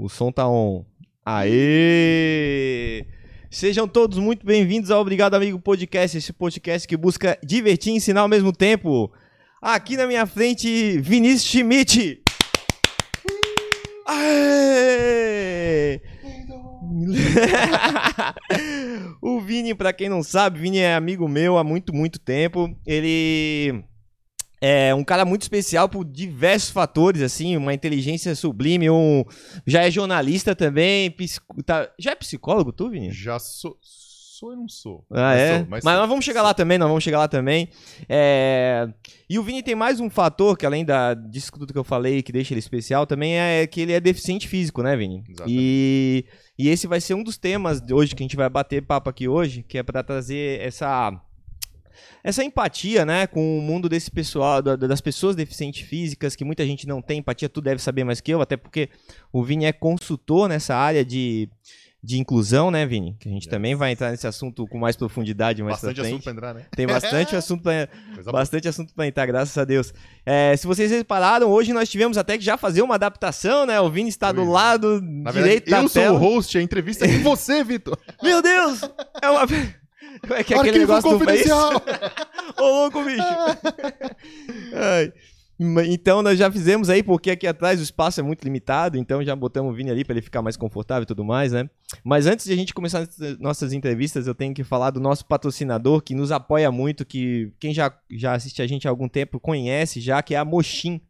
O som tá on. Aê! Sejam todos muito bem-vindos ao Obrigado Amigo Podcast, esse podcast que busca divertir e ensinar ao mesmo tempo. Aqui na minha frente, Vinícius Schmidt. Aê! o Vini, pra quem não sabe, Vini é amigo meu há muito, muito tempo. Ele é um cara muito especial por diversos fatores, assim, uma inteligência sublime, um já é jornalista também, tá... já é psicólogo tu, Vini? Já sou, sou e não sou. Ah, mas é? Sou, mas, mas nós vamos chegar lá também, nós vamos chegar lá também. É... E o Vini tem mais um fator, que além da, disso tudo que eu falei, que deixa ele especial, também é que ele é deficiente físico, né, Vini? Exatamente. E... e esse vai ser um dos temas de hoje que a gente vai bater papo aqui hoje, que é para trazer essa essa empatia, né, com o mundo desse pessoal, da- das pessoas deficientes físicas, que muita gente não tem empatia, tu deve saber mais que eu, até porque o Vini é consultor nessa área de, de inclusão, né, Vini? Que a gente Yes. também vai entrar nesse assunto com mais profundidade mais Bastante assunto pra entrar, né? Tem bastante assunto pra, bastante assunto pra entrar, graças a Deus. É, se vocês repararam, hoje nós tivemos até que já fazer uma adaptação, né? O Vini está do é. lado Na direito verdade, da eu sou tela. o host, a entrevista é com você, Vitor. Meu Deus! É uma... É que aquele Arquivo negócio do país... confidencial. Ô, louco, bicho! Ai. Então, nós já fizemos aí, porque aqui atrás o espaço é muito limitado, então já botamos o Vini ali para ele ficar mais confortável e tudo mais, né? Mas antes de a gente começar as nossas entrevistas, eu tenho que falar do nosso patrocinador, que nos apoia muito, que quem já, já assiste a gente há algum tempo conhece já, que é a Mochim.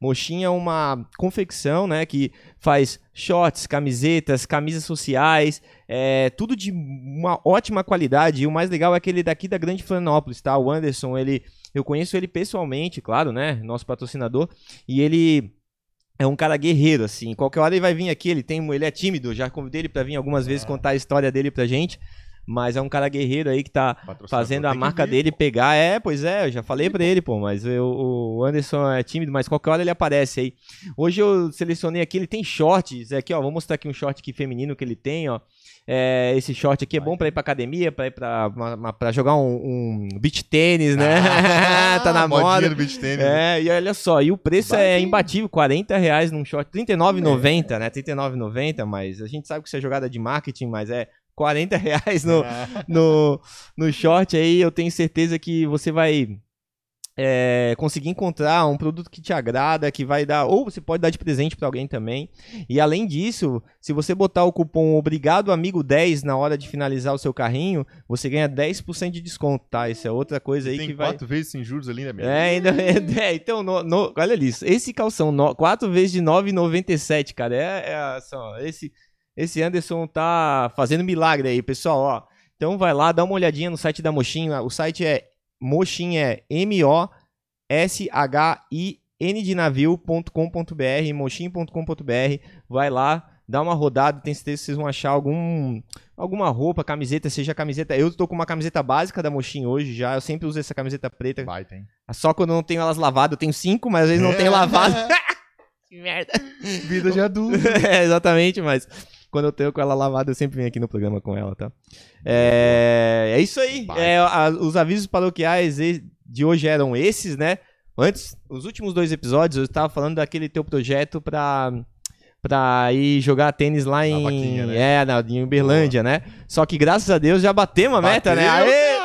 Mochim é uma confecção, né, que faz shorts, camisetas, camisas sociais, é, tudo de uma ótima qualidade. E o mais legal é aquele daqui da Grande Florianópolis, tá? O Anderson, ele, eu conheço ele pessoalmente, claro, né? Nosso patrocinador. E ele é um cara guerreiro, assim. Qualquer hora ele vai vir aqui, ele tem, ele é tímido. Já convidei ele pra vir algumas vezes contar a história dele pra gente. Mas é um cara guerreiro aí que tá fazendo a marca vir, dele pô. pegar. É, pois é, eu já falei pra ele, pô, mas eu- o Anderson é tímido, mas qualquer hora ele aparece aí. Hoje eu selecionei aqui, ele tem shorts, é aqui, ó, vou mostrar aqui um short aqui feminino que ele tem, ó. É, esse short aqui é bom pra ir pra academia, pra ir pra, uma- pra jogar um, um beach tênis, né? tá na moda. beach tênis. É, e olha só, e o preço Vai é imbatível, 40 reais num short, R$39,90, né? R$39,90, mas a gente sabe que isso é jogada de marketing, mas é 40 reais no, no, no short aí, eu tenho certeza que você vai é, conseguir encontrar um produto que te agrada, que vai dar, ou você pode dar de presente pra alguém também. E além disso, se você botar o cupom Obrigado Amigo 10 na hora de finalizar o seu carrinho, você ganha 10% de desconto, tá? Isso é outra coisa aí Tem que vai. quatro vezes sem juros ali, né, meu? É, ainda é, então, no- no- olha isso. Esse calção, no, 4 vezes de 9,97, cara. É, é só, esse, esse Anderson tá fazendo milagre aí, pessoal, ó. Então vai lá, dá uma olhadinha no site da Mochim. O site é Mochim é M-O-S-H-I-N de navio.com.br, mochim.com.br. Vai lá, dá uma rodada, tenho certeza que vocês vão achar algum alguma roupa, camiseta, seja camiseta. Eu tô com uma camiseta básica da Mochim hoje já. Eu sempre uso essa camiseta preta. Vai, tem. Só quando eu não tenho elas lavadas, eu tenho cinco, mas às vezes não tenho lavado. que merda. Vida de adulto. é, exatamente, mas quando eu tenho com ela lavada, eu sempre venho aqui no programa com ela, tá? É, é isso aí. É, a- os avisos paroquiais de hoje eram esses, né? Antes, os últimos dois episódios, eu estava falando daquele teu projeto pra, pra ir jogar tênis lá em, vaquinha, né? é, na, em Uberlândia, né? Só que graças a Deus já batemos a meta, né? Aê!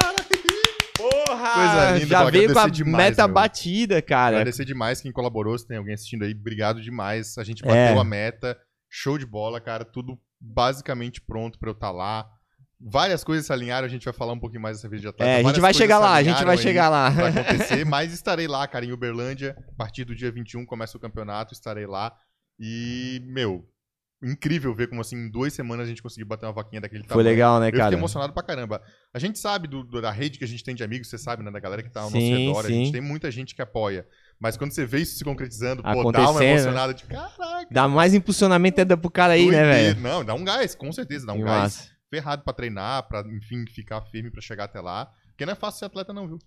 Porra! Coisa linda, já veio com a demais, meta meu. batida, cara. Agradecer demais quem colaborou, se tem alguém assistindo aí, obrigado demais. A gente É. bateu a meta, show de bola, cara, tudo basicamente pronto pra eu estar lá. Várias coisas se alinharam, a gente vai falar um pouquinho mais dessa vez de atleta. É, a gente vai chegar lá, a gente vai chegar lá. Vai acontecer, mas estarei lá, cara, em Uberlândia. A partir do dia 21 começa o campeonato, estarei lá. E, meu, incrível ver como assim, em duas semanas a gente conseguiu bater uma vaquinha daquele Foi tamanho. legal, né, Eu fiquei cara? emocionado pra caramba. A gente sabe do- do- da rede que a gente tem de amigos, você sabe, né? Da galera que tá ao nosso Sim, redor. A sim. gente tem muita gente que apoia. Mas quando você vê isso se concretizando, pô, dá uma Acontecendo, emocionada caraca. Dá mais impulsionamento ainda pro cara aí, né, doideira." velho? Não, dá um gás, com certeza, dá um Que gás massa. ferrado pra treinar, pra, enfim, ficar firme pra chegar até lá. Porque não é fácil ser atleta, não, viu?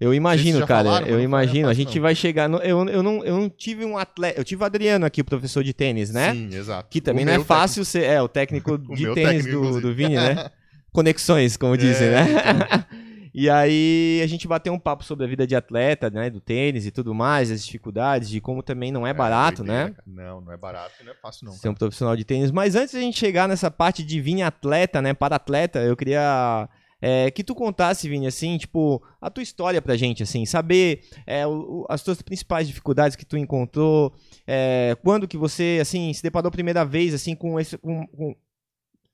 Eu imagino, cara. falaram, eu foi imagino. A fácil, gente não. vai chegar. no- eu, eu, não, eu não tive um atleta. Eu tive o Adriano aqui, o professor de tênis, né? Sim, exato. Que também O não é fácil ser. É, o técnico O de meu tênis técnico, do, do Vini, né? Conexões, como dizem, É, né? E aí a gente bateu um papo sobre a vida de atleta, né? Do tênis e tudo mais, as dificuldades, de como também não é barato, doideira, né? cara. Não, não é barato e não é fácil, não. Ser um profissional de tênis. Mas antes a gente chegar nessa parte de vir atleta, né? Para atleta, eu queria é, que tu contasse, Vini, assim, tipo, a tua história pra gente, assim, saber é, o- as tuas principais dificuldades que tu encontrou, é, quando que você, assim, se deparou a primeira vez, assim, com esse. Com, com-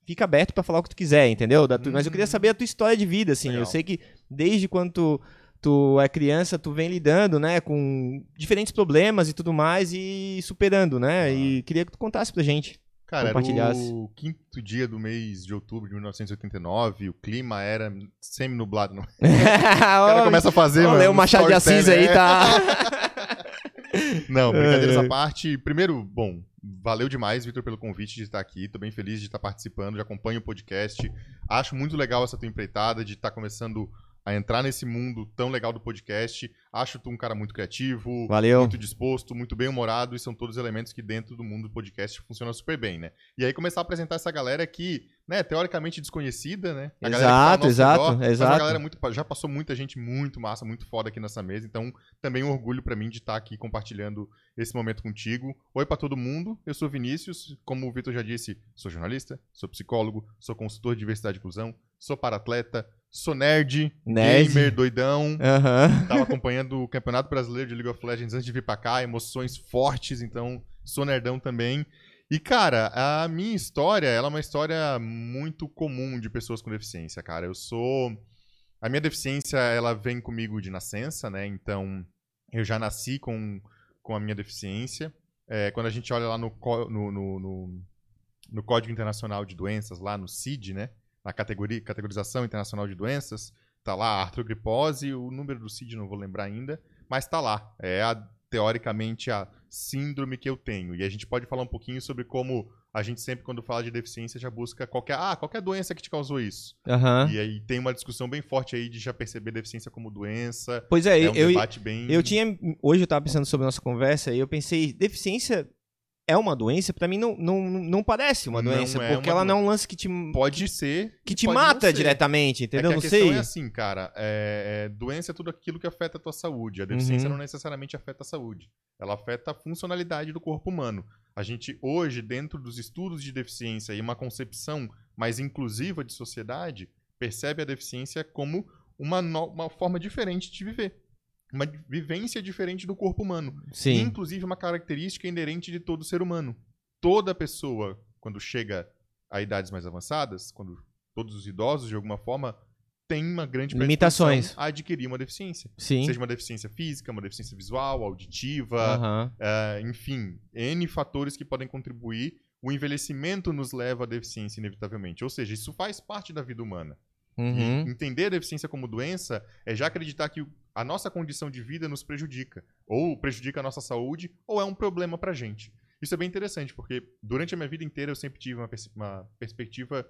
Fica aberto pra falar o que tu quiser, entendeu? Tu- Mas eu queria Uhum. saber a tua história de vida, assim. Eu Legal. sei que desde quando tu, tu é criança, tu vem lidando, né, com diferentes problemas e tudo mais e superando, né? Ah. E queria que tu contasse pra gente. Cara, era o quinto dia do mês de outubro de 1989, o clima era semi-nublado. Não. O cara começa a fazer, ler o Machado de Assis aí, storytelling, tá? Não, brincadeiras É. à parte. Primeiro, bom, valeu demais, Vitor, pelo convite de estar aqui. Tô bem feliz de estar participando, já acompanho o podcast. Acho muito legal essa tua empreitada de estar começando a entrar nesse mundo tão legal do podcast. Acho tu um cara muito criativo, Valeu. muito disposto, muito bem humorado, e são todos elementos que dentro do mundo do podcast funcionam super bem, né? E aí começar a apresentar essa galera que, né, teoricamente desconhecida, né? A tá Exato, exato, redor, exato. galera muito, já passou muita gente muito massa, muito foda aqui nessa mesa, então também um orgulho pra mim de estar aqui compartilhando esse momento contigo. Oi pra todo mundo, eu sou Vinícius, como o Vitor já disse, sou jornalista, sou psicólogo, sou consultor de diversidade e inclusão, sou paratleta, sou nerd, Nerd. gamer, doidão. Aham. Tava acompanhando o Campeonato Brasileiro de League of Legends antes de vir pra cá, emoções fortes, então sou nerdão também. E, cara, a minha história, ela é uma história muito comum de pessoas com deficiência, cara. Eu sou... A minha deficiência, ela vem comigo de nascença, né? Então, eu já nasci com, com a minha deficiência. É, quando a gente olha lá no, no, no, no, no Código Internacional de Doenças, lá no CID, né? Na categoria, categorização internacional de doenças, tá lá a artrogripose, o número do CID não vou lembrar ainda, mas tá lá. É a, teoricamente a síndrome que eu tenho. E a gente pode falar um pouquinho sobre como a gente sempre, quando fala de deficiência, já busca qualquer. Ah, qualquer doença que te causou isso. Aham. E aí tem uma discussão bem forte aí de já perceber deficiência como doença. Pois é, É um eu, debate bem. eu tinha. Hoje eu tava pensando sobre a nossa conversa e eu pensei, deficiência é uma doença? Pra mim não, não, não parece uma Não doença, é porque uma ela não é um lance que te, Pode ser. que te não mata diretamente, entendeu? É que não a questão sei. é assim, cara. é- é, doença é tudo aquilo que afeta a tua saúde. A deficiência Uhum. não necessariamente afeta a saúde. Ela afeta a funcionalidade do corpo humano. A gente, hoje, dentro dos estudos de deficiência e uma concepção mais inclusiva de sociedade, percebe a deficiência como uma, no- uma forma diferente de viver. Uma vivência diferente do corpo humano. Sim. inclusive, uma característica inerente de todo ser humano. Toda pessoa, quando chega a idades mais avançadas, quando todos os idosos, de alguma forma, têm uma grande Limitações. a adquirir uma deficiência. Sim. Seja uma deficiência física, uma deficiência visual, auditiva, eh, enfim, N fatores que podem contribuir. O envelhecimento nos leva à deficiência, inevitavelmente. Ou seja, isso faz parte da vida humana. Uhum. E entender a deficiência como doença é já acreditar que a nossa condição de vida nos prejudica. Ou prejudica a nossa saúde, ou é um problema pra gente. Isso é bem interessante, porque durante a minha vida inteira eu sempre tive uma, pers- uma perspectiva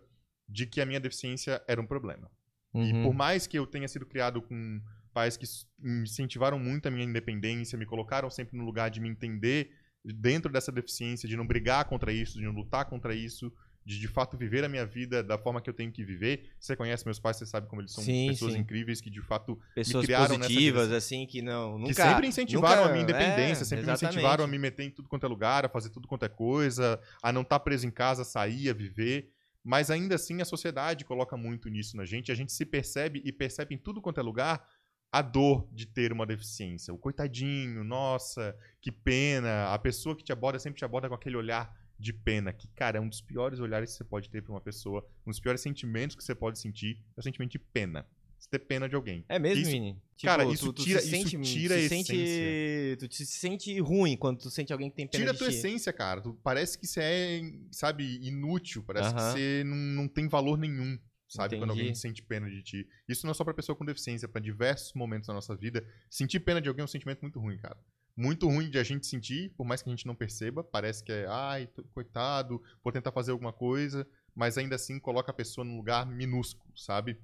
de que a minha deficiência era um problema. E Uhum. por mais que eu tenha sido criado com pais que incentivaram muito a minha independência, me colocaram sempre no lugar de me entender dentro dessa deficiência, de não brigar contra isso, de não lutar contra isso, de de fato viver a minha vida da forma que eu tenho que viver. Você conhece meus pais, você sabe como eles são Sim, pessoas sim. incríveis que de fato Pessoas criaram nessa positivas, direção. assim, que não. Nunca, que sempre incentivaram nunca- a minha independência, é, sempre me exatamente. incentivaram a me meter em tudo quanto é lugar, a fazer tudo quanto é coisa, a não estar preso em casa, a sair, a viver. Mas ainda assim a sociedade coloca muito nisso na gente, a gente se percebe e percebe em tudo quanto é lugar a dor de ter uma deficiência. O coitadinho, nossa, que pena. A pessoa que te aborda sempre te aborda com aquele olhar de pena, que, cara, é um dos piores olhares que você pode ter pra uma pessoa, um dos piores sentimentos que você pode sentir, é o sentimento de pena. Você ter pena de alguém. É mesmo, Isso- Vini? Tipo, cara, isso tu, tu tira- se isso sente, tira se a sente, essência. Tu te sente ruim quando tu sente alguém que tem pena Tira a tua ti. essência, cara. Tu- parece que você é, sabe, inútil. Parece que Aham. você não, não tem valor nenhum, sabe? Quando Entendi. alguém sente pena de ti. Isso não é só pra pessoa com deficiência, pra diversos momentos da nossa vida. Sentir pena de alguém é um sentimento muito ruim, cara. Muito ruim de a gente sentir, por mais que a gente não perceba. Parece que é, ai, coitado, vou tentar fazer alguma coisa. Mas ainda assim coloca a pessoa num lugar minúsculo, sabe?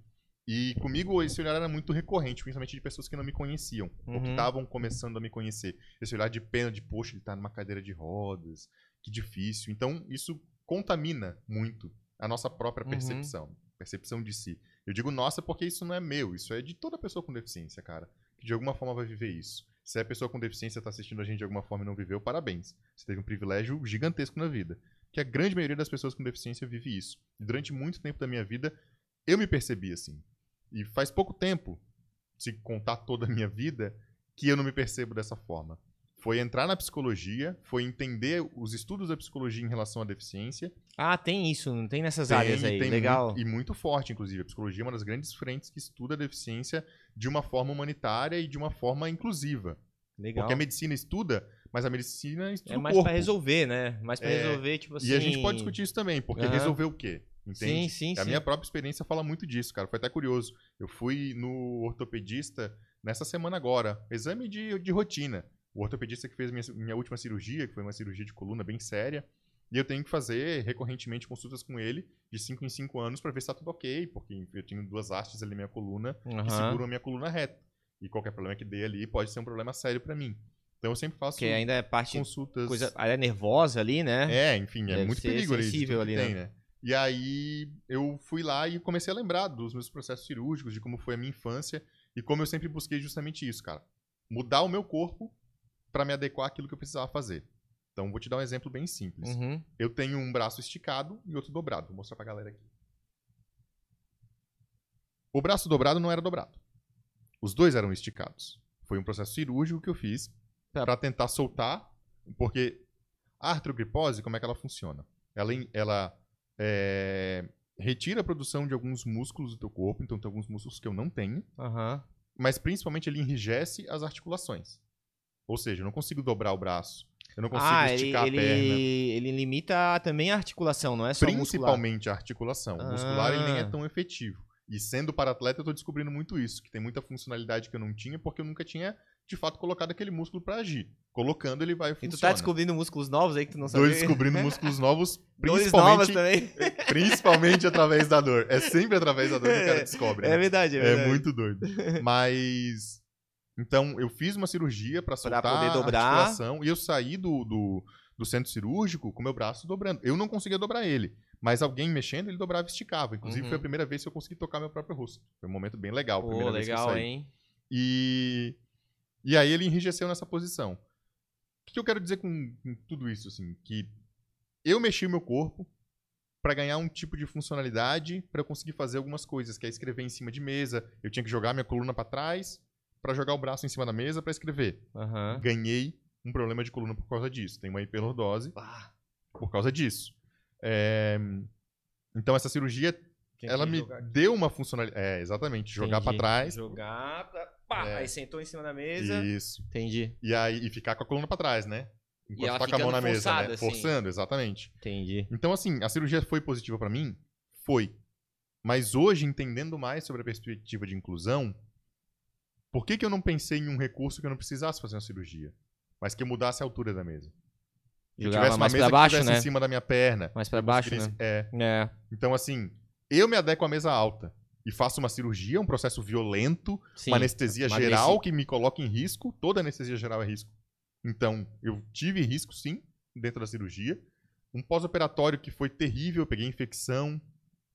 E comigo esse olhar era muito recorrente, principalmente de pessoas que não me conheciam, ou que Uhum. estavam começando a me conhecer. Esse olhar de pena, de poxa, ele tá numa cadeira de rodas, que difícil. Então, isso contamina muito a nossa própria Uhum. percepção, percepção de si. Eu digo nossa porque isso não é meu, isso é de toda pessoa com deficiência, cara. Que de alguma forma vai viver isso. Se a pessoa com deficiência está assistindo a gente de alguma forma e não viveu, parabéns. Você teve um privilégio gigantesco na vida. Que a grande maioria das pessoas com deficiência vive isso. E durante muito tempo da minha vida, eu me percebi assim. E faz pouco tempo, se contar toda a minha vida, que eu não me percebo dessa forma. Foi entrar na psicologia, foi entender os estudos da psicologia em relação à deficiência. Ah, tem isso, não tem nessas Tem- áreas aí. tem Legal. muito- e muito forte, inclusive. A psicologia é uma das grandes frentes que estuda a deficiência de uma forma humanitária e de uma forma inclusiva. Legal. Porque a medicina estuda, mas a medicina estuda É mais pra resolver, né? Mais pra É, resolver, tipo assim. E a gente pode discutir isso também, porque Aham. resolver o quê? Entende? Sim, sim, a sim. minha própria experiência fala muito disso, cara. Foi até curioso. Eu fui no ortopedista nessa semana agora. Exame de, de rotina. O ortopedista que fez minha, minha última cirurgia, que foi uma cirurgia de coluna bem séria. E eu tenho que fazer recorrentemente consultas com ele, de 5 em 5 anos, pra ver se tá tudo ok, porque eu tenho duas hastes ali na minha coluna que Aham. seguram a minha coluna reta. E qualquer problema que dê ali pode ser um problema sério pra mim. Então eu sempre faço Que ainda é parte. consultas. Coisa, área nervosa ali, né? É, enfim, é Deve muito ser perigo ali. sensível que ali, tem, né? E aí eu fui lá e comecei a lembrar dos meus processos cirúrgicos, de como foi a minha infância e como eu sempre busquei justamente isso, cara. Mudar o meu corpo pra me adequar àquilo que eu precisava fazer. Então vou te dar um exemplo bem simples. Uhum. Eu tenho um braço esticado e outro dobrado. Vou mostrar pra galera aqui. O braço dobrado não era dobrado. Os dois eram esticados. Foi um processo cirúrgico que eu fiz Tá. pra tentar soltar, porque a artrogripose, como é que ela funciona? Ela, ela é, retira a produção de alguns músculos do teu corpo, então tem alguns músculos que eu não tenho, Aham. mas principalmente ele enrijece as articulações. Ou seja, eu não consigo dobrar o braço, eu não consigo Ah, esticar ele, a perna. ele limita também a articulação, não é só muscular. Principalmente a articulação. O muscular ele nem é Ah. tão efetivo. E sendo para-atleta, eu tô descobrindo muito isso, que tem muita funcionalidade que eu não tinha, porque eu nunca tinha, de fato, colocado aquele músculo para agir. Colocando, ele vai E tu tá funcionar. descobrindo músculos novos aí que tu não sabia? Tô descobrindo músculos novos, principalmente, também. principalmente através da dor. É sempre através da dor que o cara descobre. É né? verdade, é É, verdade. muito doido. Mas. Então, eu fiz uma cirurgia pra soltar poder dobrar. a articulação e eu saí do, do, do centro cirúrgico com meu braço dobrando. Eu não conseguia dobrar ele, mas alguém mexendo, ele dobrava e esticava. Inclusive, Uhum. foi a primeira vez que eu consegui tocar meu próprio rosto. Foi um momento bem legal. Pô, primeira legal, hein? E, e aí ele enrijeceu nessa posição. O que que eu quero dizer com, com tudo isso? Assim, que eu mexi o meu corpo para ganhar um tipo de funcionalidade para eu conseguir fazer algumas coisas, que é escrever em cima de mesa. Eu tinha que jogar minha coluna para trás para jogar o braço em cima da mesa para escrever. Aham. Ganhei um problema de coluna por causa disso. Tenho uma hiperlordose Ah, por causa disso. É, Então essa cirurgia, tinha ela me aqui. deu uma funcionalidade. É, exatamente. Jogar para trás. Jogar pra... Pá, É. aí sentou em cima da mesa. Isso. Entendi, E aí e ficar com a coluna pra trás, né? Enquanto ela tá com a mão na mesa, forçada, né? assim. Forçando, exatamente. entendi. Então, assim, a cirurgia foi positiva pra mim? Foi. Mas hoje, entendendo mais sobre a perspectiva de inclusão, por que, que eu não pensei em um recurso que eu não precisasse fazer uma cirurgia? Mas que eu mudasse a altura da mesa. Que eu Jogava tivesse uma mais mesa pra que baixo, estivesse né? em cima da minha perna. Mais pra baixo, né? É. É, Então, assim, eu me adequo à mesa alta e faço uma cirurgia, um processo violento, sim. uma anestesia geral que me coloca em risco. Toda anestesia geral é risco. Então, eu tive risco, sim, dentro da cirurgia. Um pós-operatório que foi terrível, eu peguei infecção.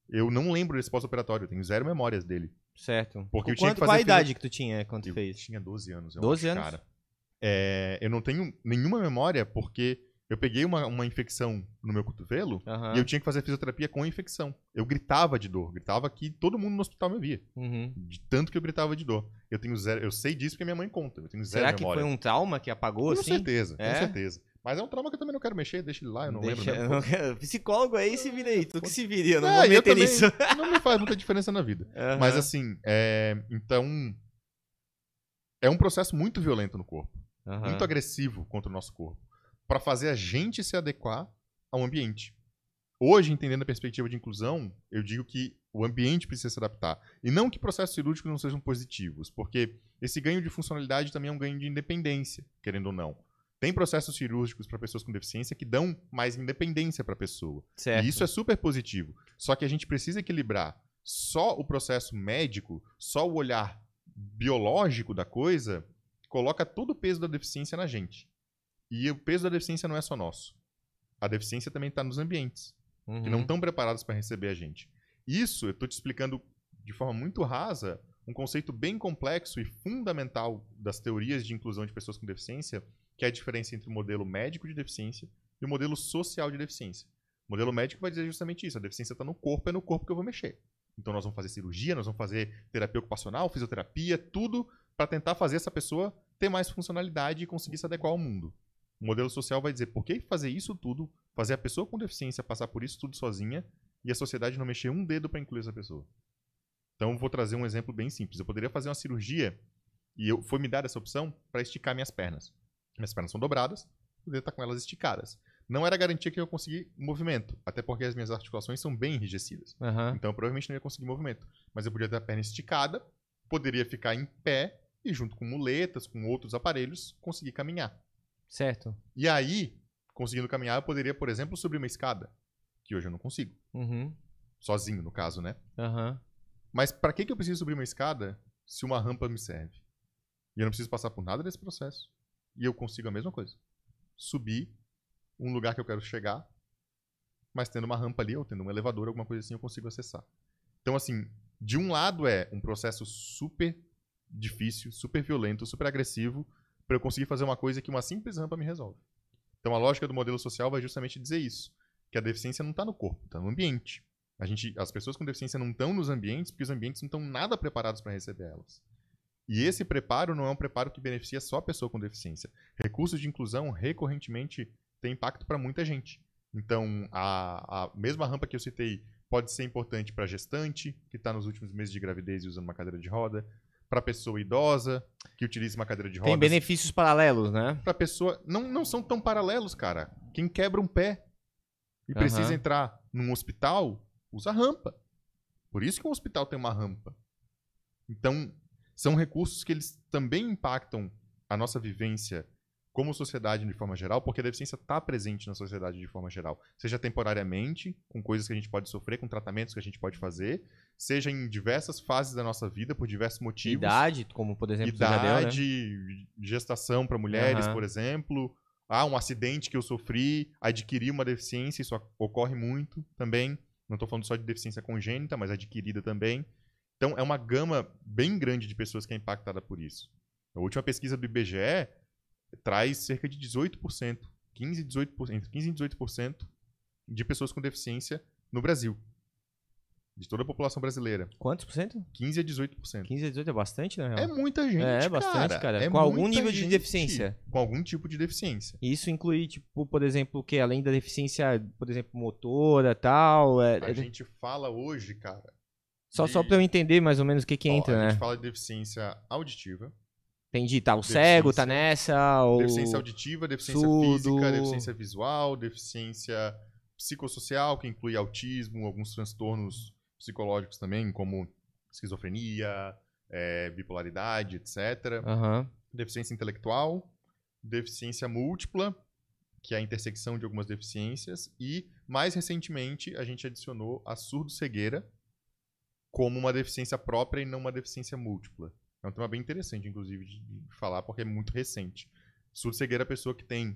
Eu não lembro desse pós-operatório, eu tenho zero memórias dele. Certo. Porque eu Quanto- tinha que Qual a idade que tu tinha quando tu Eu fez? tinha 12 anos, eu 12 acho, anos? cara. É, eu não tenho nenhuma memória porque eu peguei uma, uma infecção no meu cotovelo Aham. e eu tinha que fazer fisioterapia com a infecção. Eu gritava de dor, gritava que todo mundo no hospital me via. Uhum. De tanto que eu gritava de dor. Eu tenho zero, eu sei disso porque minha mãe conta. Eu tenho zero Será que memória. foi um trauma que apagou, Com assim? certeza, É? com certeza. Mas é um trauma que eu também não quero mexer, deixa ele lá, eu não Deixa- lembro. Mesmo. não quero- Psicólogo aí, se vira aí. Tu que se vira, eu não É, vou meter nisso. Não me faz muita diferença na vida. Aham. Mas assim, é, então. É um processo muito violento no corpo. Aham. Muito agressivo contra o nosso corpo. Pra fazer a gente se adequar ao ambiente. Hoje, entendendo a perspectiva de inclusão, eu digo que o ambiente precisa se adaptar. E não que processos cirúrgicos não sejam positivos, porque esse ganho de funcionalidade também é um ganho de independência, querendo ou não. Tem processos cirúrgicos para pessoas com deficiência que dão mais independência para a pessoa. Certo. E isso é super positivo. Só que a gente precisa equilibrar só o processo médico, só o olhar biológico da coisa, coloca todo o peso da deficiência na gente. E o peso da deficiência não é só nosso. A deficiência também está nos ambientes, que não Uhum. estão preparados para receber a gente. Isso eu estou te explicando de forma muito rasa, um conceito bem complexo e fundamental das teorias de inclusão de pessoas com deficiência, que é a diferença entre o modelo médico de deficiência e o modelo social de deficiência. O modelo médico vai dizer justamente isso: a deficiência está no corpo, é no corpo que eu vou mexer. Então nós vamos fazer cirurgia, nós vamos fazer terapia ocupacional, fisioterapia, tudo para tentar fazer essa pessoa ter mais funcionalidade e conseguir se adequar ao mundo. O modelo social vai dizer por que fazer isso tudo, fazer a pessoa com deficiência passar por isso tudo sozinha e a sociedade não mexer um dedo para incluir essa pessoa. Então vou trazer um exemplo bem simples. Eu poderia fazer uma cirurgia e eu, foi me dada essa opção para esticar minhas pernas. Minhas pernas são dobradas, eu poderia estar com elas esticadas. Não era garantia que eu conseguir movimento, até porque as minhas articulações são bem enrijecidas. Aham. Então eu provavelmente não ia conseguir movimento. Mas eu podia ter a perna esticada, poderia ficar em pé e junto com muletas, com outros aparelhos, conseguir caminhar. Certo. E aí, conseguindo caminhar, eu poderia, por exemplo, subir uma escada, que hoje eu não consigo. Uhum. Sozinho, no caso, né? Aham. Mas para que, que eu preciso subir uma escada se uma rampa me serve? E eu não preciso passar por nada desse processo. E eu consigo a mesma coisa. Subir um lugar que eu quero chegar, mas tendo uma rampa ali, ou tendo um elevador, alguma coisa assim, eu consigo acessar. Então, assim, de um lado é um processo super difícil, super violento, super agressivo, para eu conseguir fazer uma coisa que uma simples rampa me resolve. Então, a lógica do modelo social vai justamente dizer isso, que a deficiência não está no corpo, está no ambiente. A gente, as pessoas com deficiência não estão nos ambientes porque os ambientes não estão nada preparados para receber elas. E esse preparo não é um preparo que beneficia só a pessoa com deficiência. Recursos de inclusão recorrentemente têm impacto para muita gente. Então, a, a mesma rampa que eu citei pode ser importante para gestante, que está nos últimos meses de gravidez e usando uma cadeira de roda, para pessoa idosa, que utiliza uma cadeira de roda. Tem benefícios paralelos, né? Para pessoa. Não, não são tão paralelos, cara. Quem quebra um pé e precisa Aham. entrar num hospital, usa rampa. Por isso que um hospital tem uma rampa. Então, são recursos que eles também impactam a nossa vivência como sociedade de forma geral, porque a deficiência está presente na sociedade de forma geral. Seja temporariamente, com coisas que a gente pode sofrer, com tratamentos que a gente pode fazer, seja em diversas fases da nossa vida, por diversos motivos Idade, como por exemplo, já deu, né? idade, gestação para mulheres, Aham. por exemplo. Ah, um acidente que eu sofri, adquiri uma deficiência, isso ocorre muito também. Não estou falando só de deficiência congênita, mas adquirida também. Então, é uma gama bem grande de pessoas que é impactada por isso. A última pesquisa do IBGE traz cerca de 18%, 15, 18%, entre 15 e 18% de pessoas com deficiência no Brasil. De toda a população brasileira. Quantos por cento? 15 a 18%. 15 a 18 é bastante, na real. É muita gente, É, bastante, cara. É Com algum nível de gente deficiência. Com algum tipo de deficiência. E Isso inclui, tipo, por exemplo, o quê? Além da deficiência, por exemplo, motora e tal. É, A é- gente fala hoje, cara. Só, só pra eu entender mais ou menos o que que ó, entra, a né? gente fala de deficiência auditiva, Entendi, tá. O cego tá Deficiência- nessa, ou... deficiência auditiva, deficiência surdo. física, deficiência visual, deficiência psicossocial, que inclui autismo, alguns transtornos psicológicos também, como esquizofrenia, é, bipolaridade, etc. Aham. deficiência intelectual, deficiência múltipla, que é a intersecção de algumas deficiências, e mais recentemente a gente adicionou a surdo-cegueira como uma deficiência própria e não uma deficiência múltipla. É um tema bem interessante, inclusive, de de falar, porque é muito recente. Surdo-cegueira é a pessoa que tem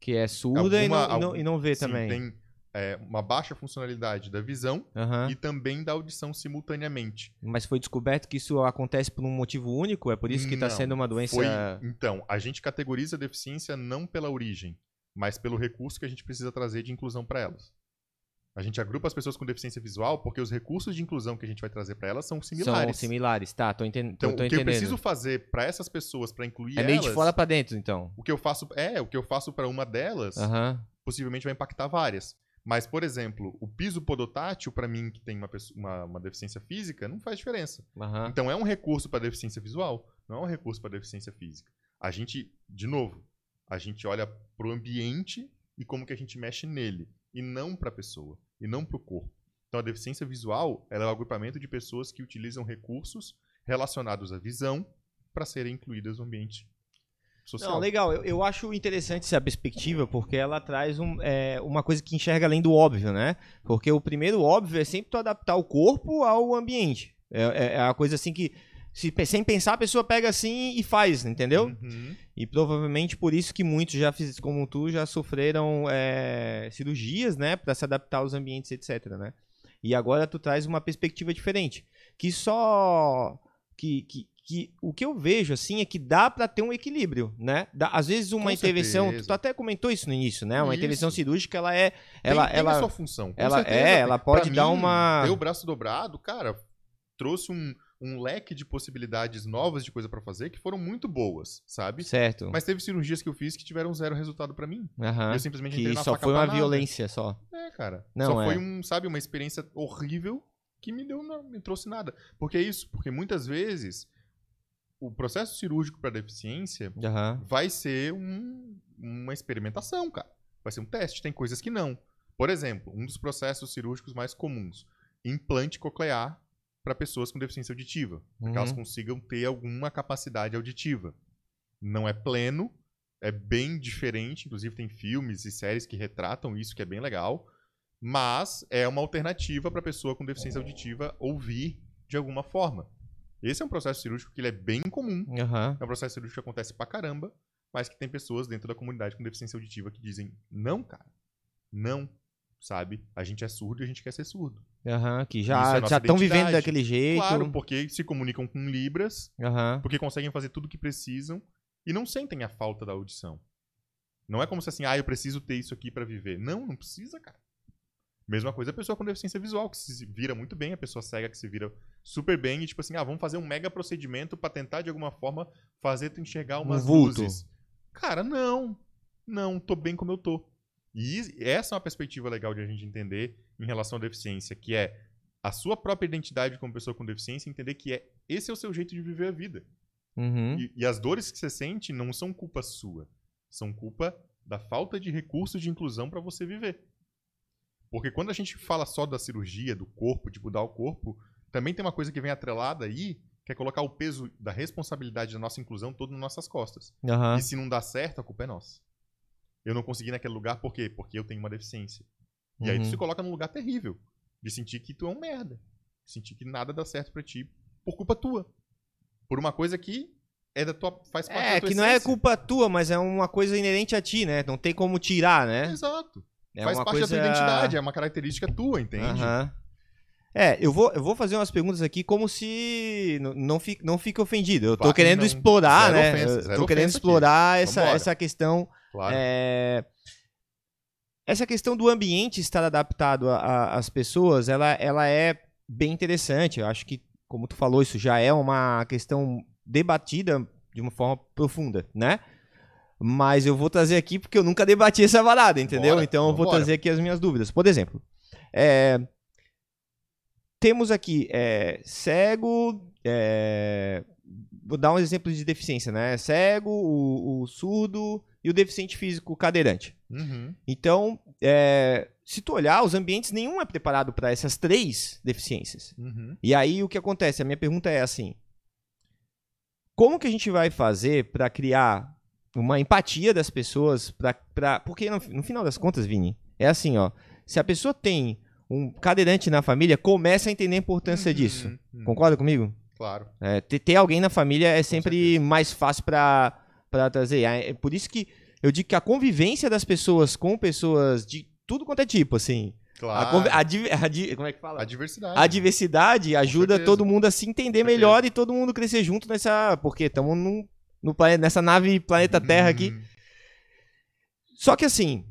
Que é surda e, não, Alguma- e não- algum- e não vê sim, também. tem é, uma baixa funcionalidade da visão Aham. e também da audição simultaneamente. Mas foi descoberto que isso acontece por um motivo único? É por isso que tá Não, sendo uma doença... Foi, então, a gente categoriza a deficiência não pela origem, mas pelo recurso que a gente precisa trazer de inclusão para elas. A gente agrupa as pessoas com deficiência visual porque os recursos de inclusão que a gente vai trazer para elas são São similares. similares, tá, tô, enten... Então, tô, tô o que eu entendendo. preciso fazer para essas pessoas para incluir É meio elas, de fora pra dentro, então. o que eu faço é, o que eu faço para uma delas, possivelmente vai impactar várias. Mas, por exemplo, o piso podotátil para mim que tem uma, pessoa- uma, uma deficiência física não faz diferença. Aham. Então é um recurso para deficiência visual, não é um recurso para deficiência física. A gente, de novo, a gente olha para o ambiente e como que a gente mexe nele, e não para a pessoa, e não para o corpo. Então a deficiência visual é o agrupamento de pessoas que utilizam recursos relacionados à visão para serem incluídas no ambiente social. Não, legal. Eu, eu acho interessante essa perspectiva, porque ela traz um, é, uma coisa que enxerga além do óbvio, né? Porque o primeiro óbvio é sempre tu adaptar o corpo ao ambiente. É, é- é a coisa assim que, se- sem pensar, a pessoa pega assim e faz, entendeu? Uhum. E provavelmente por isso que muitos já fiz, como tu, já sofreram é, cirurgias, né? Pra se adaptar aos ambientes, etc, né? E agora tu traz uma perspectiva diferente. Que só. Que, que, que o que eu vejo, assim, é que dá pra ter um equilíbrio, né? Dá- às vezes uma Com intervenção. certeza. Tu até comentou isso no início, né? Uma Isso. intervenção cirúrgica, ela é. Tem- Ela, tem, ela, a sua função. ela- certeza. é, ela pode Pra dar mim, uma- Ter o braço dobrado, cara, trouxe um, um leque de possibilidades novas de coisa pra fazer que foram muito boas, sabe? Certo. Mas teve cirurgias que eu fiz que tiveram zero resultado pra mim. E eu simplesmente entrei Que na só foi uma violência só. É, cara. Não, Só é. foi um, sabe, uma experiência horrível que me deu, não me trouxe nada. Porque é isso, porque muitas vezes o processo cirúrgico para deficiência Aham. vai ser um- uma experimentação, cara. Vai ser um teste, tem coisas que não. Por exemplo, um dos processos cirúrgicos mais comuns, implante coclear para pessoas com deficiência auditiva, para que elas Uhum. consigam ter alguma capacidade auditiva. Não é pleno, é bem diferente, inclusive tem filmes e séries que retratam isso, que é bem legal, mas é uma alternativa para a pessoa com deficiência auditiva ouvir de alguma forma. Esse é um processo cirúrgico que ele é bem comum, Aham. é um processo cirúrgico que acontece pra caramba, mas que tem pessoas dentro da comunidade com deficiência auditiva que dizem: não, cara, não, sabe? A gente é surdo e a gente quer ser surdo. Aham. Que já é estão vivendo daquele jeito. Claro, porque se comunicam com Libras, Aham. porque conseguem fazer tudo o que precisam e não sentem a falta da audição. Não é como se assim, ah, eu preciso ter isso aqui pra viver. Não, não precisa, cara. Mesma coisa a pessoa com deficiência visual, que se vira muito bem, a pessoa cega que se vira super bem e tipo assim, ah, vamos fazer um mega procedimento pra tentar de alguma forma fazer tu enxergar umas vulto. luzes. Cara, não. Não, tô bem como eu tô. E essa é uma perspectiva legal de a gente entender em relação à deficiência, que é a sua própria identidade como pessoa com deficiência, entender que é esse é o seu jeito de viver a vida. Uhum. E, e as dores que você sente não são culpa sua. São culpa da falta de recursos de inclusão para você viver. Porque quando a gente fala só da cirurgia, do corpo, de mudar o corpo, também tem uma coisa que vem atrelada aí, que é colocar o peso da responsabilidade da nossa inclusão todo nas nossas costas. Aham. E se não dá certo, a culpa é nossa. Eu não consegui naquele lugar por quê? Porque eu tenho uma deficiência. E aí tu Uhum. se coloca num lugar terrível. De sentir que tu é um merda. Sentir que nada dá certo pra ti por culpa tua. Por uma coisa que é da tua, faz parte É, da tua que não é essência. culpa tua, mas é uma coisa inerente a ti, né? Não tem como tirar, né? Exato. É faz parte coisa... da tua identidade, é uma característica tua, entende? Aham. É, eu vou, eu vou fazer umas perguntas aqui como se não fique, não fique ofendido. Eu tô Vai, querendo não. explorar, Zero né? ofensa, tô querendo aqui. explorar essa, Vambora. essa questão. Claro. é, Essa questão do ambiente estar adaptado às pessoas, ela, ela é bem interessante. Eu acho que, como tu falou, isso já é uma questão debatida de uma forma profunda, né? Mas eu vou trazer aqui porque eu nunca debati essa parada, entendeu? Bora, então eu vou vambora. trazer aqui as minhas dúvidas. Por exemplo, é, temos aqui é, cego. é, vou dar um exemplo de deficiência, né? Cego, o, o surdo e o deficiente físico cadeirante. Uhum. Então, é, se tu olhar, os ambientes nenhum é preparado para essas três deficiências. Uhum. E aí o que acontece? A minha pergunta é assim: como que a gente vai fazer para criar uma empatia das pessoas pra, pra, porque no, no final das contas, Vini, é assim, ó, se a pessoa tem um cadeirante na família, começa a entender a importância Uhum. disso. Uhum. Concorda comigo? Claro. É, ter, ter alguém na família é sempre mais fácil pra pra trazer. É é por isso que eu digo que a convivência das pessoas com pessoas de tudo quanto é tipo, assim. A, Claro. a a di- como é que fala? A diversidade. A diversidade ajuda todo mundo a se entender melhor e todo mundo crescer junto nessa. Porque estamos no, plane- nessa nave planeta Terra aqui. Uhum. Só que assim.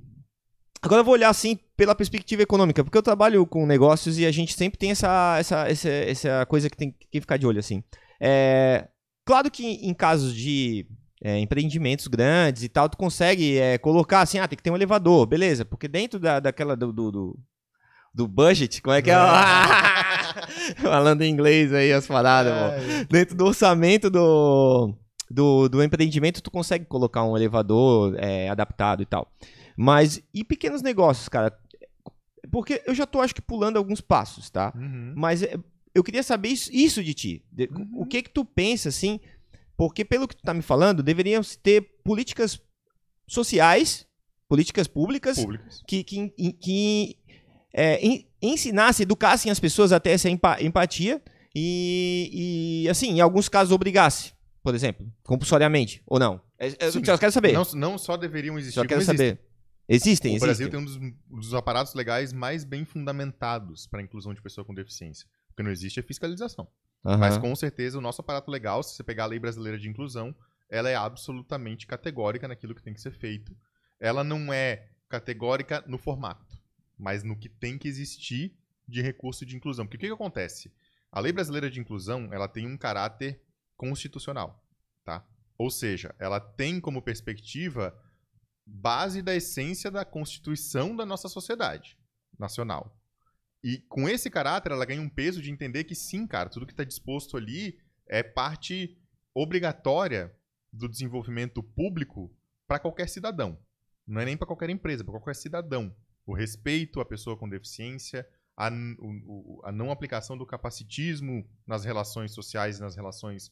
Agora eu vou olhar assim pela perspectiva econômica, porque eu trabalho com negócios e a gente sempre tem essa, essa, essa, essa coisa que tem que ficar de olho assim. É, claro que em casos de é, empreendimentos grandes e tal, tu consegue é, colocar assim, ah, tem que ter um elevador, beleza, porque dentro da, daquela do, do, do, budget, como é que é? Falando em inglês aí as paradas, É, dentro do orçamento do, do, do empreendimento, tu consegue colocar um elevador é, adaptado e tal. Mas e pequenos negócios, cara? Porque eu já tô, acho que, pulando alguns passos, tá? uhum. Mas é, eu queria saber isso, isso de ti. De- Uhum. O que que tu pensa, assim? Porque pelo que tu tá me falando, deveriam se ter políticas sociais, políticas públicas, Públicos. que, que, que é, en- ensinassem, educassem as pessoas a ter essa empa- empatia e, e, assim, em alguns casos obrigasse, por exemplo, compulsoriamente, ou não. É, é, Sim. eu só quero saber. Não, não só deveriam existir, só quero como existem. saber. Existem, o existem. Brasil tem um dos, um dos aparatos legais mais bem fundamentados para a inclusão de pessoa com deficiência. O que não existe é fiscalização. Aham. Mas com certeza o nosso aparato legal, se você pegar a lei brasileira de inclusão, ela é absolutamente categórica naquilo que tem que ser feito. Ela não é categórica no formato, mas no que tem que existir de recurso de inclusão. Porque o que, que acontece? A lei brasileira de inclusão, ela tem um caráter constitucional, tá? Ou seja, ela tem como perspectiva base da essência da constituição da nossa sociedade nacional. E com esse caráter, ela ganha um peso de entender que sim, cara, tudo que está disposto ali é parte obrigatória do desenvolvimento público para qualquer cidadão. Não é nem para qualquer empresa, para qualquer cidadão. O respeito à pessoa com deficiência, a, o- a não aplicação do capacitismo nas relações sociais e nas relações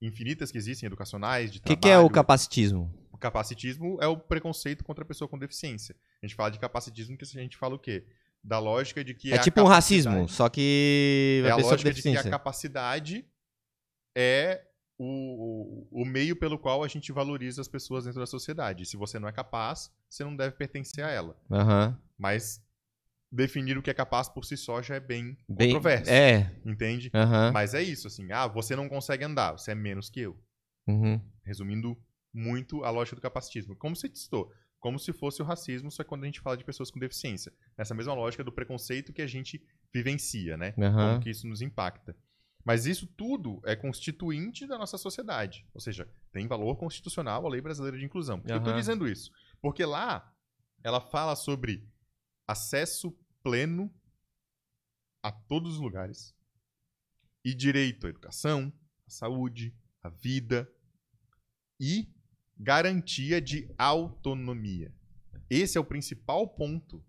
infinitas que existem, educacionais, de O que, que é o capacitismo? O capacitismo é o preconceito contra a pessoa com deficiência. A gente fala de capacitismo que a gente fala o quê? Da lógica de que É, tipo um racismo, só que é a lógica de que a capacidade é o, o, o meio pelo qual a gente valoriza as pessoas dentro da sociedade. Se você não é capaz, você não deve pertencer a ela. Aham. Mas definir o que é capaz por si só já é bem, Bem, controverso. É. Entende? Aham. Mas é isso, assim. Ah, você não consegue andar, você é menos que eu. Uhum. Resumindo muito a lógica do capacitismo. Como você citou, como se fosse o racismo, só que quando a gente fala de pessoas com deficiência. Nessa mesma lógica do preconceito que a gente vivencia, né? Aham. Como que isso nos impacta. Mas isso tudo é constituinte da nossa sociedade. Ou seja, tem valor constitucional a lei brasileira de inclusão. Por que eu estou dizendo isso? Porque lá ela fala sobre acesso pleno a todos os lugares e direito à educação, à saúde, à vida e garantia de autonomia. Esse é o principal ponto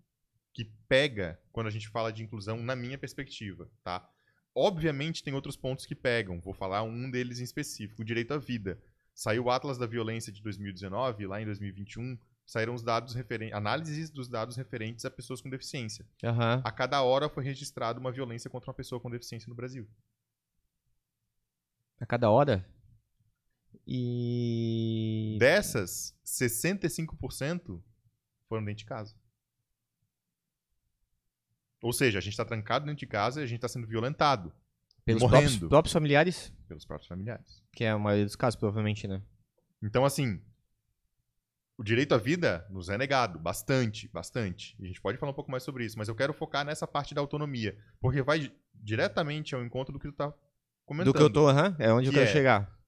que pega quando a gente fala de inclusão na minha perspectiva, tá? Obviamente tem outros pontos que pegam, vou falar um deles em específico, o direito à vida. Saiu o Atlas da Violência de 2019, lá em 2021, saíram os dados referentes, análises dos dados referentes a pessoas com deficiência. Aham. A cada hora foi registrada uma violência contra uma pessoa com deficiência no Brasil. A cada hora? E. Dessas, 65% foram dentro de casa. Ou seja, a gente está trancado dentro de casa e a gente está sendo violentado Pelos morrendo. próprios, próprios familiares? pelos próprios familiares. Que é a maioria dos casos, provavelmente, né? Então, assim, o direito à vida nos é negado bastante, bastante. E a gente pode falar um pouco mais sobre isso, mas eu quero focar nessa parte da autonomia, porque vai di- diretamente ao encontro do que tu tá comentando. Do que eu tô, aham. É onde eu Que quero é- chegar.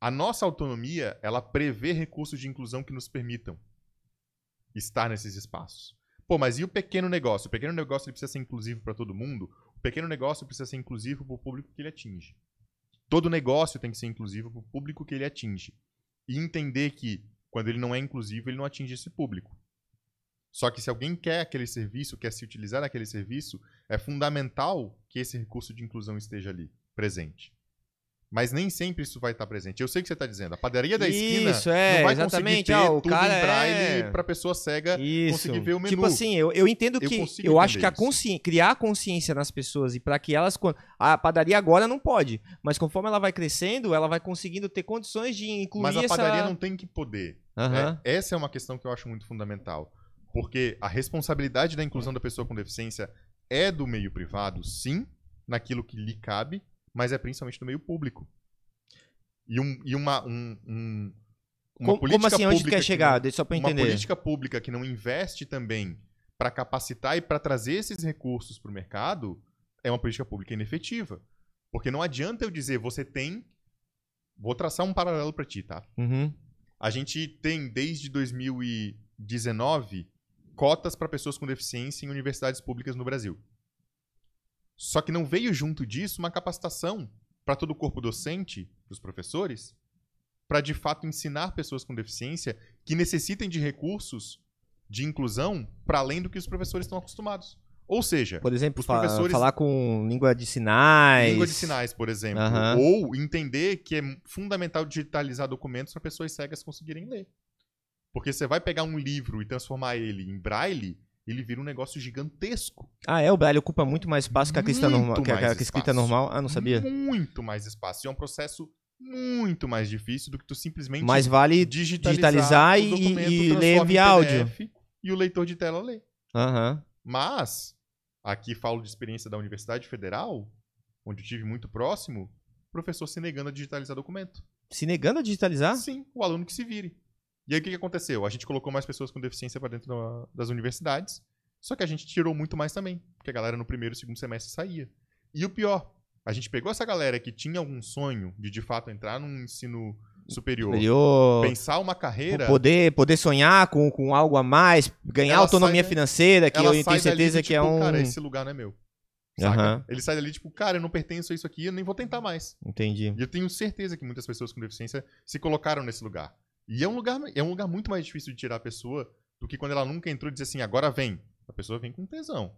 A nossa autonomia, ela prevê recursos de inclusão que nos permitam estar nesses espaços. Pô, mas e o pequeno negócio? O pequeno negócio precisa ser inclusivo para todo mundo? O pequeno negócio precisa ser inclusivo para o público que ele atinge. Todo negócio tem que ser inclusivo para o público que ele atinge. E entender que, quando ele não é inclusivo, ele não atinge esse público. Só que se alguém quer aquele serviço, quer se utilizar daquele serviço, é fundamental que esse recurso de inclusão esteja ali, presente. Mas nem sempre isso vai estar presente. Eu sei o que você está dizendo. A padaria da esquina Isso, é, não vai exatamente. conseguir ter Ah, o tudo cara em braille é- para pessoa cega Isso. conseguir ver o menu. Tipo assim, eu, eu entendo que. Eu, acho que a consci... criar consciência nas pessoas e para que elas. A padaria agora não pode. Mas conforme ela vai crescendo, ela vai conseguindo ter condições de incluir Mas a essa. padaria não tem que poder. É, essa é uma questão que eu acho muito fundamental. Porque a responsabilidade da inclusão da pessoa com deficiência é do meio privado, sim, naquilo que lhe cabe, mas é principalmente do meio público. E, um, e uma, um, um- uma Como, política como assim? Onde quer que chegar? não- Deixa só pra eu uma entender. política pública que não investe também para capacitar e para trazer esses recursos para o mercado é uma política pública inefetiva. Porque não adianta eu dizer, você tem. Vou traçar um paralelo para ti, tá? Uhum. A gente tem, desde 2019, cotas para pessoas com deficiência em universidades públicas no Brasil. Só que não veio junto disso uma capacitação para todo o corpo docente, dos professores, para de fato ensinar pessoas com deficiência que necessitem de recursos de inclusão para além do que os professores estão acostumados. Ou seja, Por exemplo, Os professores- falar com língua de sinais. língua de sinais, por exemplo. Aham. Ou entender que é fundamental digitalizar documentos para pessoas cegas conseguirem ler. Porque você vai pegar um livro e transformar ele em braille, ele vira um negócio gigantesco. Ah, é? O braille ocupa muito mais espaço que a, crista normal, que a, que a escrita normal. Ah, não sabia. Muito mais espaço. E é um processo muito mais difícil do que tu simplesmente Mas vale digitalizar, digitalizar e- e ler via áudio. E o leitor de tela lê. Aham. Mas, aqui falo de experiência da Universidade Federal, onde eu tive muito próximo, professor se negando a digitalizar documento. Se negando a digitalizar? Sim, o aluno que se vire. E aí o que, que aconteceu? A gente colocou mais pessoas com deficiência para dentro da- das universidades, só que a gente tirou muito mais também, porque a galera no primeiro e segundo semestre saía. E o pior, a gente pegou essa galera que tinha algum sonho de de fato entrar num ensino superior, Superior. pensar uma carreira, Poder, poder sonhar com, com algo a mais, ganhar autonomia sai financeira, que eu tenho certeza que é tipo, um. Cara, esse lugar não é meu. Aham. Ele sai dali tipo, cara, eu não pertenço a isso aqui, eu nem vou tentar mais. Entendi. E eu tenho certeza que muitas pessoas com deficiência se colocaram nesse lugar. E é um lugar, é um lugar muito mais difícil de tirar a pessoa do que quando ela nunca entrou e dizer assim, agora vem. A pessoa vem com tesão.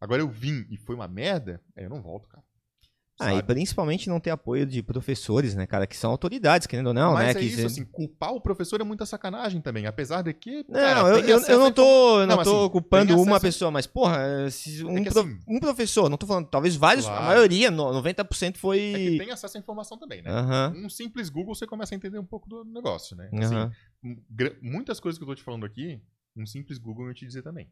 Agora eu vim e foi uma merda, aí eu não volto, cara. Ah, e principalmente não ter apoio de professores, né, cara, que são autoridades, querendo ou não, Mas né? é que isso, assim, culpar o professor é muita sacanagem também. Apesar de que. Não, cara, eu, eu, eu não tô, não Não, tô assim, culpando uma acesso- pessoa, mas, porra, se um, É pro- assim- um professor, não tô falando, talvez vários, a Claro. maioria, no- 90% É que foi. tem acesso à informação também, né? Um simples Google você começa a entender um pouco do negócio, né? Assim, muitas coisas que eu tô te falando aqui, um simples Google eu ia te dizer também.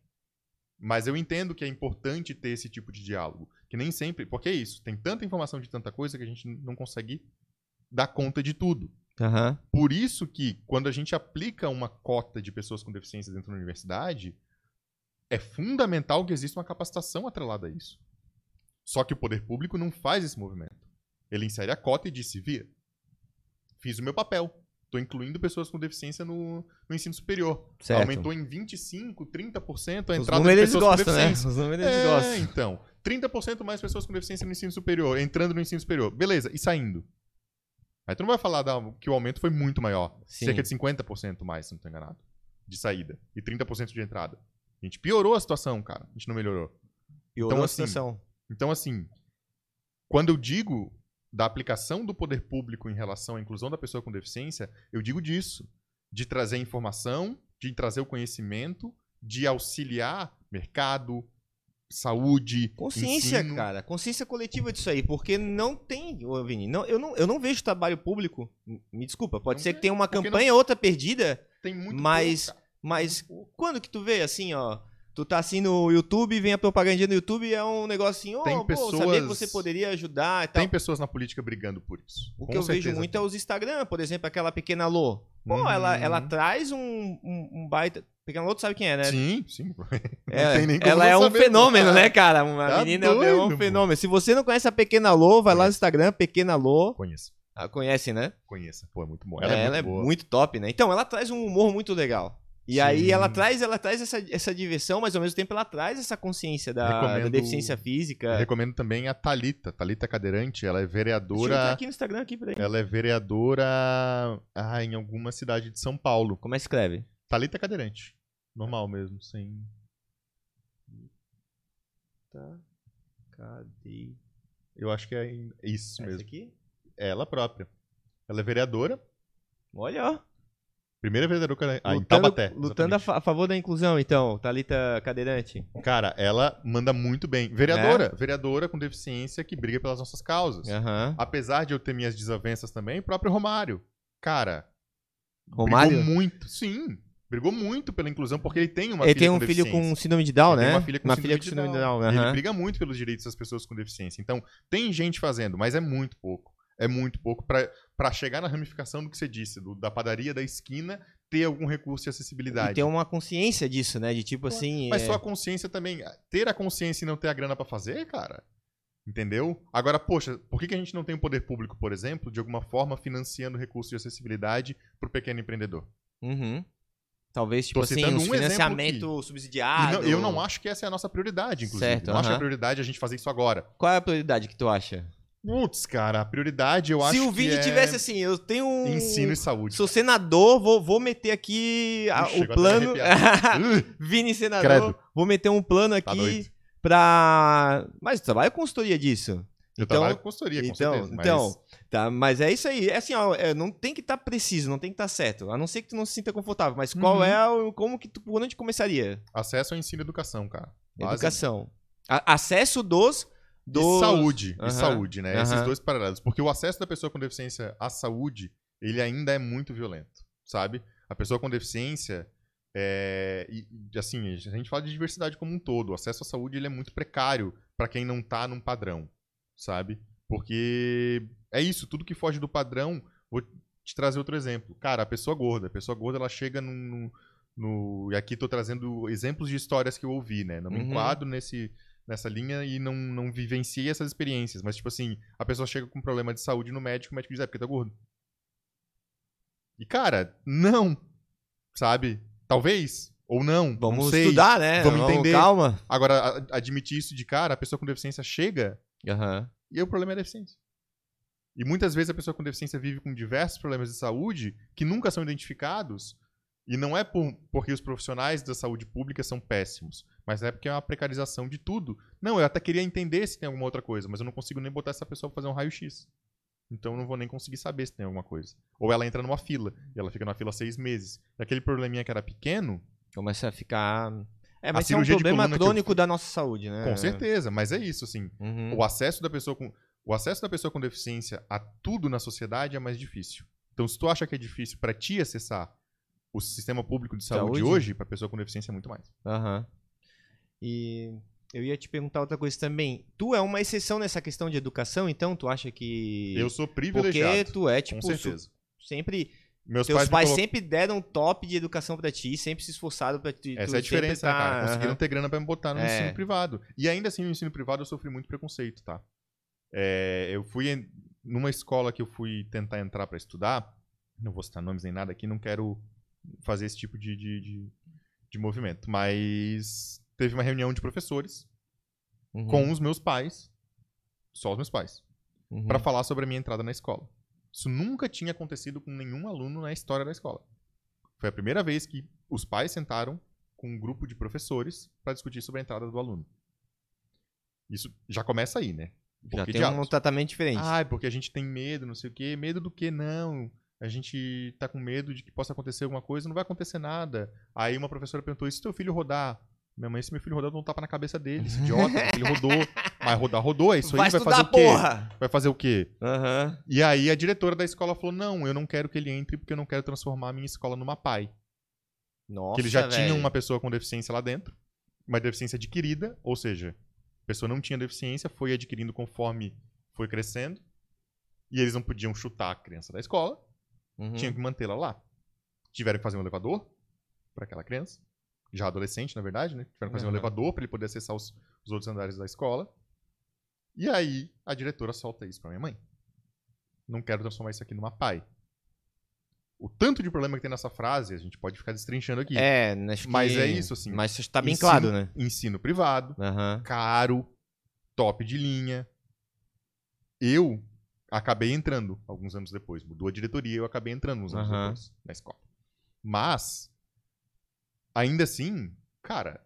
Mas eu entendo que é importante ter esse tipo de diálogo. Que nem sempre. Porque é isso. Tem tanta informação de tanta coisa que a gente não consegue dar conta de tudo. Aham. Por isso que, quando a gente aplica uma cota de pessoas com deficiência dentro da universidade, é fundamental que exista uma capacitação atrelada a isso. Só que o poder público não faz esse movimento. Ele insere a cota e disse: via, fiz o meu papel. Estou incluindo pessoas com deficiência no, no ensino superior. Certo. Aumentou em 25%, 30% a Os entrada números de pessoas com gostam, né? deficiência. Os números É, gostam. então. 30% mais pessoas com deficiência no ensino superior, entrando no ensino superior. Beleza, e saindo? Aí tu não vai falar da- que o aumento foi muito maior. Sim. Cerca de 50% mais, se não tô enganado. De saída. E 30% de entrada. A gente piorou a situação, cara. A gente não melhorou. Piorou Então, a assim, situação. Então, assim, quando eu digo da aplicação do poder público em relação à inclusão da pessoa com deficiência, eu digo disso. De trazer informação, de trazer o conhecimento, de auxiliar mercado, saúde, Consciência, ensino. cara. Consciência coletiva disso aí. Porque não tem, Vini, não, eu, não, eu não vejo trabalho público. Me desculpa, pode Não ser tem, que tenha uma campanha outra perdida, Tem muito Mas- pouco, mas quando que tu vê assim, ó? Tu tá assim no YouTube, vem a propagandinha no YouTube e é um negocinho, Tem ó, pô, sabia que pessoas- você poderia ajudar e tal. Tem pessoas na política brigando por isso. O que eu vejo muito tem. é os Instagram, por exemplo, aquela pequena Lô. Pô, Uhum. ela, ela traz um, um, um baita. Pequena Lô, tu sabe quem é, né? Sim, sim. É, ela é um fenômeno, né, cara? Uma Tá menina é um- é um doido, fenômeno. Se você não conhece a Pequena Lô, vai lá no Instagram, Pequena Lô. Conheço. Ah, conhece, né? Conheça. Pô, é muito bom. Ela, Ela, é, é muito boa. muito top, né? Então, ela traz um humor muito legal. E Sim. aí ela traz, ela traz essa, essa diversão, mas ao mesmo tempo ela traz essa consciência da, da deficiência física. recomendo também a Talita. Talita Cadeirante, ela é Deixa eu vereadora. aqui no Instagram aqui, peraí. Ela é vereadora ah, em alguma cidade de São Paulo. Como é que escreve? Talita Cadeirante. Normal mesmo, sem. Tá. Cadê? Eu acho que é isso Essa mesmo. aqui? Ela própria. Ela é vereadora. Olha, ó. Primeira vereadora ah, em lutando Taubaté. lutando a, exatamente. fa- a favor da inclusão, então. Thalita Cadeirante. Cara, ela manda muito bem. Vereadora. Vereadora com deficiência que briga pelas nossas causas. Aham. Apesar de eu ter minhas desavenças também, o próprio Romário. Cara. Romário? Brigou muito. Sim. Brigou muito pela inclusão, porque ele tem uma Ele filha tem um com filho com síndrome de Down, Ele né? tem uma filha com síndrome de síndrome de Down. Down. Ele aham. briga muito pelos direitos das pessoas com deficiência. Então, tem gente fazendo, mas é muito pouco. É muito pouco pra pra chegar na ramificação do que você disse, do- da padaria da esquina, ter algum recurso de acessibilidade. E ter uma consciência disso, né? De tipo assim. Mas é, só a consciência também. Ter a consciência e não ter a grana pra fazer, cara. Entendeu? Agora, poxa, por que, que a gente não tem um poder público, por exemplo, de alguma forma financiando recursos de acessibilidade pro pequeno empreendedor? Uhum. Talvez, tipo Tô assim, um financiamento subsidiado. não- eu não acho que essa é a nossa prioridade, inclusive. Certo, não acho que aham. a prioridade é a gente fazer isso agora. Qual é a prioridade que tu acha? Putz, cara, a prioridade eu acho Se o que Vini é tivesse assim, eu tenho um. ensino e saúde. Sou senador, vou, vou meter aqui a- Ixi, o agora plano. Vini senador, Credo. vou meter um plano Tá aqui doido. pra. Mas trabalha com consultoria disso. eu então, trabalho com consultoria, com então, certeza. mas- então, tá, mas é isso aí. É assim, ó, é, não tem que estar preciso, não tem que estar certo. A não ser que tu não se sinta confortável. Mas qual Uhum. é o. Como que tu. Por onde começaria? Acesso ao ensino e educação, cara. Base- Educação. A- acesso dos. Dos... E saúde. Aham. E saúde, né? Esses Aham. dois paralelos. Porque o acesso da pessoa com deficiência à saúde, ele ainda é muito violento, sabe? A pessoa com deficiência, É, e, assim, a gente fala de diversidade como um todo. O acesso à saúde ele é muito precário para quem não tá num padrão, sabe? Porque é isso, tudo que foge do padrão. Vou te trazer outro exemplo. Cara, a pessoa gorda. A pessoa gorda, ela chega num. no, e aqui estou trazendo exemplos de histórias que eu ouvi, né? Não me Uhum. enquadro nesse, nessa linha e não, não vivenciei essas experiências. Mas, tipo assim, a pessoa chega com um problema de saúde no médico, o médico diz, é porque tá gordo. E, cara, não. Sabe? Talvez. Ou não. não Vamos sei. estudar, né? Vamos entender. Calma. Agora, a- admitir isso de cara, a pessoa com deficiência chega Aham. e o problema é a deficiência. E muitas vezes a pessoa com deficiência vive com diversos problemas de saúde que nunca são identificados. E não é por, porque os profissionais da saúde pública são péssimos, mas é porque é uma precarização de tudo. Não, eu até queria entender se tem alguma outra coisa, mas eu não consigo nem botar essa pessoa pra fazer um raio-x. Então eu não vou nem conseguir saber se tem alguma coisa. Ou ela entra numa fila, e ela fica na fila seis meses. E aquele probleminha que era pequeno, Começa a ficar. É, mas é um problema que eu crônico da nossa saúde, né? com certeza, mas é isso, assim. Uhum. o acesso da pessoa com o acesso da pessoa com deficiência a tudo na sociedade é mais difícil. Então, se tu acha que é difícil pra ti acessar o sistema público de saúde, Saúde? hoje, pra pessoa com deficiência é muito mais. Aham. E eu ia te perguntar outra coisa também. Tu é uma exceção nessa questão de educação, então tu acha que. Eu sou Porque privilegiado, tu é, com tipo, certeza. su- sempre. Meus teus pais, pais, me colo- sempre deram top de educação pra ti, sempre se esforçaram pra ti. Essa tu é a diferença, né, cara. tá- Conseguiram aham. ter grana pra me botar no É. ensino privado. E ainda assim, no ensino privado, eu sofri muito preconceito, tá? É, eu fui em- numa escola que eu fui tentar entrar pra estudar. Não vou citar nomes nem nada aqui, não quero fazer esse tipo de, de, de, de movimento. Mas teve uma reunião de professores Uhum, com os meus pais, só os meus pais, uhum. pra falar sobre a minha entrada na escola. Isso nunca tinha acontecido com nenhum aluno na história da escola. Foi a primeira vez que os pais sentaram com um grupo de professores pra discutir sobre a entrada do aluno. Isso já começa aí, né? Já Por que tem um tratamento diferente. Ah, é porque a gente tem medo, não sei o quê. Medo do que? Não. A gente tá com medo de que possa acontecer alguma coisa, não vai acontecer nada. Aí uma professora perguntou: e se teu filho rodar? Minha mãe, se meu filho rodar, eu dou um tapa na cabeça dele, esse idiota. filho rodou. Mas rodar, rodou, é isso vai aí, vai estudar, fazer o quê? porra! Vai fazer o quê? Aham. E aí a diretora da escola falou: não, eu não quero que ele entre porque eu não quero transformar a minha escola numa PAI. Nossa, que eles já velho. tinham uma pessoa com deficiência lá dentro, uma deficiência adquirida, ou seja, a pessoa não tinha deficiência, foi adquirindo conforme foi crescendo, e eles não podiam chutar a criança da escola, Uhum. tinham que mantê-la lá. Tiveram que fazer um elevador para aquela criança, já adolescente, na verdade, né? Tiveram que fazer um Uhum. elevador para ele poder acessar os, os outros andares da escola. E aí a diretora solta isso para minha mãe. Não quero transformar isso aqui numa pai. O tanto de problema que tem nessa frase, a gente pode ficar destrinchando aqui. É, acho que... Mas é isso, assim. Mas isso tá bem Ensino- claro, né? Ensino privado, Aham. caro, top de linha. Eu acabei entrando alguns anos depois. Mudou a diretoria, eu acabei entrando uns anos Aham. depois na escola. Mas, ainda assim, cara,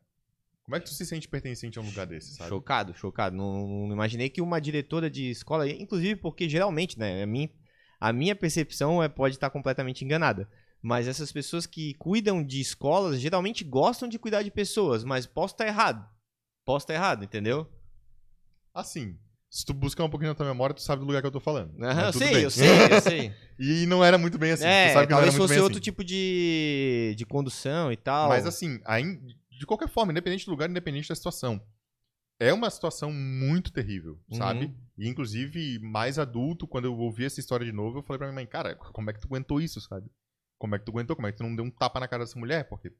como é que tu se sente pertencente a um lugar desse, sabe? Chocado, chocado. Não, não imaginei que uma diretora de escola, inclusive porque geralmente, né, a minha, a minha percepção é, pode estar completamente enganada. Mas essas pessoas que cuidam de escolas geralmente gostam de cuidar de pessoas, mas posso estar errado. Posso estar errado, entendeu? Assim, se tu buscar um pouquinho na tua memória, tu sabe do lugar que eu tô falando. Aham, eu sei, eu sei, eu sei. e não era muito bem assim. tu é, sabe que não era talvez fosse outro assim. tipo de, de condução e tal. Mas assim, ain- de qualquer forma, independente do lugar, independente da situação. É uma situação muito terrível, Uhum. sabe? E inclusive, mais adulto, quando eu ouvi essa história de novo, eu falei pra minha mãe, cara, como é que tu aguentou isso, sabe? Como é que tu aguentou? Como é que tu não deu um tapa na cara dessa mulher? Porque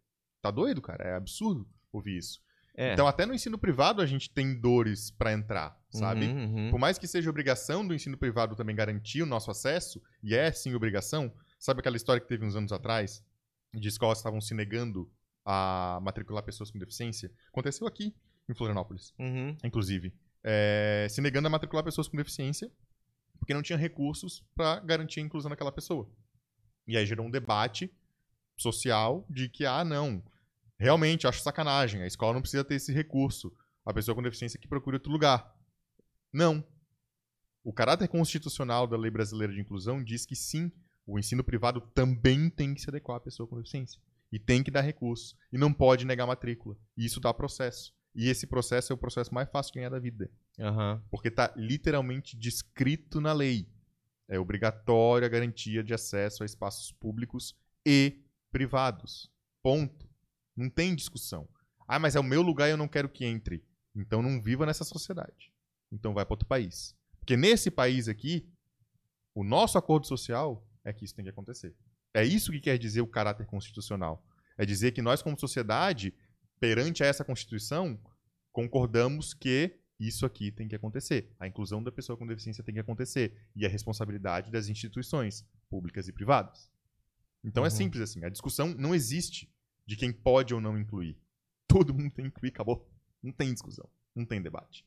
tá doido, cara. É absurdo ouvir isso. É. Então, até no ensino privado, a gente tem dores pra entrar, sabe? Uhum, uhum. Por mais que seja obrigação do ensino privado também garantir o nosso acesso, e é sim obrigação, sabe aquela história que teve uns anos atrás, de escolas que estavam se negando a matricular pessoas com deficiência? Aconteceu aqui, em Florianópolis, Uhum. inclusive. É, se negando a matricular pessoas com deficiência, porque não tinha recursos para garantir a inclusão daquela pessoa. E aí gerou um debate social de que, ah, não, realmente, acho sacanagem, a escola não precisa ter esse recurso. A pessoa com deficiência que procure outro lugar. Não. O caráter constitucional da Lei Brasileira de Inclusão diz que sim, o ensino privado também tem que se adequar à pessoa com deficiência. E tem que dar recurso. E não pode negar matrícula. E isso dá processo. E esse processo é o processo mais fácil de ganhar da vida. Aham. Porque está literalmente descrito na lei. É obrigatória a garantia de acesso a espaços públicos e privados. Ponto. Não tem discussão. Ah, mas é o meu lugar e eu não quero que entre. Então não viva nessa sociedade. Então vai para outro país. Porque nesse país aqui, o nosso acordo social é que isso tem que acontecer. É isso que quer dizer o caráter constitucional. É dizer que nós, como sociedade, perante a essa Constituição, concordamos que isso aqui tem que acontecer. A inclusão da pessoa com deficiência tem que acontecer. E a responsabilidade das instituições, públicas e privadas. Então é Uhum. simples assim. A discussão não existe de quem pode ou não incluir. Todo mundo tem que incluir, acabou. Não tem discussão. Não tem debate.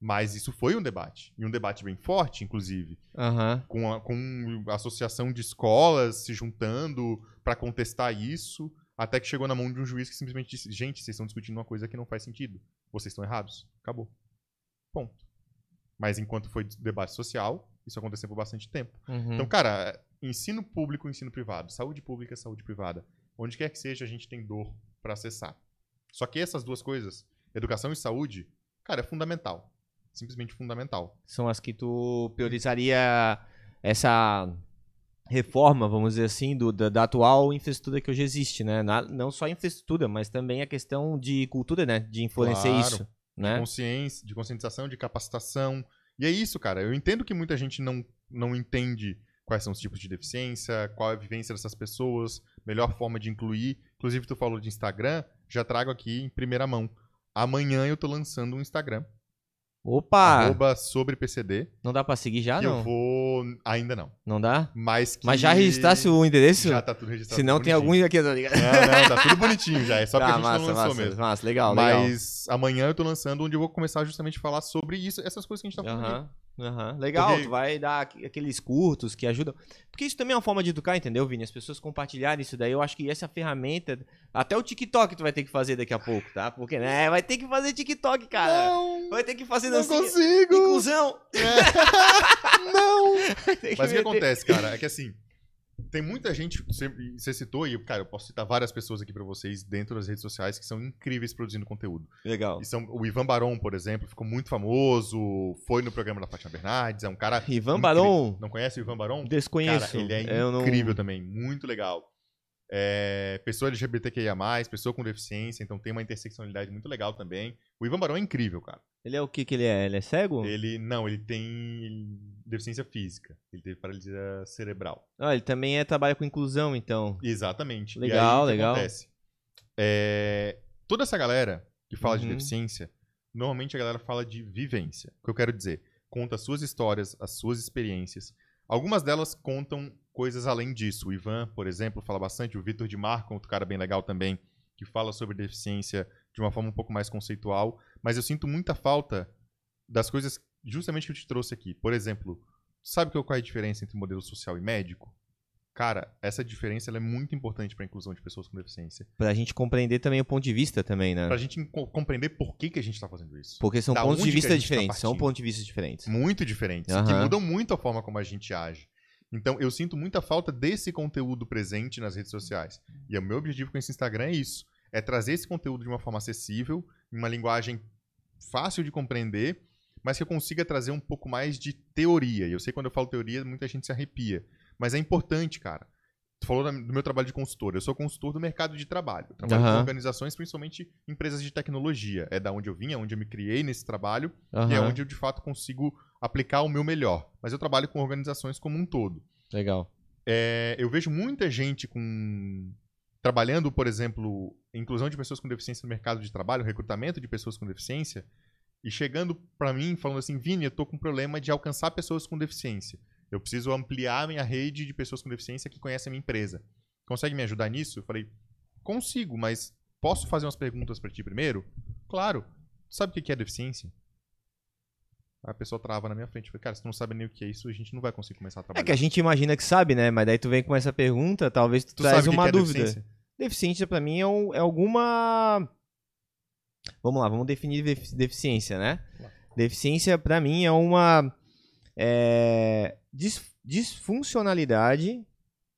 Mas isso foi um debate. E um debate bem forte, inclusive Aham. com a, com a associação de escolas se juntando para contestar isso, até que chegou na mão de um juiz que simplesmente disse: gente, vocês estão discutindo uma coisa que não faz sentido. Vocês estão errados. Acabou. Ponto. Mas enquanto foi debate social, isso aconteceu por bastante tempo. Uhum. Então, cara, ensino público, ensino privado, saúde pública, saúde privada, onde quer que seja, a gente tem dor para acessar. Só que essas duas coisas, educação e saúde, cara, é fundamental. Simplesmente fundamental. São as que tu priorizaria essa reforma, vamos dizer assim, do, da, da atual infraestrutura que hoje existe, né? Na- não só a infraestrutura, mas também a questão de cultura, né? De influenciar Claro. isso, de né? consciência, de conscientização, de capacitação. E é isso, cara. Eu entendo que muita gente não, não entende quais são os tipos de deficiência, qual é a vivência dessas pessoas, melhor forma de incluir. Inclusive, tu falou de Instagram, já trago aqui em primeira mão. Amanhã eu tô lançando um Instagram, Opa! arroba sobre PCD, Não dá pra seguir já, não? eu vou... Ainda não. Não dá? Mas que... Mas já registrasse o endereço? Já tá tudo registrado. Senão tudo tem algum bonitinho. aqui, tá ligado? Não, não, tá tudo bonitinho já. É só porque Tá, a gente massa, não lançou massa, mesmo. Massa, legal, legal. Mas amanhã eu tô lançando onde eu vou começar justamente a falar sobre isso, essas coisas que a gente tá falando. Aham. Legal, Porque- tu vai dar aqu- aqueles curtos que ajudam. Porque isso também é uma forma de educar, entendeu, Vini? As pessoas compartilharem isso daí. Eu acho que essa ferramenta. Até o TikTok tu vai ter que fazer daqui a pouco, tá? Porque, né? Vai ter que fazer TikTok, cara. Não, Vai ter que fazer não dancinha. consigo. Inclusão. Não! Tem que Mas o que acontece, cara, é que assim, tem muita gente, você, você citou, e cara, eu posso citar várias pessoas aqui pra vocês dentro das redes sociais que são incríveis produzindo conteúdo. Legal. E são, o Ivan Baron, por exemplo, ficou muito famoso, foi no programa da Fátima Bernardes, é um cara. Ivan incrível. Baron, Não conhece o Ivan Baron? desconheço. Cara, ele é Eu não- incrível também, muito legal. É, pessoa LGBTQIA, pessoa com deficiência, então tem uma interseccionalidade muito legal também. O Ivan Barão é incrível, cara. Ele é o que que ele é? Ele é cego? Ele, não, ele tem deficiência física. Ele teve paralisia cerebral. Ah, ele também é, trabalha com inclusão, então. Exatamente. Legal, aí, legal. Acontece? É, toda essa galera que fala de Uhum. deficiência, normalmente a galera fala de vivência. O que eu quero dizer? Conta as suas histórias, as suas experiências. Algumas delas contam coisas além disso. O Ivan, por exemplo, fala bastante. O Vitor de Marco, outro cara bem legal também, que fala sobre deficiência de uma forma um pouco mais conceitual. Mas eu sinto muita falta das coisas justamente que eu te trouxe aqui. Por exemplo, sabe qual é a diferença entre modelo social e médico? Cara, essa diferença ela é muito importante para a inclusão de pessoas com deficiência. Pra gente compreender também o ponto de vista também, né? Pra gente co- compreender por que, que a gente tá fazendo isso. Porque são Da pontos de que a vista gente tá diferentes. são partindo? pontos de vista diferentes. Muito diferentes. Que Aham. mudam muito a forma como a gente age. Então, eu sinto muita falta desse conteúdo presente nas redes sociais. E o meu objetivo com esse Instagram é isso. É trazer esse conteúdo de uma forma acessível, em uma linguagem fácil de compreender, mas que eu consiga trazer um pouco mais de teoria. E eu sei que quando eu falo teoria, muita gente se arrepia. Mas é importante, cara. Tu falou do meu trabalho de consultor. Eu sou consultor do mercado de trabalho. Eu trabalho Aham. com organizações, principalmente empresas de tecnologia. É da onde eu vim, é onde eu me criei nesse trabalho e é onde eu de fato consigo aplicar o meu melhor. Mas eu trabalho com organizações como um todo. Legal. É, eu vejo muita gente com trabalhando, por exemplo, inclusão de pessoas com deficiência no mercado de trabalho, recrutamento de pessoas com deficiência, e chegando pra mim falando assim, Vini, eu tô com problema de alcançar pessoas com deficiência. Eu preciso ampliar a minha rede de pessoas com deficiência que conhecem a minha empresa. Consegue me ajudar nisso? Eu falei, consigo, mas posso fazer umas perguntas pra ti primeiro? Claro. Sabe o que é deficiência? A pessoa trava na minha frente. Eu falei, cara, se tu não sabe nem o que é isso, a gente não vai conseguir começar a É trabalhar. que a gente imagina que sabe, né? Mas daí tu vem com essa pergunta, talvez tu, Tu traz uma que é dúvida. deficiência? Deficiência pra mim é, um- é alguma. Vamos lá, vamos definir defi- deficiência, né? Deficiência pra mim é uma é, dis- disfuncionalidade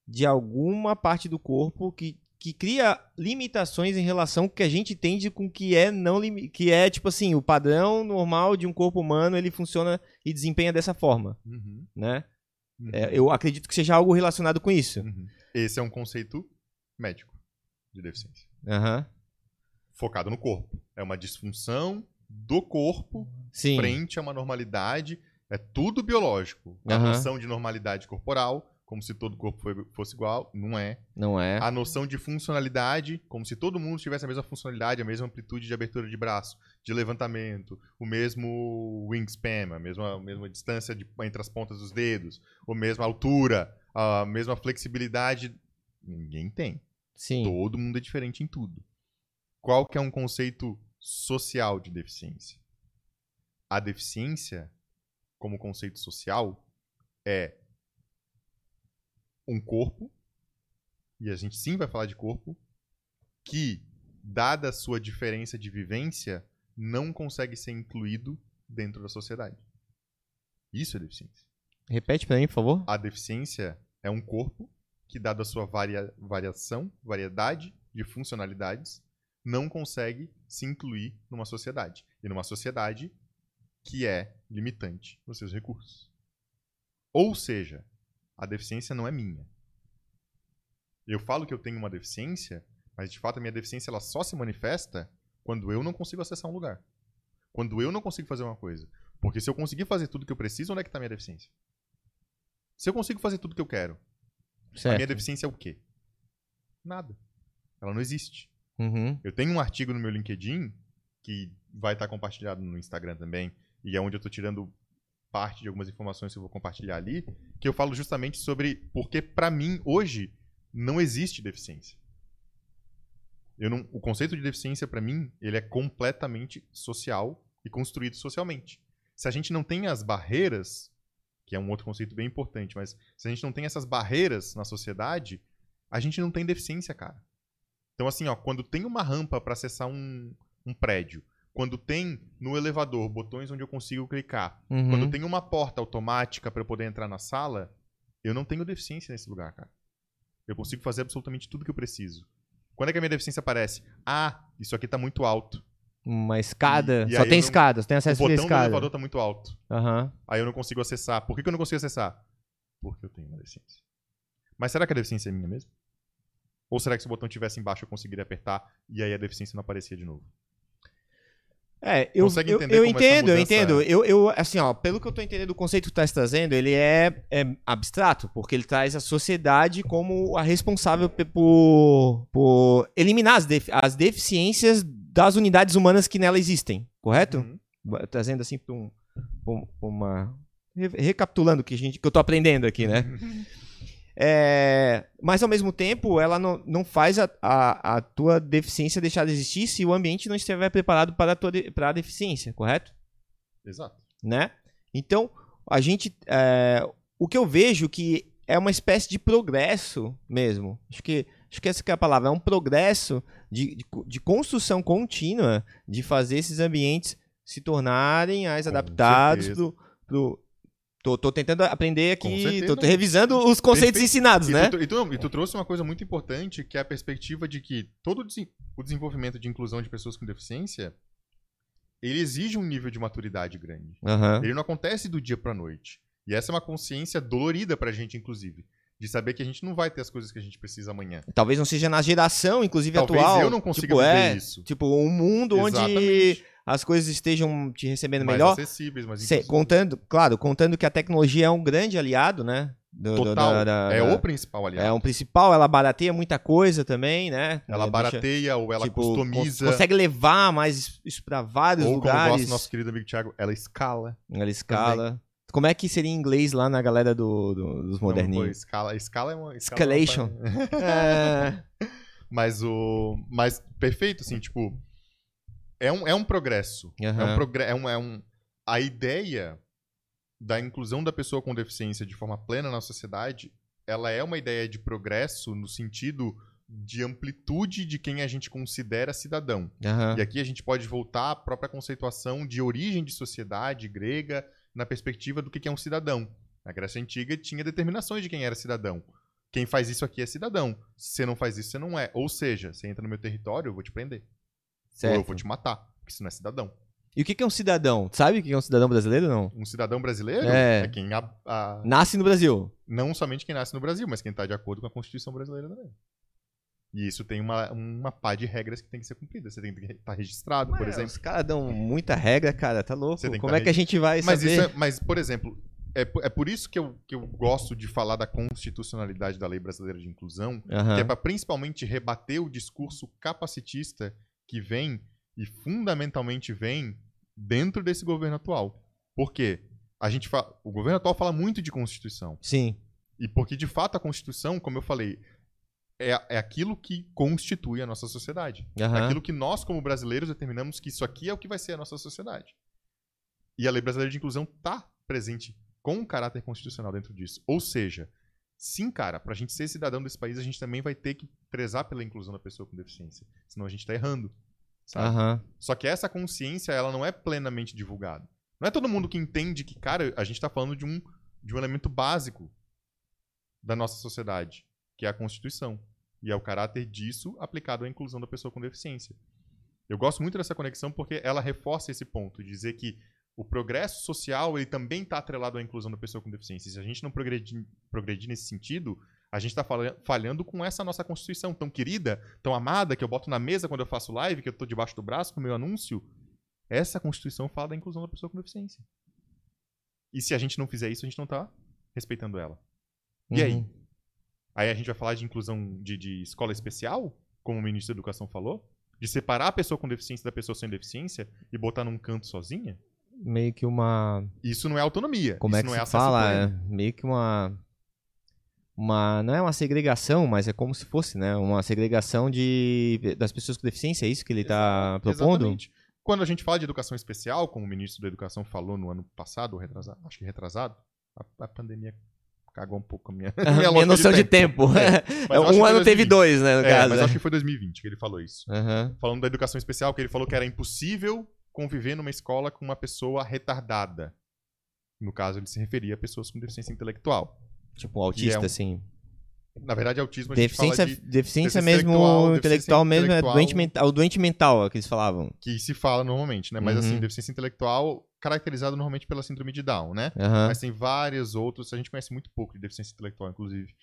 de alguma parte do corpo que, que cria limitações em relação ao que a gente entende com que é não que é tipo assim o padrão normal de um corpo humano ele funciona e desempenha dessa forma, Uhum, né? uhum. É, eu acredito que seja algo relacionado com isso. Uhum. Esse é um conceito médico de deficiência. Focado no corpo. É uma disfunção do corpo Sim. frente a uma normalidade. É tudo biológico. A Aham. noção de normalidade corporal, como se todo corpo fosse igual, não é. Não é? A noção de funcionalidade, como se todo mundo tivesse a mesma funcionalidade, a mesma amplitude de abertura de braço, de levantamento, o mesmo wingspan, a mesma, a mesma distância de- entre as pontas dos dedos, a mesma altura, a mesma flexibilidade. Ninguém tem. Sim. Todo mundo é diferente em tudo. Qual que é um conceito social de deficiência? A deficiência, como conceito social, é um corpo, e a gente sim vai falar de corpo, que, dada a sua diferença de vivência, não consegue ser incluído dentro da sociedade. Isso é deficiência. Repete pra mim, por favor. A deficiência é um corpo que, dado a sua varia- variação, variedade de funcionalidades, não consegue se incluir numa sociedade. E numa sociedade que é limitante nos seus recursos. Ou seja, a deficiência não é minha. Eu falo que eu tenho uma deficiência, mas de fato a minha deficiência ela só se manifesta quando eu não consigo acessar um lugar. Quando eu não consigo fazer uma coisa. Porque se eu conseguir fazer tudo que eu preciso, onde é que está a minha deficiência? Se eu consigo fazer tudo que eu quero, a minha Certo. deficiência é o quê? Nada. Ela não existe. Uhum. Eu tenho um artigo no meu LinkedIn, que vai estar compartilhado no Instagram também, e é onde eu estou tirando parte de algumas informações que eu vou compartilhar ali, que eu falo justamente sobre porque, para mim, hoje, não existe deficiência. Eu não, o conceito de deficiência, para mim, ele é completamente social e construído socialmente. Se a gente não tem as barreiras, que é um outro conceito bem importante, mas se a gente não tem essas barreiras na sociedade, a gente não tem deficiência, cara. Então, assim, ó, quando tem uma rampa para acessar um, um prédio, quando tem no elevador botões onde eu consigo clicar, Uhum. quando tem uma porta automática para eu poder entrar na sala, eu não tenho deficiência nesse lugar, cara. Eu consigo fazer absolutamente tudo que eu preciso. Quando é que a minha deficiência aparece? Ah, isso aqui tá muito alto. Uma escada. E- e Só tem não- escadas, tem O acesso via botão do escada. elevador tá muito alto. Aham. Aí eu não consigo acessar. Por que, que eu não consigo acessar? Porque eu tenho uma deficiência. Mas será que a deficiência é minha mesmo? Ou será que se o botão estivesse embaixo eu conseguiria apertar e aí a deficiência não aparecia de novo? É, eu, Consegue eu, entender eu essa entendo, eu entendo. Eu, eu, assim, ó, pelo que eu tô entendendo do conceito que tu tá trazendo, ele é, é abstrato, porque ele traz a sociedade como a responsável por, por eliminar as, def- as deficiências das unidades humanas que nela existem, correto? Uhum. Trazendo assim para um, pra um- pra uma. re- Recapitulando o que, a gente, que eu tô aprendendo aqui, né? É, mas ao mesmo tempo, ela não, não faz a, a, a tua deficiência deixar de existir se o ambiente não estiver preparado para a tua de, para a deficiência, correto? Exato. Né? Então, a gente. é, o que eu vejo que é uma espécie de progresso mesmo. Acho que, acho que essa que é a palavra. É um progresso de, de, de construção contínua de fazer esses ambientes se tornarem mais Com adaptados pro, pro. Tô, tô tentando aprender aqui, tô, tô revisando os conceitos Perfeito. ensinados, E, né? tu, e, tu, e tu trouxe uma coisa muito importante, que é a perspectiva de que todo o desen- o desenvolvimento de inclusão de pessoas com deficiência, ele exige um nível de maturidade grande. Aham. Ele não acontece do dia pra noite. E essa é uma consciência dolorida pra gente, inclusive. De saber que a gente não vai ter as coisas que a gente precisa amanhã. Talvez não seja na geração, inclusive Talvez atual. eu não consiga tipo, viver é, isso. Tipo, um mundo onde Exatamente. as coisas estejam te recebendo mais melhor. acessíveis, mais inclusivas. contando, claro, contando que a tecnologia é um grande aliado, né? do- do- Total. da- da- é da- o principal, aliás. é um principal, ela barateia muita coisa também, né? Ela barateia ou ela tipo, customiza. cons- consegue levar mais isso pra vários ou como lugares. gosta o nosso querido amigo Thiago, ela escala. Ela escala. Como é que seria em inglês lá na galera do, do- dos Não, pô, moderninhos? escala, escala é uma. escala é uma Escalation. É, Mas o. Mas perfeito, assim, tipo. É um, é um progresso. É um progre... é um, é um. A ideia da inclusão da pessoa com deficiência de forma plena na sociedade, ela é uma ideia de progresso no sentido de amplitude de quem a gente considera cidadão. aham. E aqui a gente pode voltar à própria conceituação de origem de sociedade grega na perspectiva do que é um cidadão. Na Grécia Antiga tinha determinações de quem era cidadão. Quem faz isso aqui é cidadão. Se você não faz isso, você não é. Ou seja, você entra no meu território, eu vou te prender. Ou eu Certo. vou te matar, porque você não é cidadão. E o que é um cidadão? Sabe o que é um cidadão brasileiro ou não? Um cidadão brasileiro É. é, quem a- a- Nasce no Brasil. não somente quem nasce no Brasil, mas quem está de acordo com a Constituição brasileira também. E isso tem uma, uma pá de regras que tem que ser cumprida. Você tem que estar registrado, Mas por exemplo. Os caras dão muita regra, cara, tá louco. Como tá é que a gente vai Mas, saber? é- mas, por exemplo, é, por- é por isso que eu, que eu gosto de falar da constitucionalidade da Lei Brasileira de Inclusão, Aham. que é para principalmente rebater o discurso capacitista que vem e fundamentalmente vem dentro desse governo atual. Por quê? A gente fa... O governo atual fala muito de Constituição. Sim. E porque, de fato, a Constituição, como eu falei, é, é aquilo que constitui a nossa sociedade. É Aham. aquilo que nós, como brasileiros, determinamos que isso aqui é o que vai ser a nossa sociedade. E a Lei Brasileira de Inclusão está presente com um caráter constitucional dentro disso. Ou seja, sim, cara, para a gente ser cidadão desse país, a gente também vai ter que prezar pela inclusão da pessoa com deficiência. Senão a gente está errando. Sabe? Aham. Só que essa consciência, ela não é plenamente divulgada. Não é todo mundo que entende que, cara, a gente está falando de um, de um elemento básico da nossa sociedade, que é a Constituição. E é o caráter disso aplicado à inclusão da pessoa com deficiência. Eu gosto muito dessa conexão porque ela reforça esse ponto, dizer que o progresso social ele também está atrelado à inclusão da pessoa com deficiência. Se a gente não progredir, progredir nesse sentido, a gente está falhando com essa nossa Constituição tão querida, tão amada, que eu boto na mesa quando eu faço live, que eu estou debaixo do braço com o meu anúncio. Essa Constituição fala da inclusão da pessoa com deficiência. E se a gente não fizer isso, a gente não está respeitando ela. E? Uhum. Aí a gente vai falar de inclusão de, de escola especial, como o ministro da Educação falou? De separar a pessoa com deficiência da pessoa sem deficiência e botar num canto sozinha? Meio que uma. Isso não é autonomia. Como isso é que não se é fala? É meio que uma. Uma. Não é uma segregação, mas é como se fosse, né? Uma segregação de, das pessoas com deficiência, é isso que ele tá propondo? Exatamente. Quando a gente fala de educação especial, como o ministro da Educação falou no ano passado, ou retrasado, acho que retrasado, a, a pandemia cagou um pouco a minha, A minha lógica noção de tempo. É, mas eu acho que um foi ano teve 2020. dois, né, no É, caso. mas acho que foi 2020 que ele falou isso. Aham. Falando da educação especial, que ele falou que era impossível conviver numa escola com uma pessoa retardada. No caso, ele se referia a pessoas com deficiência intelectual. Tipo, autista, um- assim. Na verdade, autismo a gente Deficiência, fala de, deficiência deficiência mesmo intelectual, intelectual, mesmo, é intelectual. doente mental, o doente mental, é que eles falavam. que se fala normalmente, né? Mas Uhum. assim, deficiência intelectual caracterizada normalmente pela síndrome de Down, né? Aham. Mas tem vários outros, a gente conhece muito pouco de deficiência intelectual, inclusive.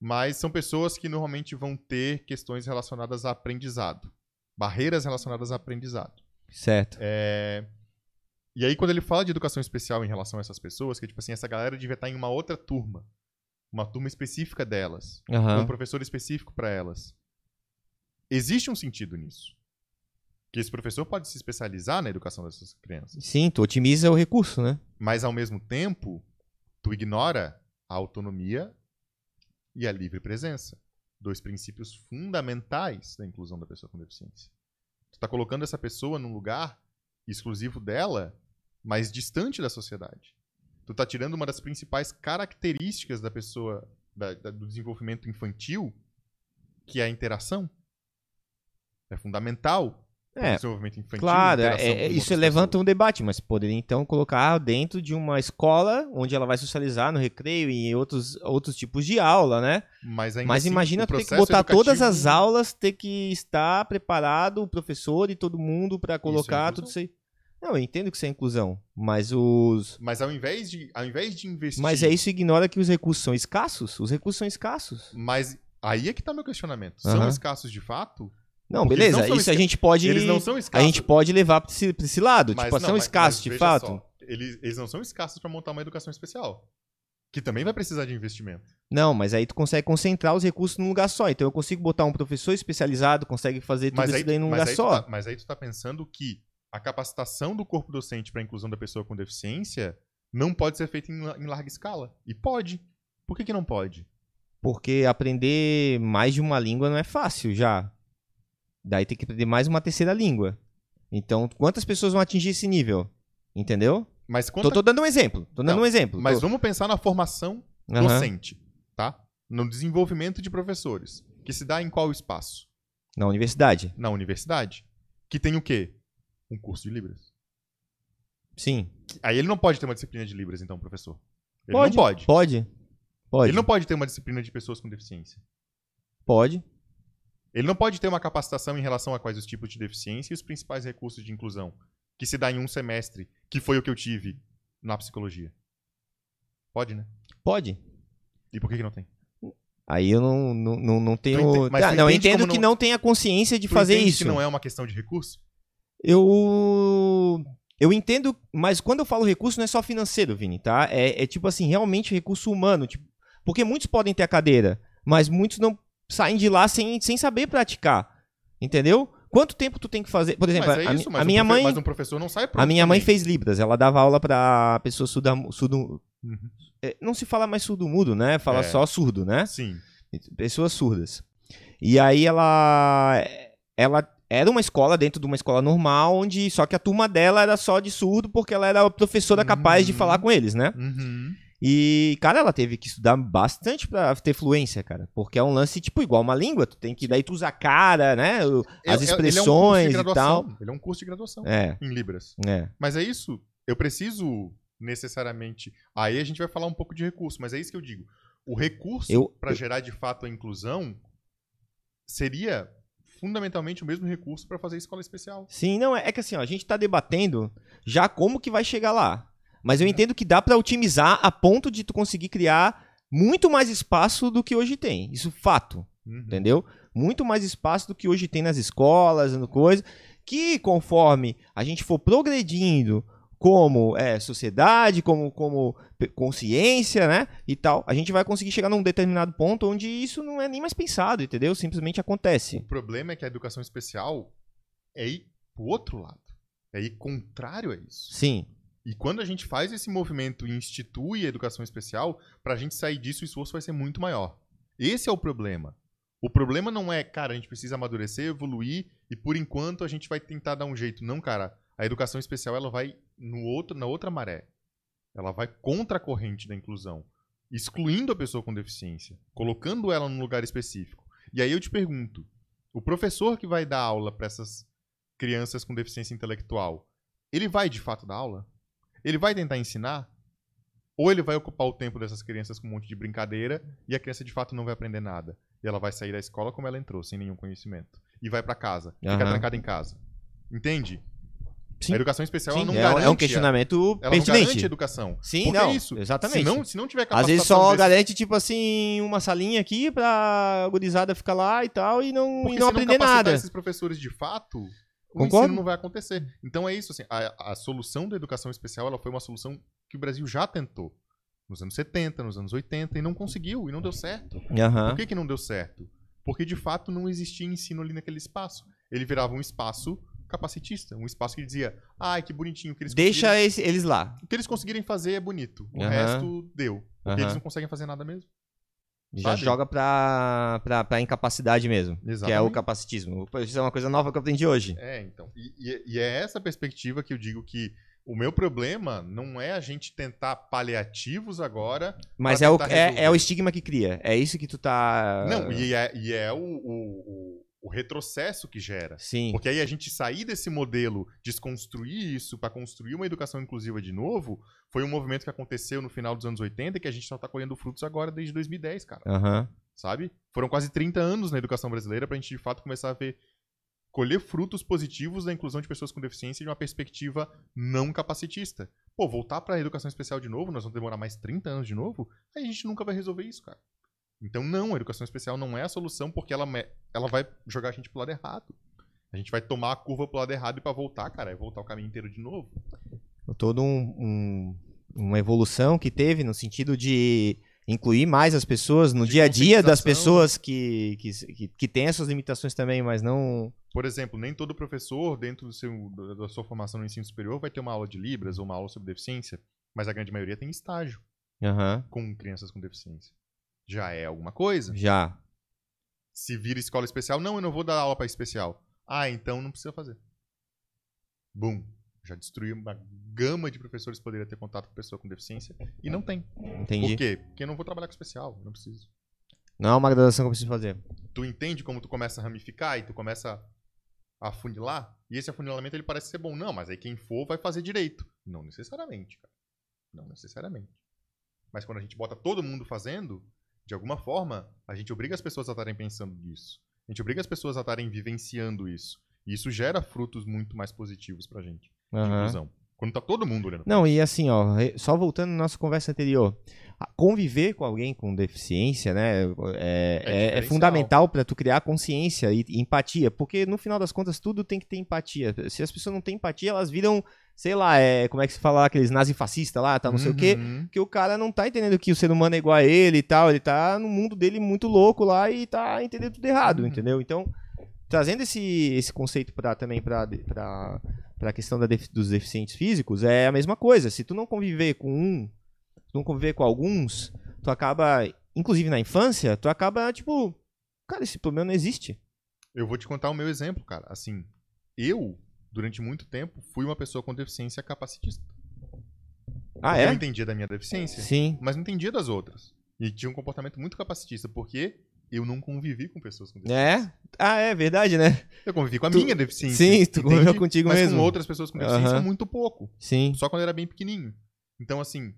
Mas são pessoas que normalmente vão ter questões relacionadas a aprendizado. Barreiras relacionadas a aprendizado. Certo. É, E aí, quando ele fala de educação especial em relação a essas pessoas, que tipo assim, essa galera devia estar em uma outra turma. Uma turma específica delas. Aham. um professor específico para elas. Existe um sentido nisso. Que esse professor pode se especializar na educação dessas crianças. Sim, tu otimiza o recurso, né? Mas, ao mesmo tempo, tu ignora a autonomia e a livre presença. Dois princípios fundamentais da inclusão da pessoa com deficiência. Tu tá colocando essa pessoa num lugar exclusivo dela, mas distante da sociedade. Tu tá tirando uma das principais características da pessoa, da- da- do desenvolvimento infantil, que é a interação. É fundamental É, desenvolvimento infantil. Claro, é- é- isso levanta pessoas. um debate, mas poderia então colocar dentro de uma escola onde ela vai socializar no recreio e em outros, outros tipos de aula, né? Mas, ainda Mas assim, imagina ter que botar todas educativo- as aulas, ter que estar preparado, o professor e todo mundo para colocar tudo isso aí. Não, eu entendo que isso é inclusão, mas os. Mas ao invés de, ao invés de investir. Mas é isso ignora que os recursos são escassos? Os recursos são escassos. Mas aí é que tá meu questionamento. São escassos de fato? Não, Porque beleza, não isso a gente pode. Eles não são A escassos. gente pode levar pra esse, pra esse lado. mas tipo, não, são mas- escassos mas de fato. só, eles, eles não são escassos para montar uma educação especial. Que também vai precisar de investimento. Não, mas aí tu consegue concentrar os recursos num lugar só. Então eu consigo botar um professor especializado, consegue fazer tudo Mas isso aí, daí num lugar só. tá- mas aí tu tá pensando que a capacitação do corpo docente para a inclusão da pessoa com deficiência não pode ser feita em, em larga escala. E pode. Por que, que não pode? Porque aprender mais de uma língua não é fácil já. Daí tem que aprender mais uma terceira língua. Então, quantas pessoas vão atingir esse nível? Entendeu? Mas, Tô, quanta- tô dando um exemplo. Tô dando Não, um exemplo. mas Tô- vamos pensar na formação Aham. docente, tá? No desenvolvimento de professores. Que se dá em qual espaço? Na universidade? Na universidade. Que tem o quê? Um curso de Libras. Sim. Aí ele não pode ter uma disciplina de Libras, então, professor. Ele pode. não pode. Pode. Pode. Ele não pode ter uma disciplina de pessoas com deficiência. Pode. Ele não pode ter uma capacitação em relação a quais os tipos de deficiência e os principais recursos de inclusão. Que se dá em um semestre, que foi o que eu tive na psicologia. Pode, né? Pode. E por que, que não tem? Aí eu não, não, não, não tenho. ente- mas Ah, não, eu entendo que não- não tenha consciência de Tu fazer isso. que não é uma questão de recurso? Eu. Eu entendo, mas quando eu falo recurso, não é só financeiro, Vini, tá? É, é tipo assim, realmente recurso humano. Tipo, porque muitos podem ter a cadeira, mas muitos não saem de lá sem, sem saber praticar. Entendeu? Quanto tempo tu tem que fazer? Por exemplo, mas é a, isso, a um minha mãe. Mas um professor não sai pronto A minha mãe também. fez Libras, ela dava aula pra pessoas surda, surdo. Uhum. é, Não se fala mais surdo-mudo, né? Fala É. só surdo, né? Sim. pessoas surdas. E aí ela ela era uma escola dentro de uma escola normal, onde só que a turma dela era só de surdo porque ela era a professora capaz de Uhum. falar com eles, né? Uhum. E cara, ela teve que estudar bastante pra ter fluência, cara, porque é um lance tipo igual uma língua, tu tem que daí tu usa a cara, né? As é- ele é um curso de expressões e tal. Ele é um curso de graduação É, em Libras. é. Mas é isso. Eu preciso necessariamente. Aí a gente vai falar um pouco de recurso, mas é isso que eu digo. O recurso Eu- para gerar de fato a inclusão seria fundamentalmente o mesmo recurso para fazer escola especial. Sim, não, é, é que assim, ó, a gente tá debatendo já como que vai chegar lá. Mas eu entendo que dá pra otimizar a ponto de tu conseguir criar muito mais espaço do que hoje tem. Isso fato, Uhum. entendeu? Muito mais espaço do que hoje tem nas escolas, no coisa, que conforme a gente for progredindo como é, sociedade, como, como consciência, né, e tal, a gente vai conseguir chegar num determinado ponto onde isso não é nem mais pensado, entendeu? Simplesmente O acontece. problema é que a educação especial é ir pro outro lado. É ir contrário a isso. Sim, E quando a gente faz esse movimento e institui a educação especial, pra gente sair disso, o esforço vai ser muito maior. Esse é o problema. O problema não é, cara, a gente precisa amadurecer, evoluir, e por enquanto a gente vai tentar dar um jeito. Não, cara. A educação especial ela vai no outro, na outra maré. Ela vai contra a corrente da inclusão, excluindo a pessoa com deficiência, colocando ela num lugar específico. E aí eu te pergunto: o professor que vai dar aula para essas crianças com deficiência intelectual, ele vai de fato dar aula? Ele vai tentar ensinar? Ou ele vai ocupar o tempo dessas crianças com um monte de brincadeira e a criança de fato não vai aprender nada? E ela vai sair da escola como ela entrou, sem nenhum conhecimento. E vai pra casa, fica trancada em casa. Entende? Sim. A educação especial Sim, não é, um- garante. é um questionamento ela não pertinente. garante a educação. Sim, Porque não. é isso. Exatamente. Se não, se não tiver Às vezes só desse- garante, tipo assim, uma salinha aqui pra gurizada ficar lá e tal e não, Porque e não se aprender capacitar nada. esses professores de fato, o Concordo. ensino não vai acontecer. Então é isso, assim, a, a solução da educação especial ela foi uma solução que o Brasil já tentou. Nos anos 70, nos anos 80, e não conseguiu, e não deu certo. Aham. Por que, que não deu certo? Porque de fato não existia ensino ali naquele espaço. Ele virava um espaço capacitista, um espaço que dizia, ai, que bonitinho, o que eles Deixa esse- eles lá. o que eles conseguirem fazer é bonito. O Aham. resto deu. Porque Aham. eles não conseguem fazer nada mesmo. Já joga pra, pra, pra incapacidade mesmo. Que é o Exatamente. capacitismo. Isso é uma coisa nova que eu aprendi hoje. É, então. E, e- e é essa perspectiva que eu digo que o meu problema não é a gente tentar paliativos agora. Mas é o, é, é o estigma que cria. É isso que tu tá. Não, e é, e é o, o- o- o retrocesso que gera. Sim. Porque aí a gente sair desse modelo, desconstruir isso para construir uma educação inclusiva de novo, foi um movimento que aconteceu no final dos anos 80 e que a gente só tá colhendo frutos agora desde 2010, cara. Aham. Sabe? Foram quase 30 anos na educação brasileira pra gente de fato começar a ver colher frutos positivos da inclusão de pessoas com deficiência de uma perspectiva não capacitista. Pô, voltar pra educação especial de novo, nós vamos demorar mais 30 anos de novo, aí a gente nunca vai resolver isso, cara. Então não, a educação especial não é a solução porque ela, ela vai jogar a gente pro lado errado. A gente vai tomar a curva pro lado errado e pra voltar, cara, é voltar o caminho inteiro de novo. Todo um, um- uma evolução que teve no sentido de incluir mais as pessoas no De dia a dia das pessoas que, que, que, têm essas limitações também, mas não. Por exemplo, nem todo professor, dentro do seu, da sua formação no ensino superior, vai ter uma aula de Libras ou uma aula sobre deficiência, mas a grande maioria tem estágio Aham. com crianças com deficiência. Já é alguma coisa. Já. Se vira escola especial, não, eu não vou dar aula para especial. Ah, então não precisa fazer. Bum. Já destruiu uma gama de professores que poderia ter contato com pessoa com deficiência e não tem. Entendi. Por quê? Porque eu não vou trabalhar com especial, não preciso. Não é uma graduação que eu preciso fazer. tu entende como tu começa a ramificar e tu começa a afunilar? E esse afunilamento ele parece ser bom. Não, mas aí quem for vai fazer direito. Não necessariamente, cara. Não necessariamente. Mas quando a gente bota todo mundo fazendo, de alguma forma, a gente obriga as pessoas a estarem pensando nisso. A gente obriga as pessoas a estarem vivenciando isso. E isso gera frutos muito mais positivos pra gente, de Aham. inclusão. Quando tá todo mundo olhando. Não, e assim, ó, só voltando na nossa conversa anterior, conviver com alguém com deficiência, né, é, é- é diferencial. fundamental pra tu criar consciência e, e empatia, porque no final das contas tudo tem que ter empatia. Se as pessoas não têm empatia, elas viram, sei lá, é, como é que se fala, aqueles nazifascistas lá, tá, não sei o quê, Uhum. que o cara não tá entendendo que o ser humano é igual a ele e tal, ele tá no mundo dele muito louco lá e tá entendendo tudo errado, Uhum. entendeu? Então, trazendo esse, esse conceito pra, também pra, pra, pra questão da dos deficientes físicos, é a mesma coisa. Se tu não conviver com um, tu não conviver com alguns, tu acaba, inclusive na infância, tu acaba, tipo, cara, esse problema não existe. Eu vou te contar o meu exemplo, cara. Assim, eu, durante muito tempo, fui uma pessoa com deficiência capacitista. Ah, Eu é? entendia da minha deficiência, Sim. mas não entendia das outras. E tinha um comportamento muito capacitista, porque eu não convivi com pessoas com deficiência. É? Ah, é verdade, né? Eu convivi com a Tu- minha deficiência. Sim, tu conviveu contigo mas mesmo. com outras pessoas com deficiência, muito pouco. Sim. Só quando eu era bem pequenininho. Então, assim,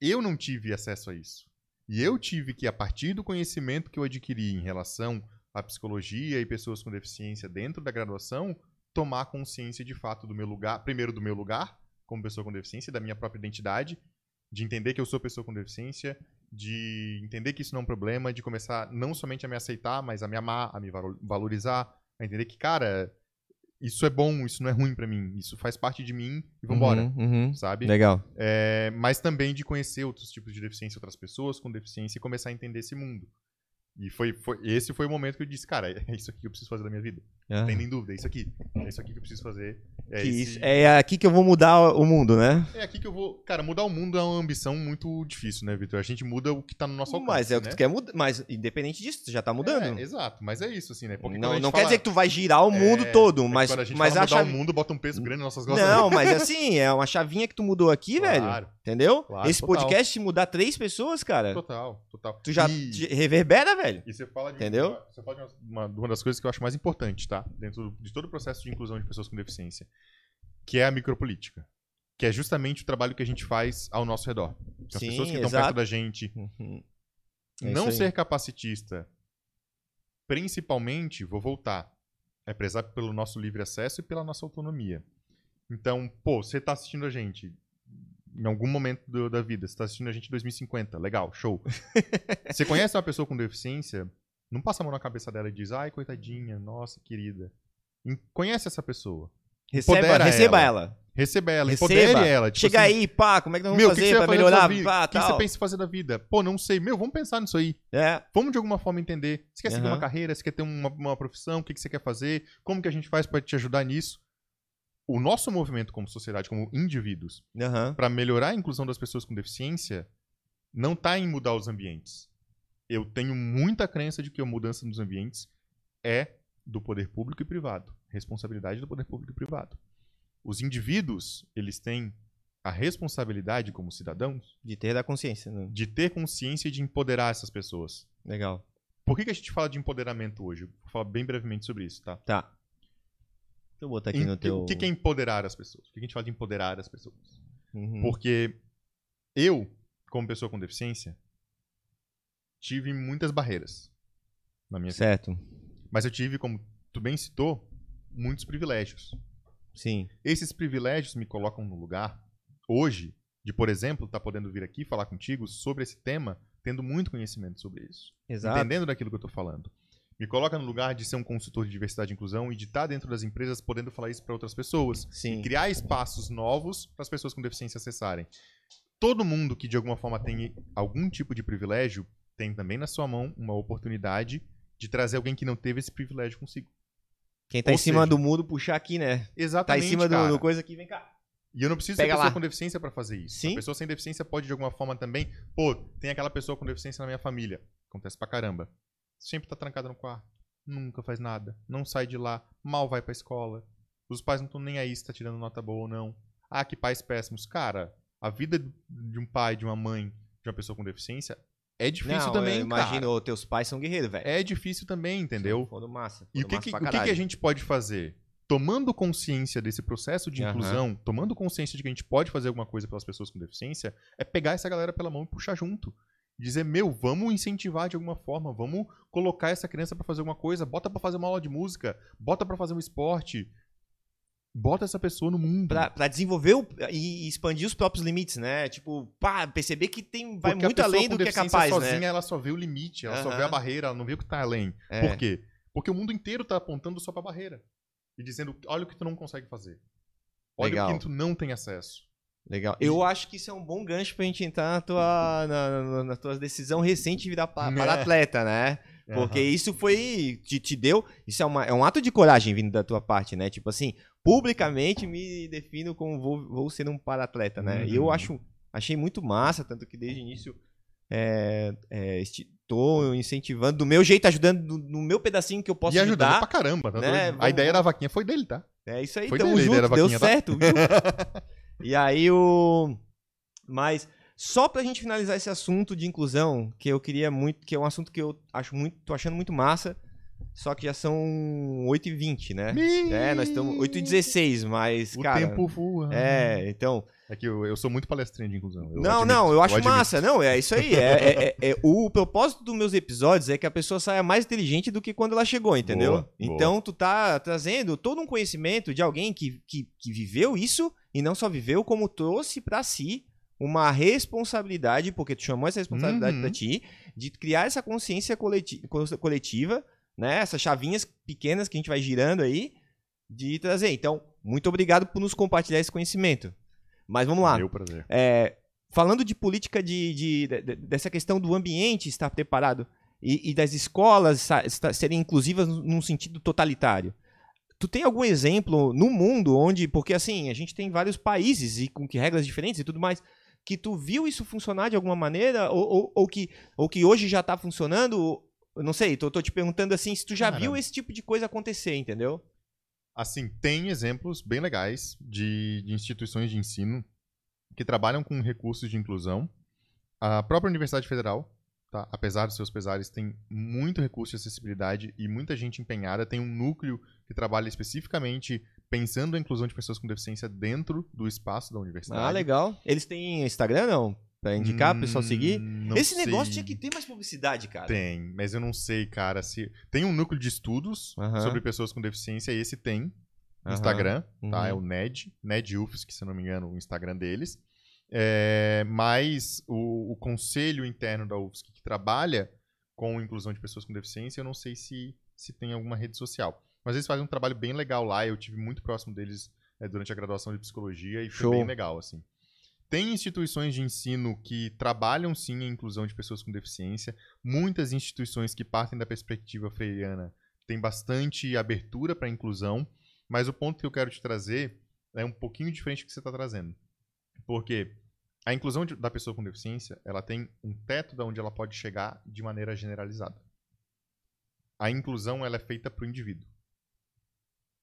eu não tive acesso a isso. E eu tive que, a partir do conhecimento que eu adquiri em relação à psicologia e pessoas com deficiência dentro da graduação, tomar consciência de fato do meu lugar, primeiro do meu lugar como pessoa com deficiência, da minha própria identidade, de entender que eu sou pessoa com deficiência, de entender que isso não é um problema, de começar não somente a me aceitar, mas a me amar, a me valo- valorizar, a entender que, cara, isso é bom, isso não é ruim pra mim, isso faz parte de mim e vambora, Uhum, uhum. sabe? Legal. É, mas também de conhecer outros tipos de deficiência, outras pessoas com deficiência e começar a entender esse mundo. E foi, foi- esse foi o momento que eu disse, cara, é isso aqui que eu preciso fazer da minha vida. Não tem nem dúvida, é isso aqui. É isso aqui que eu preciso fazer. É, esse- isso- é aqui que eu vou mudar o mundo, né? é aqui que eu vou. Cara, mudar o mundo é uma ambição muito difícil, né, Vitor? A gente muda o que tá no nosso alcance. Mas é o que né? tu quer mudar. Mas independente disso, tu já tá mudando. É, exato, mas é isso, assim, né? Porque não não fala- quer dizer que tu vai girar o mundo É, todo, é mas, quando a gente mas fala a mudar chave... o mundo, bota um peso grande nas nossas costas. Não, mas assim, é uma chavinha que tu mudou aqui, velho. Claro, Entendeu? Claro, Esse total. podcast mudar três pessoas, cara, total, total. tu já E- te reverbera, velho. E você fala de, Entendeu? Você fala de uma, uma das coisas que eu acho mais importante, tá? Dentro de todo o processo de inclusão de pessoas com deficiência, que é a micropolítica. Que é justamente o trabalho que a gente faz ao nosso redor. Que as Sim, pessoas que estão exato. perto da gente. Uhum. É não ser capacitista, principalmente, vou voltar, é prezar pelo nosso livre acesso e pela nossa autonomia. Então, pô, você tá assistindo a gente em algum momento do- da vida, você tá assistindo a gente em 2050, legal, show. você conhece uma pessoa com deficiência, não passa a mão na cabeça dela e diz, ai, coitadinha, nossa, querida. Conhece essa pessoa. Receba, Empodera receba ela. ela. Receba ela, Receba. empodere ela. Tipo Chega assim, aí, pá, como é que nós vamos Meu, o que, que fazer pra fazer melhorar? Pá, O que, que você pensa em fazer da vida? Pô, não sei. Meu, vamos pensar nisso aí. É, Vamos de alguma forma entender. Você quer seguir uma carreira? Você quer ter uma, uma profissão? O que, que você quer fazer? Como que a gente faz para te ajudar nisso? O nosso movimento como sociedade, como indivíduos, aham. para melhorar a inclusão das pessoas com deficiência, não está em mudar os ambientes. Eu tenho muita crença de que a mudança nos ambientes é do poder público e privado. Responsabilidade do poder público e privado. Os indivíduos, eles têm a responsabilidade como cidadãos De ter da consciência. né? de ter consciência e de empoderar essas pessoas. Legal. Por que, que a gente fala de empoderamento hoje? Vou falar bem brevemente sobre isso, tá? Tá. Deixa eu botar aqui Em- no teu... O que, que é empoderar as pessoas? Por que a gente fala de empoderar as pessoas? Uhum. Porque eu, como pessoa com deficiência, tive muitas barreiras na minha vida. Certo. Mas eu tive, como tu bem citou, muitos privilégios. Sim. Esses privilégios me colocam no lugar, hoje, de, por exemplo, estar podendo vir aqui falar contigo sobre esse tema, tendo muito conhecimento sobre isso. Exato. entendendo daquilo que eu tô falando. Me coloca no lugar de ser um consultor de diversidade e inclusão e de estar dentro das empresas podendo falar isso para outras pessoas. Sim. E criar espaços novos para as pessoas com deficiência acessarem. Todo mundo que de alguma forma tem algum tipo de privilégio tem também na sua mão uma oportunidade de trazer alguém que não teve esse privilégio consigo. Quem tá Ou em cima seja, do muro, puxar aqui, né? Tá Exatamente. em cima do, do coisa aqui, vem cá. E eu não preciso Pega ser pessoa lá. com deficiência para fazer isso. Sim. A pessoa sem deficiência pode de alguma forma também. Pô, tem aquela pessoa com deficiência na minha família. Acontece pra caramba. Sempre tá trancada no quarto. Nunca faz nada. Não sai de lá. Mal vai pra escola. Os pais não estão nem aí se tá tirando nota boa ou não. Ah, que pais péssimos. Cara, a vida de um pai, de uma mãe, de uma pessoa com deficiência é difícil Não, também, ô, teus pais são guerreiros, velho. É difícil também, entendeu? Foram massa. E o que, que- o que, que a gente pode fazer? Tomando consciência desse processo de inclusão, tomando consciência de que a gente pode fazer alguma coisa pelas pessoas com deficiência, é pegar essa galera pela mão e puxar junto. Dizer, meu, vamos incentivar de alguma forma, vamos colocar essa criança pra fazer alguma coisa, bota pra fazer uma aula de música, bota pra fazer um esporte. Bota essa pessoa no mundo. Pra, pra desenvolver o- e expandir os próprios limites, né? Tipo, pá, perceber que tem, vai Porque muito além do que é capaz, sozinha, né? ela só vê o limite, ela só vê a barreira, ela não vê o que tá além. É. Por quê? Porque o mundo inteiro tá apontando só pra barreira. E dizendo, olha o que tu não consegue fazer. Olha Legal. o que tu não tem acesso. Legal. Eu acho que isso é um bom gancho pra gente entrar na tua, na, na- na tua decisão recente de virar pa- É. para atleta, né? Porque Aham. isso foi. Te, te deu. Isso é, uma- é um ato de coragem vindo da tua parte, né? Tipo assim, publicamente me defino como vou, vou ser um para-atleta, né? E eu Uhum. acho. Achei muito massa, tanto que desde o início. É, é, tô incentivando do meu jeito, ajudando no, no meu pedacinho que eu posso e ajudando ajudar. pra caramba. Tá né? Vamos- A ideia da vaquinha foi dele, tá? É isso aí, Foi tamo dele junto, deu vaquinha, tá? certo, viu? e aí o... Mas, só pra gente finalizar esse assunto de inclusão, que eu queria muito, que é um assunto que eu acho muito, tô achando muito massa, só que já são 8h20, né? É, nós estamos 8h16, mas, O cara... tempo voa. É, então... É que eu, eu sou muito palestrinha de inclusão. eu não, admito, não, eu acho admito. massa. Não, é isso aí. É, é- é- é- o propósito dos meus episódios é que a pessoa saia mais inteligente do que quando ela chegou, entendeu? Boa, boa. então, tu tá trazendo todo um conhecimento de alguém que, que, que viveu isso e não só viveu, como trouxe pra si uma responsabilidade, porque tu chamou essa responsabilidade Uhum. pra ti, de criar essa consciência coleti- co- coletiva, né? Essas chavinhas pequenas que a gente vai girando aí, de trazer. Então, muito obrigado por nos compartilhar esse conhecimento. Mas vamos lá. Meu prazer. É, falando de política de, de- de- dessa questão do ambiente estar preparado e, e das escolas serem inclusivas num sentido totalitário. Tu tem algum exemplo no mundo onde, porque assim, a gente tem vários países e com que regras diferentes e tudo mais, que tu viu isso funcionar de alguma maneira ou, ou- ou que, ou que hoje já tá funcionando? Eu não sei, tô, tô te perguntando assim, se tu já Cara. viu esse tipo de coisa acontecer, entendeu? Assim, tem exemplos bem legais de, de instituições de ensino que trabalham com recursos de inclusão. A própria Universidade Federal, tá? apesar dos seus pesares, tem muito recurso de acessibilidade e muita gente empenhada. Tem um núcleo que trabalha especificamente pensando a inclusão de pessoas com deficiência dentro do espaço da universidade. Ah, legal. Eles têm Instagram, não? Pra indicar, pro pessoal seguir? Hum, Esse negócio sei. tinha que ter mais publicidade, cara. Tem, mas eu não sei, cara. Se... Tem um núcleo de estudos Aham. sobre pessoas com deficiência, e esse tem no Aham. Instagram, tá? Uhum. É o NED, NED UFSC, se não me engano, o Instagram deles. É, mas o, o conselho interno da UFSC que trabalha com inclusão de pessoas com deficiência, eu não sei se, se tem alguma rede social. Mas eles fazem um trabalho bem legal lá, eu tive muito próximo deles é, durante a graduação de psicologia e foi Show. bem legal, assim. Tem instituições de ensino que trabalham sim a inclusão de pessoas com deficiência. Muitas instituições que partem da perspectiva freiriana têm bastante abertura para a inclusão. Mas o ponto que eu quero te trazer é um pouquinho diferente do que você está trazendo. Porque a inclusão de- da pessoa com deficiência, ela tem um teto de onde ela pode chegar de maneira generalizada. A inclusão ela é feita para o indivíduo,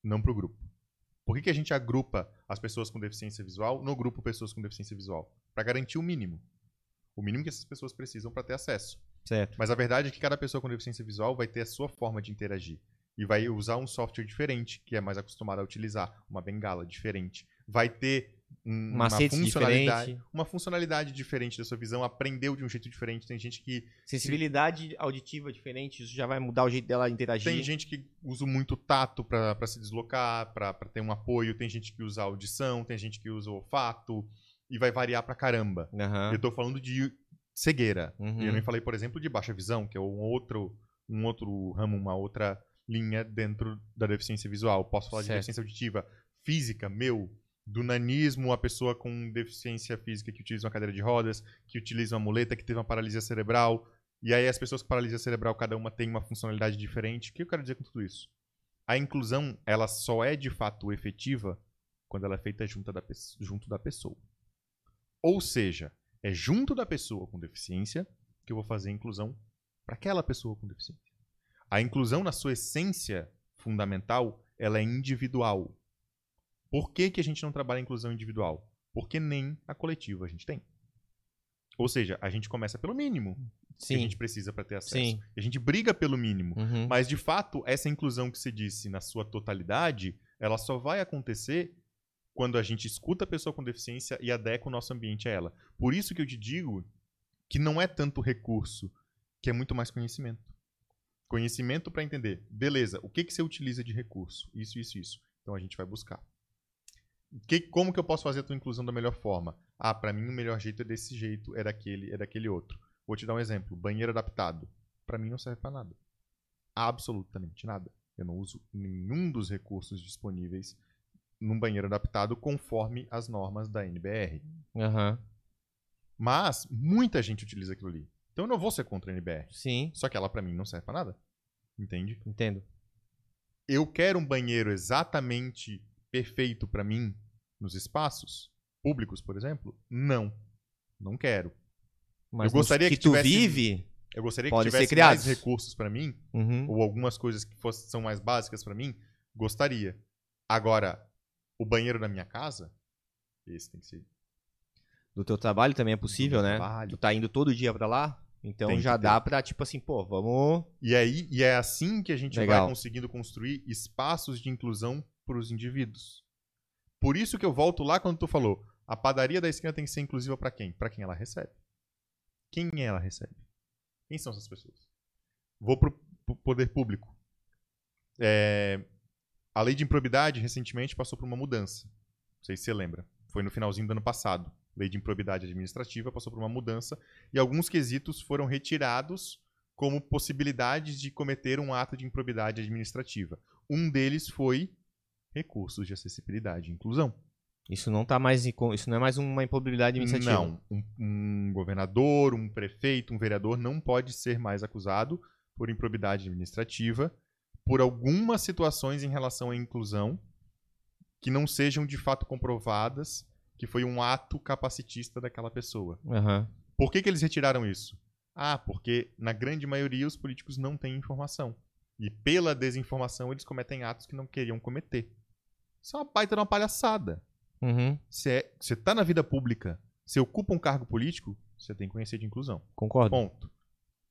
não para o grupo. Por que, que a gente agrupa as pessoas com deficiência visual no grupo pessoas com deficiência visual? Para garantir o mínimo. O mínimo que essas pessoas precisam para ter acesso. Certo. Mas a verdade é que cada pessoa com deficiência visual vai ter a sua forma de interagir. E vai usar um software diferente, que é mais acostumado a utilizar, uma bengala diferente. Vai ter um- uma funcionalidade, diferente. uma funcionalidade diferente da sua visão, aprendeu de um jeito diferente. Tem gente que Sensibilidade auditiva diferente, isso já vai mudar o jeito dela interagir. tem gente que usa muito tato para se deslocar, para ter um apoio, tem gente que usa audição, tem gente que usa olfato e vai variar pra caramba. Aham. Eu tô falando de cegueira. Uhum. E eu nem falei, por exemplo, de baixa visão, que é um outro, um outro ramo, uma outra linha dentro da deficiência visual. Posso falar Certo. de deficiência auditiva física, meu, do nanismo, a pessoa com deficiência física que utiliza uma cadeira de rodas, que utiliza uma muleta, que teve uma paralisia cerebral. E aí as pessoas com paralisia cerebral, cada uma tem uma funcionalidade diferente. O que eu quero dizer com tudo isso? A inclusão, ela só é de fato efetiva quando ela é feita junto da, junto da pessoa. Ou seja, é junto da pessoa com deficiência que eu vou fazer a inclusão para aquela pessoa com deficiência. A inclusão, na sua essência fundamental, ela é individual. Por que, que a gente não trabalha a inclusão individual? Porque nem a coletiva a gente tem. Ou seja, a gente começa pelo mínimo que a Sim. gente precisa para ter acesso. Sim. A gente briga pelo mínimo. Uhum. Mas, de fato, essa inclusão que você disse na sua totalidade, ela só vai acontecer quando a gente escuta a pessoa com deficiência e adequa o nosso ambiente a ela. Por isso que eu te digo que não é tanto recurso, que é muito mais conhecimento. Conhecimento para entender, beleza, o que, que você utiliza de recurso? Isso, isso, isso. Então a gente vai buscar. Que, como que eu posso fazer a tua inclusão da melhor forma? Ah, pra mim o melhor jeito é desse jeito, é daquele, é daquele outro. Vou te dar um exemplo. Banheiro adaptado. Pra mim não serve pra nada. Absolutamente nada. Eu não uso nenhum dos recursos disponíveis num banheiro adaptado conforme as normas da NBR. Aham. Mas muita gente utiliza aquilo ali. Então eu não vou ser contra a NBR. Sim, Só que ela pra mim não serve pra nada. Entende? entendo. Eu quero um banheiro exatamente perfeito pra mim nos espaços públicos, por exemplo? Não. Não quero. Mas Eu gostaria nos que tu tivesse- vive. Eu gostaria Pode que tivesse mais recursos pra mim, Uhum. ou algumas coisas que fossem, são mais básicas pra mim, gostaria. Agora, o banheiro da minha casa, esse tem que ser. Do teu trabalho também é possível, né? trabalho. Tu tá indo todo dia pra lá? Então Tem que já dá pra, tipo assim, pô, vamos. E aí, e é assim que a gente Legal. vai conseguindo construir espaços de inclusão para os indivíduos. Por isso que eu volto lá quando tu falou, a padaria da esquina tem que ser inclusiva para quem? Para quem ela recebe. Quem ela recebe? Quem são essas pessoas? Vou pro, poder público. É, a lei de improbidade recentemente passou por uma mudança. Não sei se você lembra. Foi no finalzinho do ano passado. Lei de improbidade administrativa passou por uma mudança e alguns quesitos foram retirados como possibilidades de cometer um ato de improbidade administrativa. Um deles foi recursos de acessibilidade e inclusão. Isso não tá mais. Isso não é mais uma improbabilidade administrativa. Não, um, um governador, um prefeito, um vereador não pode ser mais acusado por improbidade administrativa por algumas situações em relação à inclusão que não sejam de fato comprovadas que foi um ato capacitista daquela pessoa. Aham. Por que, que eles retiraram isso? Ah, porque na grande maioria os políticos não têm informação. E pela desinformação eles cometem atos que não queriam cometer. Isso é uma baita de uma palhaçada. Uhum. Você é, você tá na vida pública, você ocupa um cargo político, você tem que conhecer de inclusão. Concordo. Ponto.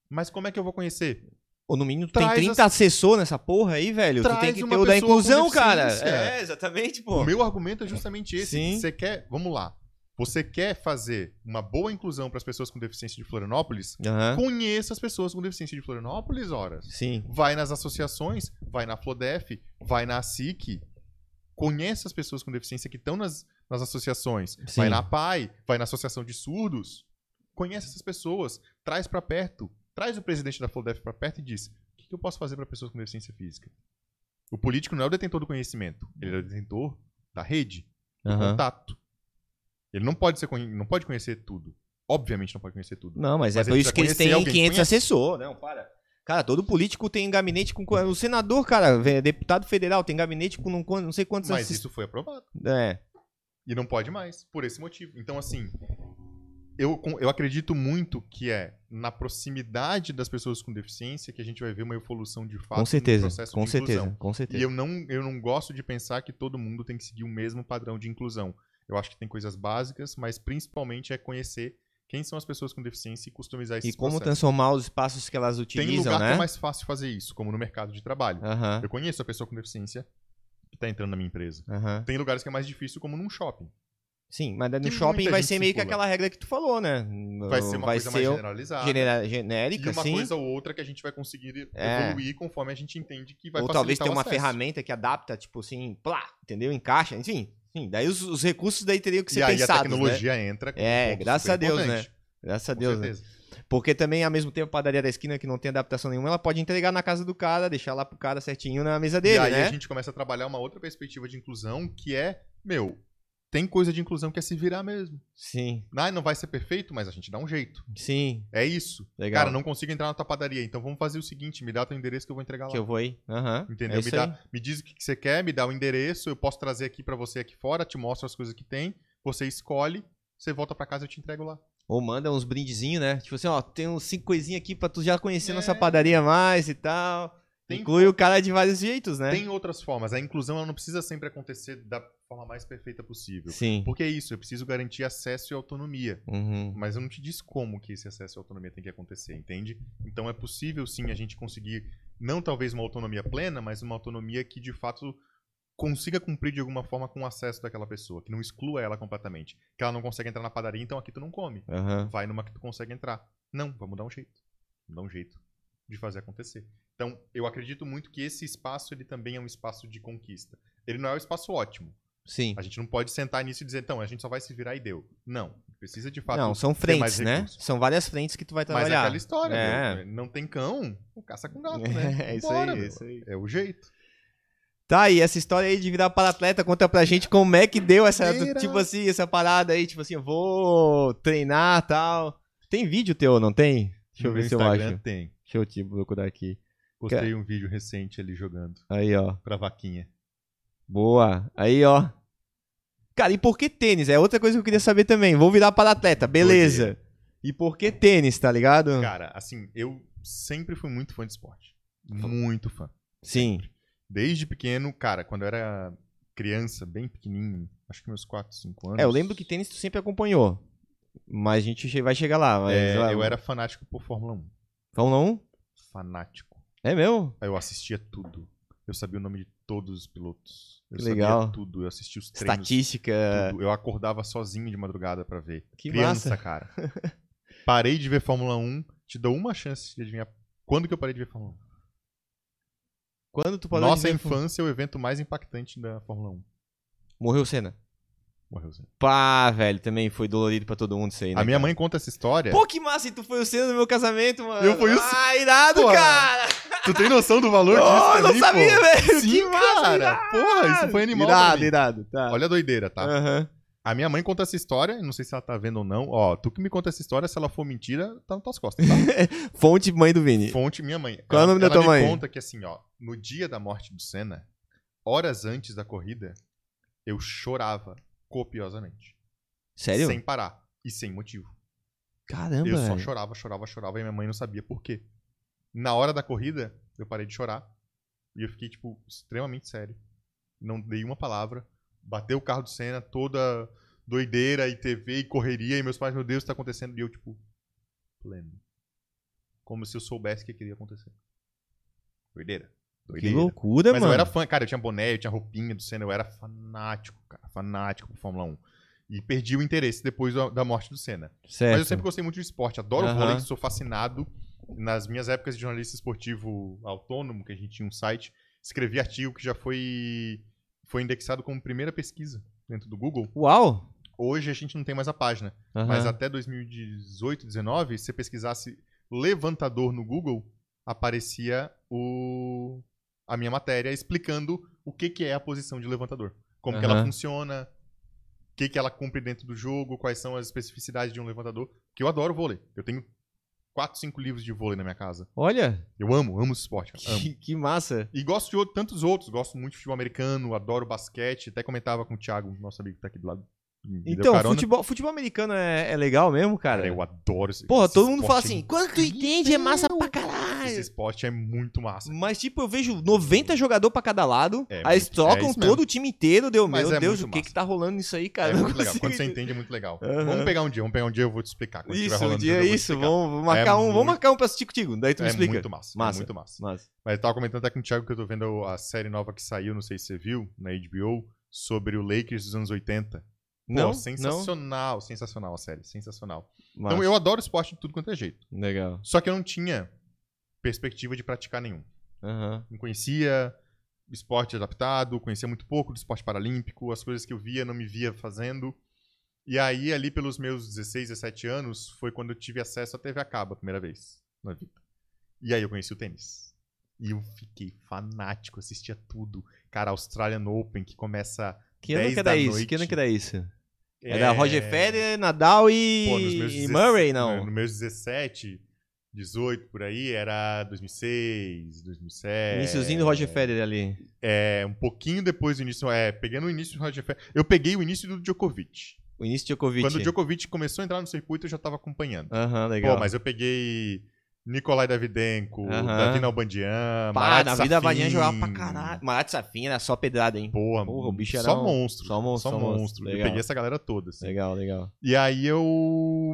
Mas como é que eu vou conhecer? Ou no mínimo tu tem Traz 30 as- assessor nessa porra aí, velho. tu Traz tem que uma ter o da inclusão, cara. É, exatamente, pô. O meu argumento é justamente esse. Sim. Você quer, vamos lá. Você quer fazer uma boa inclusão para as pessoas com deficiência de Florianópolis? Aham. Conheça as pessoas com deficiência de Florianópolis, horas. Sim. Vai nas associações, vai na Flodef, vai na SIC. Conhece as pessoas com deficiência que estão nas, nas associações. Sim. Vai na PAI, vai na Associação de Surdos. Conhece essas pessoas, traz pra perto. Traz o presidente da Flodef pra perto e diz: o que, que eu posso fazer para pessoas com deficiência física? O político não é o detentor do conhecimento, ele é o detentor da rede, do Aham. contato. Ele não pode, ser, não pode conhecer tudo. Obviamente não pode conhecer tudo. Não, mas, Mas é por isso que eles têm alguém que 500 conhece. assessor. Não, para. Cara, todo político tem gabinete com. O senador, cara, deputado federal, tem gabinete com não, não sei quantos Mas isso foi aprovado. É. E não pode mais, por esse motivo. Então, assim, eu, eu acredito muito que é na proximidade das pessoas com deficiência que a gente vai ver uma evolução de fato Com certeza. no processo Com de certeza. inclusão. Com certeza. E eu não, eu não gosto de pensar que todo mundo tem que seguir o mesmo padrão de inclusão. Eu acho que tem coisas básicas, mas principalmente é conhecer quem são as pessoas com deficiência e customizar esses E como processos. transformar os espaços que elas Tem utilizam, lugar né? que é mais fácil fazer isso, como no mercado de trabalho. Eu conheço a pessoa com deficiência que está entrando na minha empresa. Tem lugares que é mais difícil, como num shopping. Sim, mas no Que shopping vai ser meio que circula. aquela regra que tu falou, né? Vai ser uma coisa mais o- generalizada. genera- E genérica, uma sim. coisa ou outra que a gente vai conseguir É. evoluir conforme a gente entende que vai Ou talvez ter o uma acesso. ferramenta que adapta, tipo assim, plá, entendeu? Encaixa, enfim. Sim, daí os, os recursos daí teriam que ser E aí a pensados, né? tecnologia entra. como um É, graças a Deus, importante, Graças a Com Deus, né? Porque também, ao mesmo tempo, a padaria da esquina que não tem adaptação nenhuma, ela pode entregar na casa do cara, deixar lá pro cara certinho na mesa dele, e aí né? a gente começa a trabalhar uma outra perspectiva de inclusão que é, meu, tem coisa de inclusão que é se virar mesmo. Sim, Ah, não vai ser perfeito, mas a gente dá um jeito. sim, É isso. legal. Cara, não consigo entrar na tua padaria, então vamos fazer o seguinte, me dá teu endereço que eu vou entregar lá. Que eu vou aí. Aham. Entendeu? É me, dá, me diz o que que você quer, me dá o endereço, eu posso trazer aqui pra você aqui fora, te mostro as coisas que tem, você escolhe, você volta pra casa e eu te entrego lá. Ou manda uns brindezinhos, né? Tipo assim, ó, tem uns cinco coisinhas aqui pra tu já conhecer É. nossa padaria mais e tal. Tem Inclui o cara de vários jeitos, né? Tem outras formas. A inclusão ela não precisa sempre acontecer da forma mais perfeita possível. Sim. Porque é isso, eu preciso garantir acesso e autonomia. Uhum. Mas eu não te disse como que esse acesso e autonomia tem que acontecer, entende? Então é possível sim a gente conseguir, não talvez uma autonomia plena, mas uma autonomia que de fato consiga cumprir de alguma forma com o acesso daquela pessoa, que não exclua ela completamente. Que ela não consegue entrar na padaria, então aqui tu não come. Aham. Vai numa que tu consegue entrar. Não, vamos dar um jeito. Vamos dar um jeito de fazer acontecer. Então, eu acredito muito que esse espaço ele também é um espaço de conquista. Ele não é um espaço ótimo, Sim. A gente não pode sentar nisso e dizer, então, a gente só vai se virar e deu. Não. Precisa de fato. Não, são frentes, né? São várias frentes que tu vai Mas é trabalhar. aquela história, É. né? Não tem cão, caça com gato, né? É, isso Vambora, aí, meu. isso aí. É o jeito. Tá, e essa história aí de virar para-atleta, conta pra gente como é que deu essa, tipo assim, essa parada aí, tipo assim, eu vou treinar e tal. Tem vídeo teu, não tem? Deixa eu No ver meu se eu acho. tem. Deixa eu te procurar aqui. Postei um vídeo recente ali jogando Aí, ó. pra vaquinha. Boa. Aí, ó. Cara, e por que tênis? É outra coisa que eu queria saber também. Vou virar para-atleta, beleza. E por que tênis, tá ligado? Cara, assim, eu sempre fui muito fã de esporte. Muito fã. Sim. Desde pequeno, cara, quando eu era criança, bem pequenininho, acho que meus 4, 5 anos. É, eu lembro que tênis tu sempre acompanhou. Mas a gente vai chegar lá. Mas, é, lá- eu era fanático por Fórmula 1. Fórmula 1? Fanático. É mesmo? Eu assistia tudo. Eu sabia o nome de todos os pilotos. Eu legal. tudo. Eu assistia os treinos. Estatística. tudo. Eu acordava sozinho de madrugada pra ver. Que Criança, massa. cara. Parei de ver Fórmula 1. Te dou uma chance de adivinhar quando que eu parei de ver Fórmula 1. Quando tu parou Nossa de ver- infância é o evento mais impactante da Fórmula 1. Morreu o Senna. Morreu Zé. Pá, velho, também foi dolorido pra todo mundo isso aí, né? A minha cara? mãe conta essa história. Pô, que massa, e tu foi o Senna no meu casamento, mano. Eu fui o Ah, irado, Pô, cara. Tu tem noção do valor disso? Oh, eu não sabia, pô? velho. Sim, que massa, cara. irado. Porra, isso foi animal Irado, irado, tá. Olha a doideira, tá? Aham. A minha mãe conta essa história, não sei se ela tá vendo ou não. Ó, tu que me conta essa história, se ela for mentira, tá nas tuas costas, tá? Fonte mãe do Vini. Fonte minha mãe. Qual é o Ela- nome da ela tua me mãe? conta que assim, ó, no dia da morte do Senna, horas antes da corrida, eu chorava copiosamente. Sério? Sem parar. E sem motivo. Caramba, eu só chorava, chorava, chorava e minha mãe não sabia por quê. Na hora da corrida, eu parei de chorar. E eu fiquei, tipo, extremamente sério. Não dei uma palavra. Bateu o carro do Senna, toda doideira e TV e correria. E meus pais, meu Deus, o que tá acontecendo? E eu, tipo, pleno. Como se eu soubesse o que queria acontecer. Doideira. Que Doideira. loucura, Mas mano. eu era fã, cara, eu tinha boné, eu tinha roupinha do Senna, eu era fanático, cara, fanático por Fórmula 1. E perdi o interesse depois da morte do Senna. Certo. Mas eu sempre gostei muito de esporte, adoro Aham. vôlei, sou fascinado. Nas minhas épocas de jornalista esportivo autônomo, que a gente tinha um site, escrevi artigo que já foi, foi indexado como primeira pesquisa dentro do Google. Uau. Hoje a gente não tem mais a página, Aham. mas até 2018, 19, se você pesquisasse levantador no Google, aparecia o, a minha matéria explicando o que, que é a posição de levantador. Como que ela funciona, o que, que ela cumpre dentro do jogo, quais são as especificidades de um levantador. Que eu adoro vôlei. Eu tenho quatro, cinco livros de vôlei na minha casa. Olha, Eu amo, amo esse esporte. cara, amo. que, que massa. E gosto de outro- tantos outros. Gosto muito de futebol americano, adoro basquete. Até comentava com o Thiago, nosso amigo que tá aqui do lado. Então, futebol, futebol americano é, é legal mesmo, cara? Cara, eu adoro esse Porra, esse todo mundo fala assim, é quando tu entende é massa pra Esse caralho. esporte é muito massa. Mas, tipo, eu vejo 90 jogador pra cada lado, É aí muito- trocam é todo mesmo. o time inteiro, deu, Mas meu é Deus, o que massa. que tá rolando nisso aí, cara? é muito legal. Quando você entende, é muito legal. Aham. Vamos pegar um dia, vamos pegar um dia, eu vou te explicar. Quando Isso, um rolando dia tudo, é isso, vamos, vamos marcar É um, vamos muito- marcar um pra assistir contigo, daí tu me É explica. muito massa, Massa. É muito massa. Massa. Mas eu tava comentando até com o Thiago que eu tô vendo a série nova que saiu, não sei se você viu, na HBO, sobre o Lakers dos anos 80. Pô, Não, sensacional, sensacional a série, sensacional. não. Então eu adoro esporte de tudo quanto é jeito. Legal. Só que eu não tinha perspectiva de praticar nenhum. Aham. Não conhecia esporte adaptado, conhecia muito pouco do esporte paralímpico, as coisas que eu via não me via fazendo. E aí, ali pelos meus 16, 17 anos, foi quando eu tive acesso à TV a cabo a primeira vez na vida. E aí eu conheci o tênis. E eu fiquei fanático, assistia tudo. Cara, Australian Open, que começa. Que ano 10 que era isso? Que ano que era isso? Era Roger Federer, Nadal e, Pô, e 16 Murray, não? Nos meus 17, 18 por aí, era 2006, 2007. Iniciozinho do Roger Federer ali. É, um pouquinho depois do início. É, pegando o início do Roger Federer. Eu peguei o início do Djokovic. O início de Djokovic. Quando o Djokovic começou a entrar no circuito, eu já tava acompanhando. Aham, legal. Pô, mas eu peguei Nikolai Davidenko, Aham. Davi Nalbandian, Marat na vida a Valinha Safin. jogava pra caralho. Marat Safin era só pedrada, hein? Porra, Porra, o bicho era só um- monstro. só monstro, Só só monstro. monstro. Eu peguei essa galera toda, assim. Legal, legal. E aí eu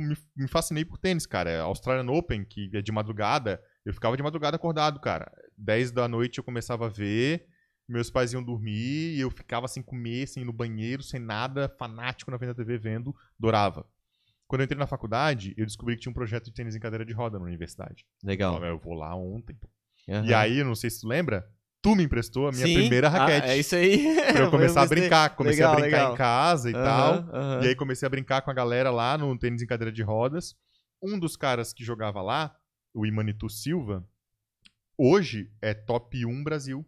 me, me fascinei por tênis, cara. Australian Open, que é de madrugada, eu ficava de madrugada acordado, cara. 10 da noite eu começava a ver, meus pais iam dormir, e eu ficava sem comer, sem ir no banheiro, sem nada, fanático na frente da TV vendo, adorava. Quando eu entrei na faculdade, eu descobri que tinha um projeto de tênis em cadeira de roda na universidade. Legal. Eu, eu vou lá ontem. Aham. E aí, eu não sei se tu lembra, tu me emprestou a minha Sim. primeira Ah, raquete. é isso aí. Pra eu começar a brincar. Comecei Legal, a brincar legal. em casa e tal. tal. E aí comecei a brincar com a galera lá no tênis em cadeira de rodas. Um dos caras que jogava lá, o Imanitu Silva, hoje é top 1 Brasil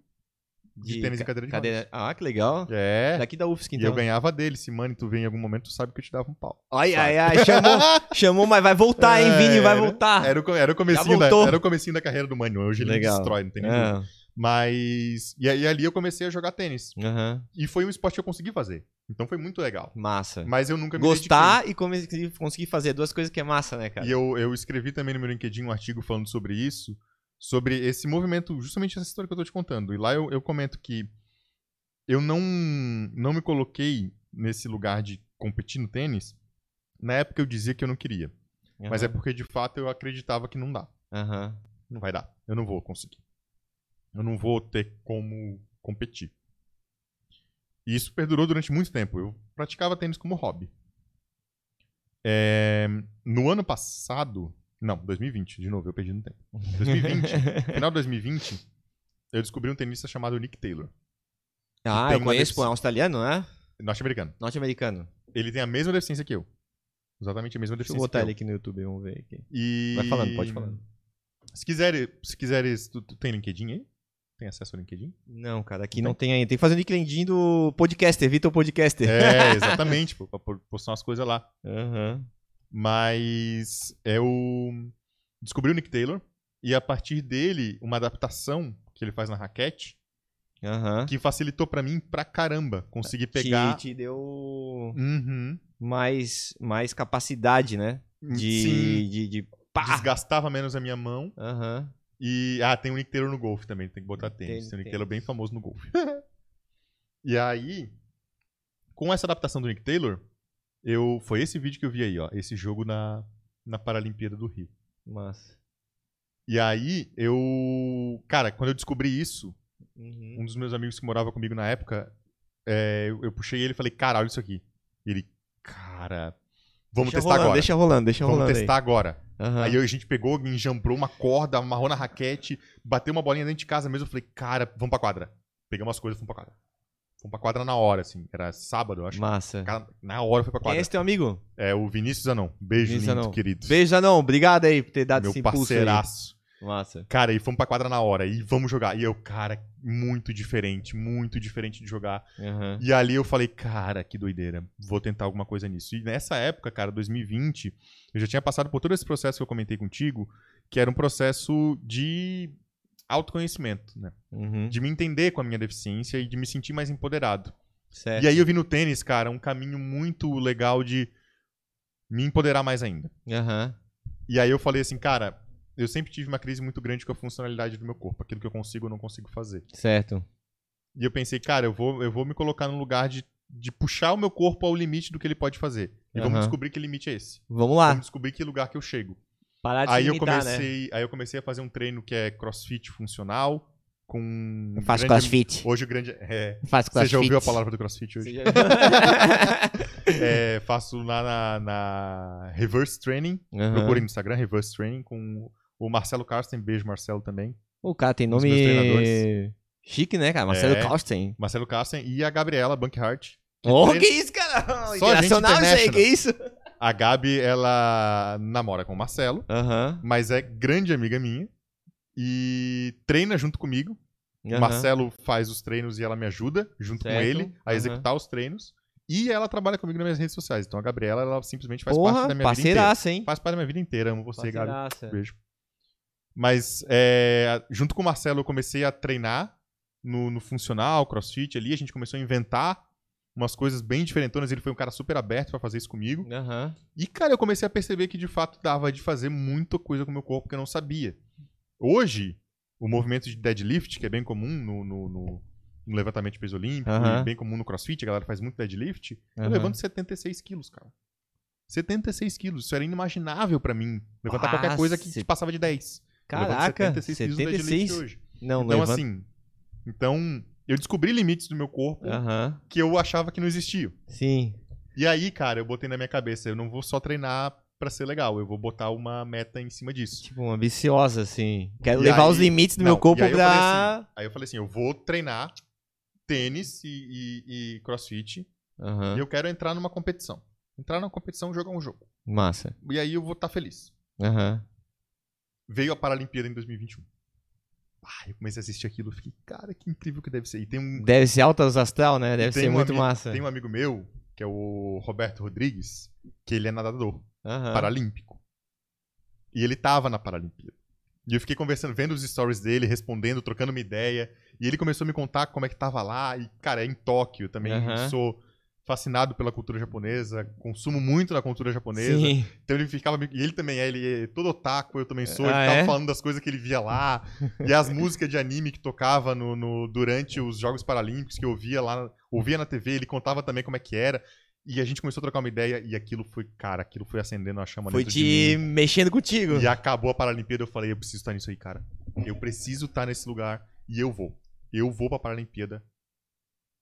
de, tênis em cadeira de rodas. Ah, que legal. É. Daqui da UFSC, E então. eu ganhava dele. Se mano, tu vem em algum momento, tu sabe que eu te dava um pau. Ai, Sabe? ai, ai. Chamou, chamou, mas vai voltar, hein, Vini? Vai voltar. Era o, era o comecinho da, era o comecinho da carreira do Mano. Hoje ele destrói, não tem nem. Ah, Mas. E ali eu comecei a jogar tênis. aham. E foi um esporte que eu consegui fazer. Então foi muito legal. Massa. Mas eu nunca me Gostar e conseguir fazer duas coisas que é massa, né, cara? E eu, eu escrevi também no meu LinkedIn um artigo falando sobre isso, sobre esse movimento, justamente essa história que eu tô te contando. E lá eu, eu comento que eu não, não me coloquei nesse lugar de competir no tênis. Na época eu dizia que eu não queria. Mas é porque de fato eu acreditava que não dá. Aham. Não vai dar. Eu não vou conseguir. Eu não vou ter como competir. E isso perdurou durante muito tempo. Eu praticava tênis como hobby. É, no ano passado. Não, 2020, de novo, eu perdi no tempo. 2020, final de 2020, eu descobri um tenista chamado Nick Taylor, Ah, tem eu conheço, deficiência. pô, é um australiano, né? norte-americano. Norte-americano. Ele tem a mesma deficiência que eu. Exatamente a mesma Deixa eu deficiência botar que ele aqui no YouTube, vamos ver aqui. E... Vai falando, pode falar. Se quiseres, se quiseres tu, tu tem LinkedIn aí? Tem acesso ao LinkedIn? Não, cara, aqui não tem ainda. Tem que fazer o LinkedIn do podcaster, Vitor Podcaster. É, exatamente, pô, pra postar umas coisas lá. Aham. Mas eu descobri o Nick Taylor e a partir dele, uma adaptação que ele faz na raquete, Aham. que facilitou pra mim pra caramba conseguir pegar. Te, te deu Uhum. mais, mais capacidade, né? De. Sim, de, de pá! desgastava menos a minha mão. Aham. E. Ah, tem o Nick Taylor no golfe também, tem que botar Tem- tênis. Tem o Nick tem. Taylor bem famoso no golfe. e aí, com essa adaptação do Nick Taylor, eu. Foi esse vídeo que eu vi aí, ó. Esse jogo na, na Paralimpíada do Rio. Massa. E aí, eu. Cara, quando eu descobri isso, Uhum. um dos meus amigos que morava comigo na época, é, eu, eu puxei ele e falei, cara, olha isso aqui. E ele, cara, vamos Deixa testar rolando, agora. Deixa rolando, deixa vamos rolando. testar agora. Aí. Aham. Aí eu- a gente pegou, enjambrou uma corda, amarrou na raquete, bateu uma bolinha dentro de casa mesmo. Eu falei, cara, vamos pra quadra. Pegamos as coisas, fomos pra quadra. Fomos pra quadra na hora, assim. Era sábado, eu acho. Massa. Na hora foi pra Quem é quadra. esse teu amigo? É o Vinícius Anão. Beijo, Vinícius lindo, Anão. querido. Beijo, não. Obrigado aí por ter dado Meu esse impulso aí. parceiraço. Massa. Cara, e fomos pra quadra na hora. E vamos jogar. E eu, cara, muito diferente, muito diferente de jogar. Aham. E ali eu falei, cara, que doideira. Vou tentar alguma coisa nisso. E nessa época, cara, 2020, eu já tinha passado por todo esse processo que eu comentei contigo, que era um processo de autoconhecimento, né? Uhum. De me entender com a minha deficiência e de me sentir mais empoderado. Certo. E aí eu vi no tênis, cara, um caminho muito legal de me empoderar mais ainda. Aham. E aí eu falei assim, cara, eu sempre tive uma crise muito grande com a funcionalidade do meu corpo, aquilo que eu consigo ou não consigo fazer. Certo. E eu pensei, cara, eu vou, eu vou me colocar num lugar de, de puxar o meu corpo ao limite do que ele pode fazer. E vamos Aham. descobrir que limite é esse. Vamos lá. Vamos descobrir que lugar que eu chego. Parar de Aí se eu né? comecei, aí eu comecei a fazer um treino que é CrossFit funcional com Eu faço grande- crossfit. Hoje o grande é, Faço você crossfit. já ouviu a palavra do CrossFit hoje? É, faço lá na, na Reverse Training. Procure no Instagram Reverse Training com o Marcelo Carsten. Beijo, Marcelo também. O cara tem nome meus treinadores. chique, né, cara? Marcelo É. Carsten. Marcelo Carsten e a Gabriela Bankhart. que Oh, treina- que isso, cara? Só gente Internacional international. que isso? A Gabi, ela namora com o Marcelo, Aham. mas é grande amiga minha. E treina junto comigo. O aham. Marcelo faz os treinos e ela me ajuda, junto com Certo. ele, a executar os treinos. E ela trabalha comigo nas minhas redes sociais. Então a Gabriela, ela simplesmente faz parte Porra, da minha vida inteira. hein? Faz parte da minha vida inteira. Amo você, Gabi. Parceiraça. Beijo. Mas, é, junto com o Marcelo, eu comecei a treinar no, no funcional, crossfit ali. A gente começou a inventar umas coisas bem diferentonas. Ele foi um cara super aberto pra fazer isso comigo. Aham. E, cara, eu comecei a perceber que de fato dava de fazer muita coisa com o meu corpo que eu não sabia. Hoje, o movimento de deadlift, que é bem comum no, no- no- no levantamento de peso olímpico, e bem comum no crossfit, a galera faz muito deadlift, eu Aham. levanto 76 quilos, cara. 76 quilos. Isso era inimaginável pra mim. Levantar Ah, qualquer coisa que passava de 10. Eu levanto Caraca, 76 quilos 76? hoje. Não, Então, levanta- assim. Então, eu descobri limites do meu corpo Aham. que eu achava que não existiam. Sim. E aí, cara, eu botei na minha cabeça, eu não vou só treinar pra ser legal. Eu vou botar uma meta em cima disso. Tipo, uma viciosa, assim. Quero E levar aí- os limites do Não, meu corpo aí eu pra. falei assim- Aí eu falei assim, eu vou treinar tênis e, e- e crossfit Aham. e eu quero entrar numa competição. Entrar numa competição e jogar um jogo. Massa. E aí eu vou estar feliz. Aham. Veio a Paralimpíada em 2021. Ah, eu comecei a assistir aquilo e fiquei, cara, que incrível que deve ser. E tem um, Deve ser altas astral, né? Deve ser um muito amigo- massa. Tem um amigo meu, que é o Roberto Rodrigues, que ele é nadador Aham. paralímpico. E ele tava na Paralimpíada. E eu fiquei conversando, vendo os stories dele, respondendo, trocando uma ideia. E ele começou a me contar como é que tava lá. E, cara, é em Tóquio. Também Aham. sou fascinado pela cultura japonesa, consumo muito da cultura japonesa. Sim. Então ele ficava. E ele também é, ele é todo otaku, eu também sou. Ele Ah, ficava é? falando das coisas que ele via lá. e as músicas de anime que tocava no, no- durante os Jogos Paralímpicos, que eu ouvia lá, ouvia na TV, ele contava também como é que era. E a gente começou a trocar uma ideia e aquilo foi, cara, aquilo foi acendendo a chama Foi dentro de te mim. mexendo contigo. E acabou a Paralimpíada, eu falei, eu preciso estar nisso aí, cara. Eu preciso estar nesse lugar e eu vou. Eu vou pra Paralimpíada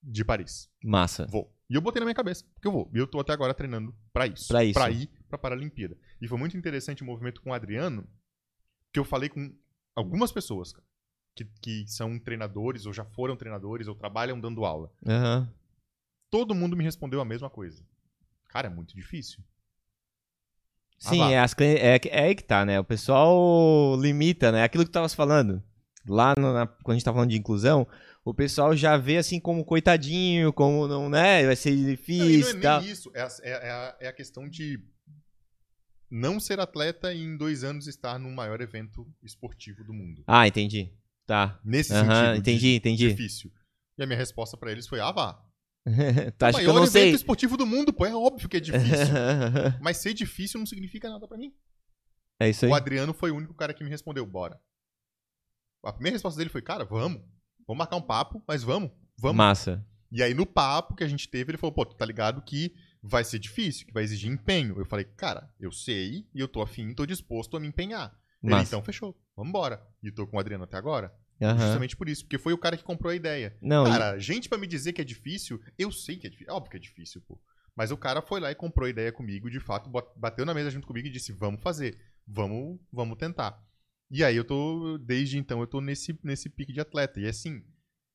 de Paris. Massa. Vou. E eu botei na minha cabeça, porque eu vou. E eu tô até agora treinando pra isso. Pra isso. Pra ir pra Paralimpíada. E foi muito interessante o movimento com o Adriano, que eu falei com algumas pessoas, cara, que, que são treinadores, ou já foram treinadores, ou trabalham dando aula. Aham. Todo mundo me respondeu a mesma coisa. Cara, é muito difícil. Sim, Ah, é, as, é, é aí que tá, né? O pessoal limita, né? Aquilo que tu tava falando. Lá no- na- quando a gente tá falando de inclusão, o pessoal já vê assim como coitadinho, como não, né? Vai ser Não, e não difícil é nem isso. É a, é, é a- é a questão de não ser atleta e em dois anos estar no maior evento esportivo do mundo. Ah, entendi. Tá. Nesse sentido. entendi, entendi. Difícil. E a minha resposta pra eles foi: ah, vá. tu o maior não evento sei? esportivo do mundo, pô, é óbvio que é difícil. Mas ser difícil não significa nada pra mim. é isso aí. O Adriano foi o único cara que me respondeu, bora. A primeira resposta dele foi, cara, vamos. Vamos marcar um papo, mas vamos. Vamos. Massa. E aí, no papo que a gente teve, ele falou, pô, tu tá ligado que vai ser difícil, que vai exigir empenho. Eu falei, cara, eu sei e eu tô afim, tô disposto a me empenhar. Ele, Massa. então, fechou. Vambora. E eu tô com o Adriano até agora. Aham. Justamente por isso, porque foi o cara que comprou a ideia. Não, e- Cara, gente pra me dizer que é difícil, eu sei que é difícil. Óbvio que é difícil, pô. Mas o cara foi lá e comprou a ideia comigo, de fato, bateu na mesa junto comigo e disse: vamos fazer, vamos, vamos tentar. E aí eu tô, desde então, eu tô nesse, nesse pique de atleta. E assim,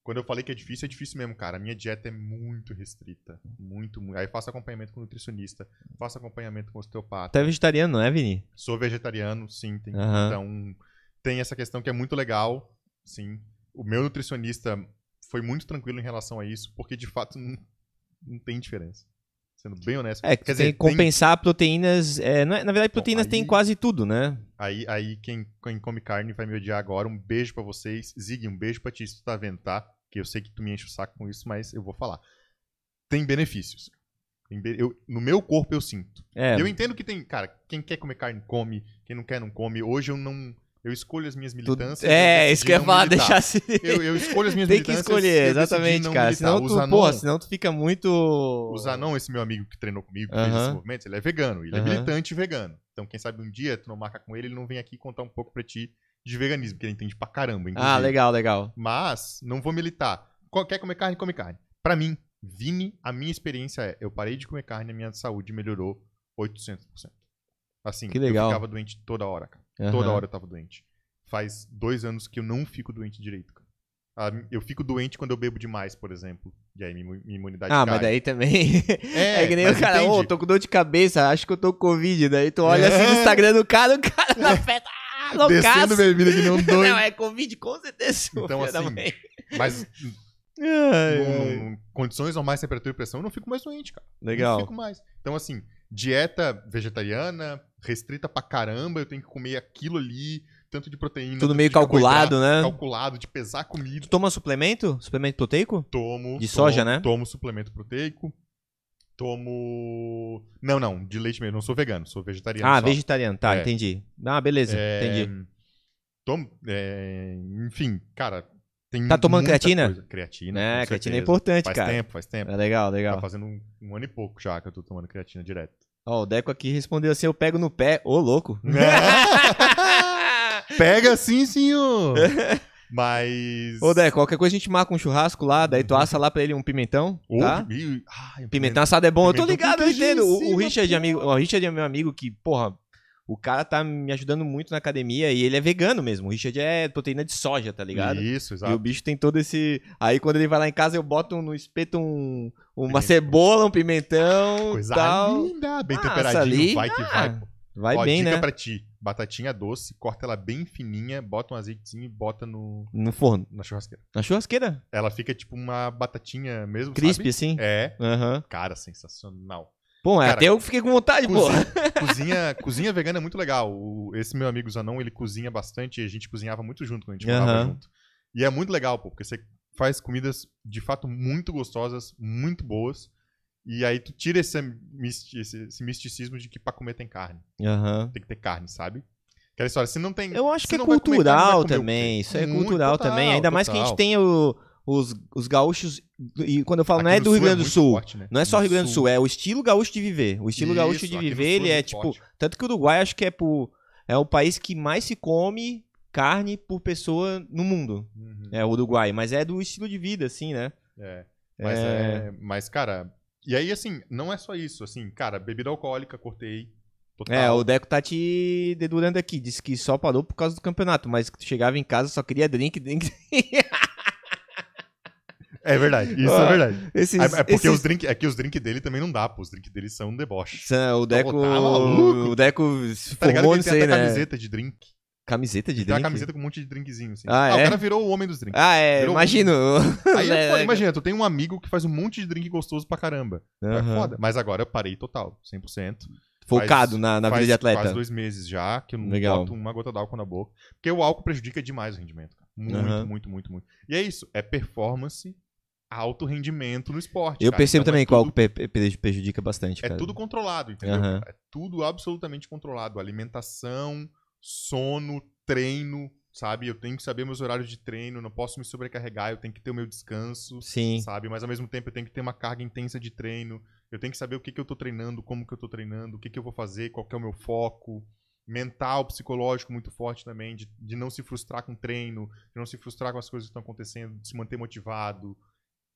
quando eu falei que é difícil, é difícil mesmo, cara. A minha dieta é muito restrita. Muito, muito. Aí faço acompanhamento com nutricionista, faço acompanhamento com osteopata. tu é vegetariano, não é, Vini? Sou vegetariano, sim. Tem, Aham. Então, tem essa questão que é muito legal, sim. O meu nutricionista foi muito tranquilo em relação a isso, porque de fato não, não tem diferença. Sendo bem honesto. É, que Quer tem dizer, que compensar proteínas. é, não é- na verdade, proteínas aí- tem quase tudo, né? Aí, aí quem, quem come carne vai me odiar agora. Um beijo pra vocês. Zig, um beijo pra ti se tu tá vendo, tá? Que eu sei que tu me enche o saco com isso, mas eu vou falar. Tem benefícios. Tem be- eu- no meu corpo eu sinto. É. Eu entendo que tem, cara, quem quer comer carne come, quem não quer não come. Hoje eu não. Eu escolho as minhas tu- militâncias. eu é, isso que eu ia falar, deixar assim. Eu, eu escolho as minhas Tem que militâncias. escolher, eu decidi exatamente, cara. militar. Senão tu, Zanon- porra, senão tu fica muito. O Zanon, esse meu amigo que treinou comigo, que fez Aham. esse movimento, ele é vegano. Ele é Aham. militante vegano. Então, quem sabe um dia tu não marca com ele, ele não vem aqui contar um pouco pra ti de veganismo, porque ele entende pra caramba, inclusive. Ah, legal, legal. Mas, não vou militar. Quer comer carne? Come carne. Pra mim, Vini, a minha experiência é, eu parei de comer carne e a minha saúde melhorou 800%. Assim, Que legal. eu ficava doente toda hora, cara. Aham. Toda hora eu tava doente. Faz dois anos que eu não fico doente direito, cara. Ah, Eu fico doente quando eu bebo demais, por exemplo. E aí minha imu- minha imunidade Ah, cai. mas daí também. É, É, que nem o cara, ô, entende? tô com dor de cabeça, acho que eu tô com Covid. Daí tu olha assim no É. Instagram do cara, o cara na festa, ah, loucaço. Descendo bebida que não doido. Não, é Covid, com certeza. Então, assim. Mas Ai, ai. num- num condições normais, temperatura e pressão, eu não fico mais doente, cara. Legal. Não fico mais. Então, assim, dieta vegetariana, restrita pra caramba, eu tenho que comer aquilo ali, tanto de proteína. Tudo meio calculado, né? Calculado, de pesar comida. Tu toma suplemento? Suplemento proteico? Tomo. De tomo- soja, né? Tomo suplemento proteico. Tomo. Não, não, de leite mesmo. Não sou vegano, sou vegetariano. Ah, só. vegetariano, tá, É. entendi. Ah, beleza, É, entendi. Tomo. é, enfim, cara. Tem Tá tomando creatina? coisa. Creatina. É, creatina é certeza. importante, Faz cara. tempo, faz tempo. É legal, Tá legal. fazendo um, um ano e pouco já que eu tô tomando creatina direto. Ó, o Deco aqui respondeu assim: eu pego no pé. Ô, louco. Pega sim, senhor! Mas. Ô, Dé, qualquer coisa a gente marca um churrasco lá, daí tu assa lá pra ele um pimentão, Ô, tá? ai, Pimentão assado é bom, eu tô ligado, eu entendo. O, Richard, cima, amigo, o Richard é meu amigo que, porra, o cara tá me ajudando muito na academia e ele é vegano mesmo. O Richard é proteína de soja, tá ligado? Isso, E o exato. bicho tem todo esse. Aí quando ele vai lá em casa, eu boto no espeto um, uma cebola, um pimentão. Coisa tal. linda, bem Assa temperadinho, ali, vai que ah, vai. pô. Vai Ó, bem, dica né? pra ti. Batatinha doce, corta ela bem fininha, bota um azeitezinho e bota no, No forno. na churrasqueira. Na churrasqueira. Ela fica tipo uma batatinha mesmo, Crisp, sabe? assim. É. Aham. Cara, sensacional. Bom, Cara, até eu fiquei com vontade, pô. Cozinha, cozinha, cozinha vegana é muito legal. O- esse meu amigo Zanon, ele cozinha bastante e a gente cozinhava muito junto quando a gente morava Aham. junto. E é muito legal, pô, porque você faz comidas de fato muito gostosas, muito boas. E aí tu tira esse, esse- esse misticismo de que pra comer tem carne. Aham. Tem que ter carne, sabe? Aquela história, se não tem. Eu acho que é cultural comer também. Isso é Muito, cultural total, também. Ainda mais que a gente total. tem o- os, os gaúchos. E quando eu falo, não Aqui é no do Rio Sul Grande do muito Sul. forte, né? Não é só No Rio Grande do Sul, é o estilo gaúcho de viver. O estilo Isso, gaúcho de viver, Sul ele é é tipo. Tanto que o Uruguai acho que é por. É o país que mais se come carne por pessoa no mundo. Uhum. É o Uruguai. Mas é do estilo de vida, assim, né? É. Mas, É. é, mas, cara. E aí, assim, não é só isso. Assim, cara, bebida alcoólica, cortei. Total. É, o Deco tá te dedurando aqui. Disse que só parou por causa do campeonato, mas que tu chegava em casa só queria drink, drink. É verdade, isso Ah, é verdade. Esses, É, é porque esses- os drink, é que os drinks dele também não dá, pô. Os drinks dele são um deboche. São- O Deco. Tá o Deco se Tá formou nisso tem aí, até né? camiseta de drink. Camiseta de Ele tem uma drink? camiseta com um monte de drinkzinho, assim. Ah, o é? cara virou o homem dos drinks. Ah, é, Virou- imagino. Aí, É, pô, é, imagina, tu tem um amigo que faz um monte de drink gostoso pra caramba. É foda. Mas agora eu parei total, 100%. Focado Faz- na, na Faz vida de atleta. quase dois meses já que eu não Legal. boto uma gota d'álcool na boca. Porque o álcool prejudica demais o rendimento. cara. Muito, Aham. muito, muito, muito. E é isso. É performance, alto rendimento no esporte. Eu cara. percebo Então também é que o tudo- pe- prejudica bastante, É cara. tudo controlado, entendeu? Cara? É tudo absolutamente controlado. Alimentação, sono, treino, sabe? Eu tenho que saber meus horários de treino, não posso me sobrecarregar, eu tenho que ter o meu descanso, Sim. sabe? Mas ao mesmo tempo eu tenho que ter uma carga intensa de treino, eu tenho que saber o que, que eu tô treinando, como que eu tô treinando, o que, que eu vou fazer, qual que é o meu foco. Mental, psicológico muito forte também, de, de não se frustrar com treino, de não se frustrar com as coisas que estão acontecendo, de se manter motivado.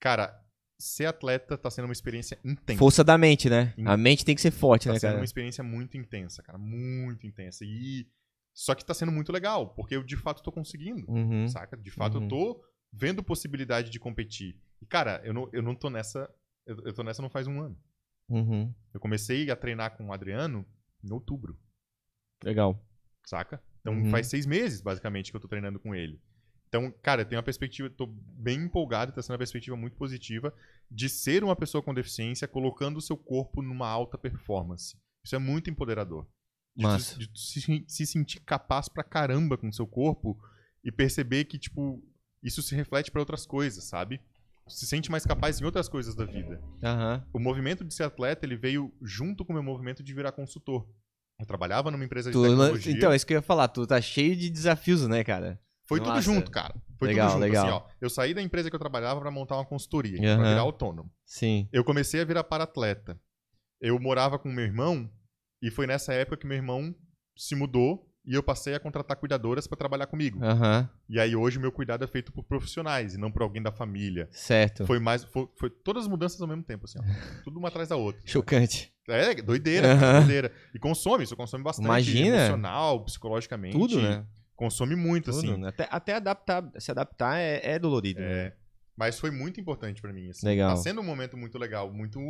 Cara, ser atleta tá sendo uma experiência intensa. Força da mente, né? Sim. A mente tem que ser forte, Tá né, sendo cara? uma experiência muito intensa, cara. Muito intensa. E. Só que tá sendo muito legal, porque eu de fato tô conseguindo. Uhum. Saca? De fato Uhum. eu tô vendo possibilidade de competir. E, cara, eu não, eu não tô nessa. Eu, eu tô nessa não faz um ano. Uhum. Eu comecei a treinar com o Adriano em outubro, Legal. saca? Então Uhum. faz seis meses, basicamente, que eu tô treinando com ele. Então, cara, eu tenho uma perspectiva, tô bem empolgado, tá sendo uma perspectiva muito positiva de ser uma pessoa com deficiência colocando o seu corpo numa alta performance. Isso é muito empoderador. De, tu- Massa. de tu se, se sentir capaz pra caramba com o seu corpo e perceber que, tipo, isso se reflete pra outras coisas, sabe? Se sente mais capaz em outras coisas da vida. Aham. O movimento de ser atleta, ele veio junto com o meu movimento de virar consultor. Eu trabalhava numa empresa de Tu tecnologia. Então, é isso que eu ia falar. Tu tá cheio de desafios, né, cara? Foi tudo Nossa. junto, cara. Foi Legal, tudo junto. legal. Assim, ó, eu saí da empresa que eu trabalhava pra montar uma consultoria, pra Aham. virar autônomo. Sim. Eu comecei a virar para-atleta. Eu morava com meu irmão e foi nessa época que meu irmão se mudou e eu passei a contratar cuidadoras pra trabalhar comigo. Aham. E aí hoje meu cuidado é feito por profissionais e não por alguém da família. Certo. Foi mais foi, foi todas as mudanças ao mesmo tempo assim, ó. Tudo uma atrás da outra. Chocante. É, doideira, Aham. doideira. E consome, isso consome bastante. Imagina. Emocional, psicologicamente. Tudo, né? Consome muito, Tudo, assim. né? Até, até adaptar, se adaptar é, é dolorido. né? É. Mas foi muito importante pra mim, assim. Legal. Tá sendo um momento muito legal, muito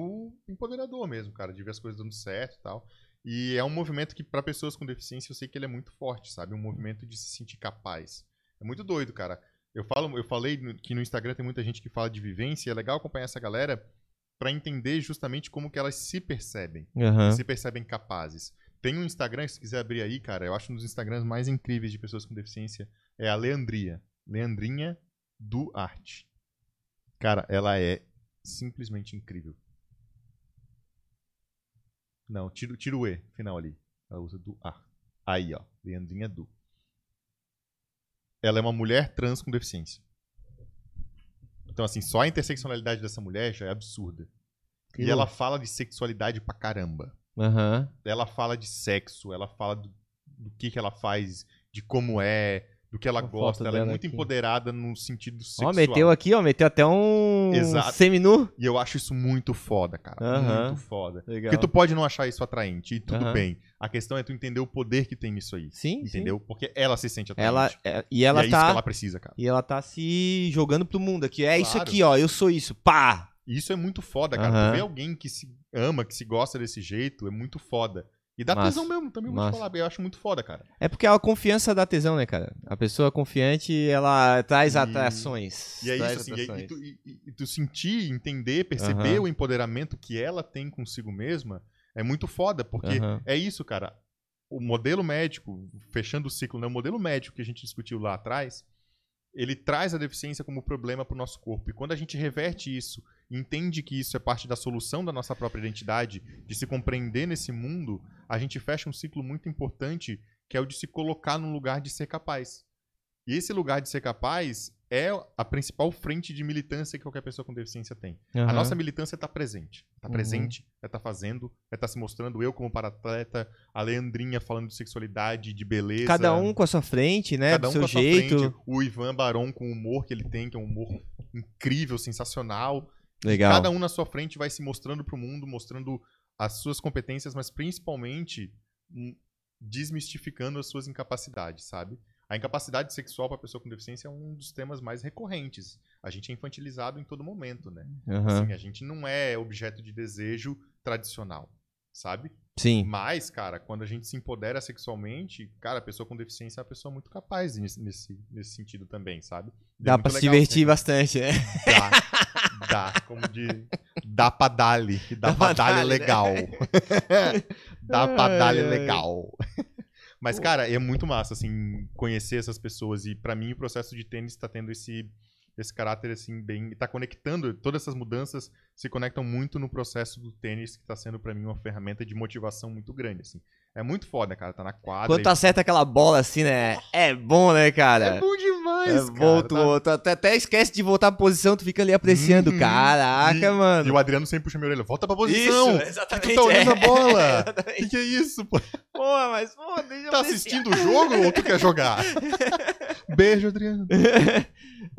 empoderador mesmo, cara, de ver as coisas dando certo e tal. E é um movimento que, pra pessoas com deficiência, eu sei que ele é muito forte, sabe? Um movimento de se sentir capaz. É muito doido, cara. Eu falo, eu falei que no Instagram tem muita gente que fala de vivência, e é legal acompanhar essa galera pra entender justamente como que elas se percebem Aham. se percebem capazes. Tem um Instagram, se quiser abrir aí, cara, eu acho um dos Instagrams mais incríveis de pessoas com deficiência. É a Leandria. Leandrinha do Arte. Cara, ela é simplesmente incrível. Não, tira, tira o E, final ali. Ela usa do A. Aí, ó. Leandrinha do. Ela é uma mulher trans com deficiência. Então, assim, só a interseccionalidade dessa mulher já é absurda. Que e louco. ela fala de sexualidade pra caramba Aham. ela fala de sexo, ela fala do, do que, que ela faz, de como é. do que ela Uma gosta. Ela é muito aqui. empoderada no sentido sexual. Ó, meteu aqui, ó, meteu até um Exato. seminu. E eu acho isso muito foda, cara. Aham. Muito foda. Legal. Porque tu pode não achar isso atraente, e tudo Aham. bem. A questão é tu entender o poder que tem nisso aí. Sim, Entendeu? Porque ela se sente sim. Ela, atraente. é- e ela e é isso tá que ela precisa, cara. e ela tá se jogando pro mundo aqui. É isso Claro. aqui, ó, eu sou isso. Pá. E isso é muito foda, cara. Aham. Tu vê alguém que se ama, que se gosta desse jeito, é muito foda. E dá Massa. tesão mesmo, também vou te falar. Eu acho muito foda, cara. É porque a confiança dá tesão, né, cara? A pessoa confiante, ela traz E- atrações. E é isso, assim, e, e tu, e- tu sentir, entender, perceber Aham. o empoderamento que ela tem consigo mesma é muito foda, porque Aham. é isso, cara. O modelo médico, fechando o ciclo, né? O modelo médico que a gente discutiu lá atrás, ele traz a deficiência como problema pro nosso corpo. E quando a gente reverte isso, entende que isso é parte da solução da nossa própria identidade, de se compreender nesse mundo, a gente fecha um ciclo muito importante, que é o de se colocar num lugar de ser capaz. E esse lugar de ser capaz é a principal frente de militância que qualquer pessoa com deficiência tem. A Aham. nossa militância está presente. Está Uhum. presente, é estar fazendo, é estar se mostrando. Eu como paratleta, a Leandrinha falando de sexualidade, de beleza. Cada um com a sua frente, né? cada do um seu com a sua jeito. frente. O Ivan Barão com o humor que ele tem, que é um humor incrível, sensacional. Legal. Cada um na sua frente vai se mostrando pro mundo, mostrando as suas competências, mas principalmente hum, desmistificando as suas incapacidades, sabe? A incapacidade sexual para pessoa com deficiência é um dos temas mais recorrentes. A gente é infantilizado em todo momento, né? Aham. Assim, a gente não é objeto de desejo tradicional, sabe? Sim. Mas, cara, quando a gente se empodera sexualmente, cara, a pessoa com deficiência é uma pessoa muito capaz nesse, nesse, nesse sentido também, sabe? É Dá muito pra se divertir bastante, né? Dá, dá, como de. Dá pra dar-lhe. Dá Dá pra dar-lhe, né? legal. dá pra ai. legal. Mas, cara, é muito massa, assim, conhecer essas pessoas. E pra mim, o processo de tênis tá tendo esse, esse caráter, assim, bem. Tá conectando. Todas essas mudanças se conectam muito no processo do tênis, que tá sendo pra mim uma ferramenta de motivação muito grande, assim. É muito foda, cara. Tá na quadra. Quando e- tu acerta aquela bola assim, né? É bom, né, cara? É bom demais, É cara. bom, tu, tá- tu até, esquece de voltar à posição, tu fica ali apreciando. Uhum. Caraca, E- mano. E o Adriano sempre puxa minha orelha. Volta pra posição. Isso, exatamente. Tu tá olhando é. a bola. Que que é isso, pô? Pô, mas, pô, deixa eu Tá apreciar. assistindo o jogo ou tu quer jogar? Beijo, Adriano.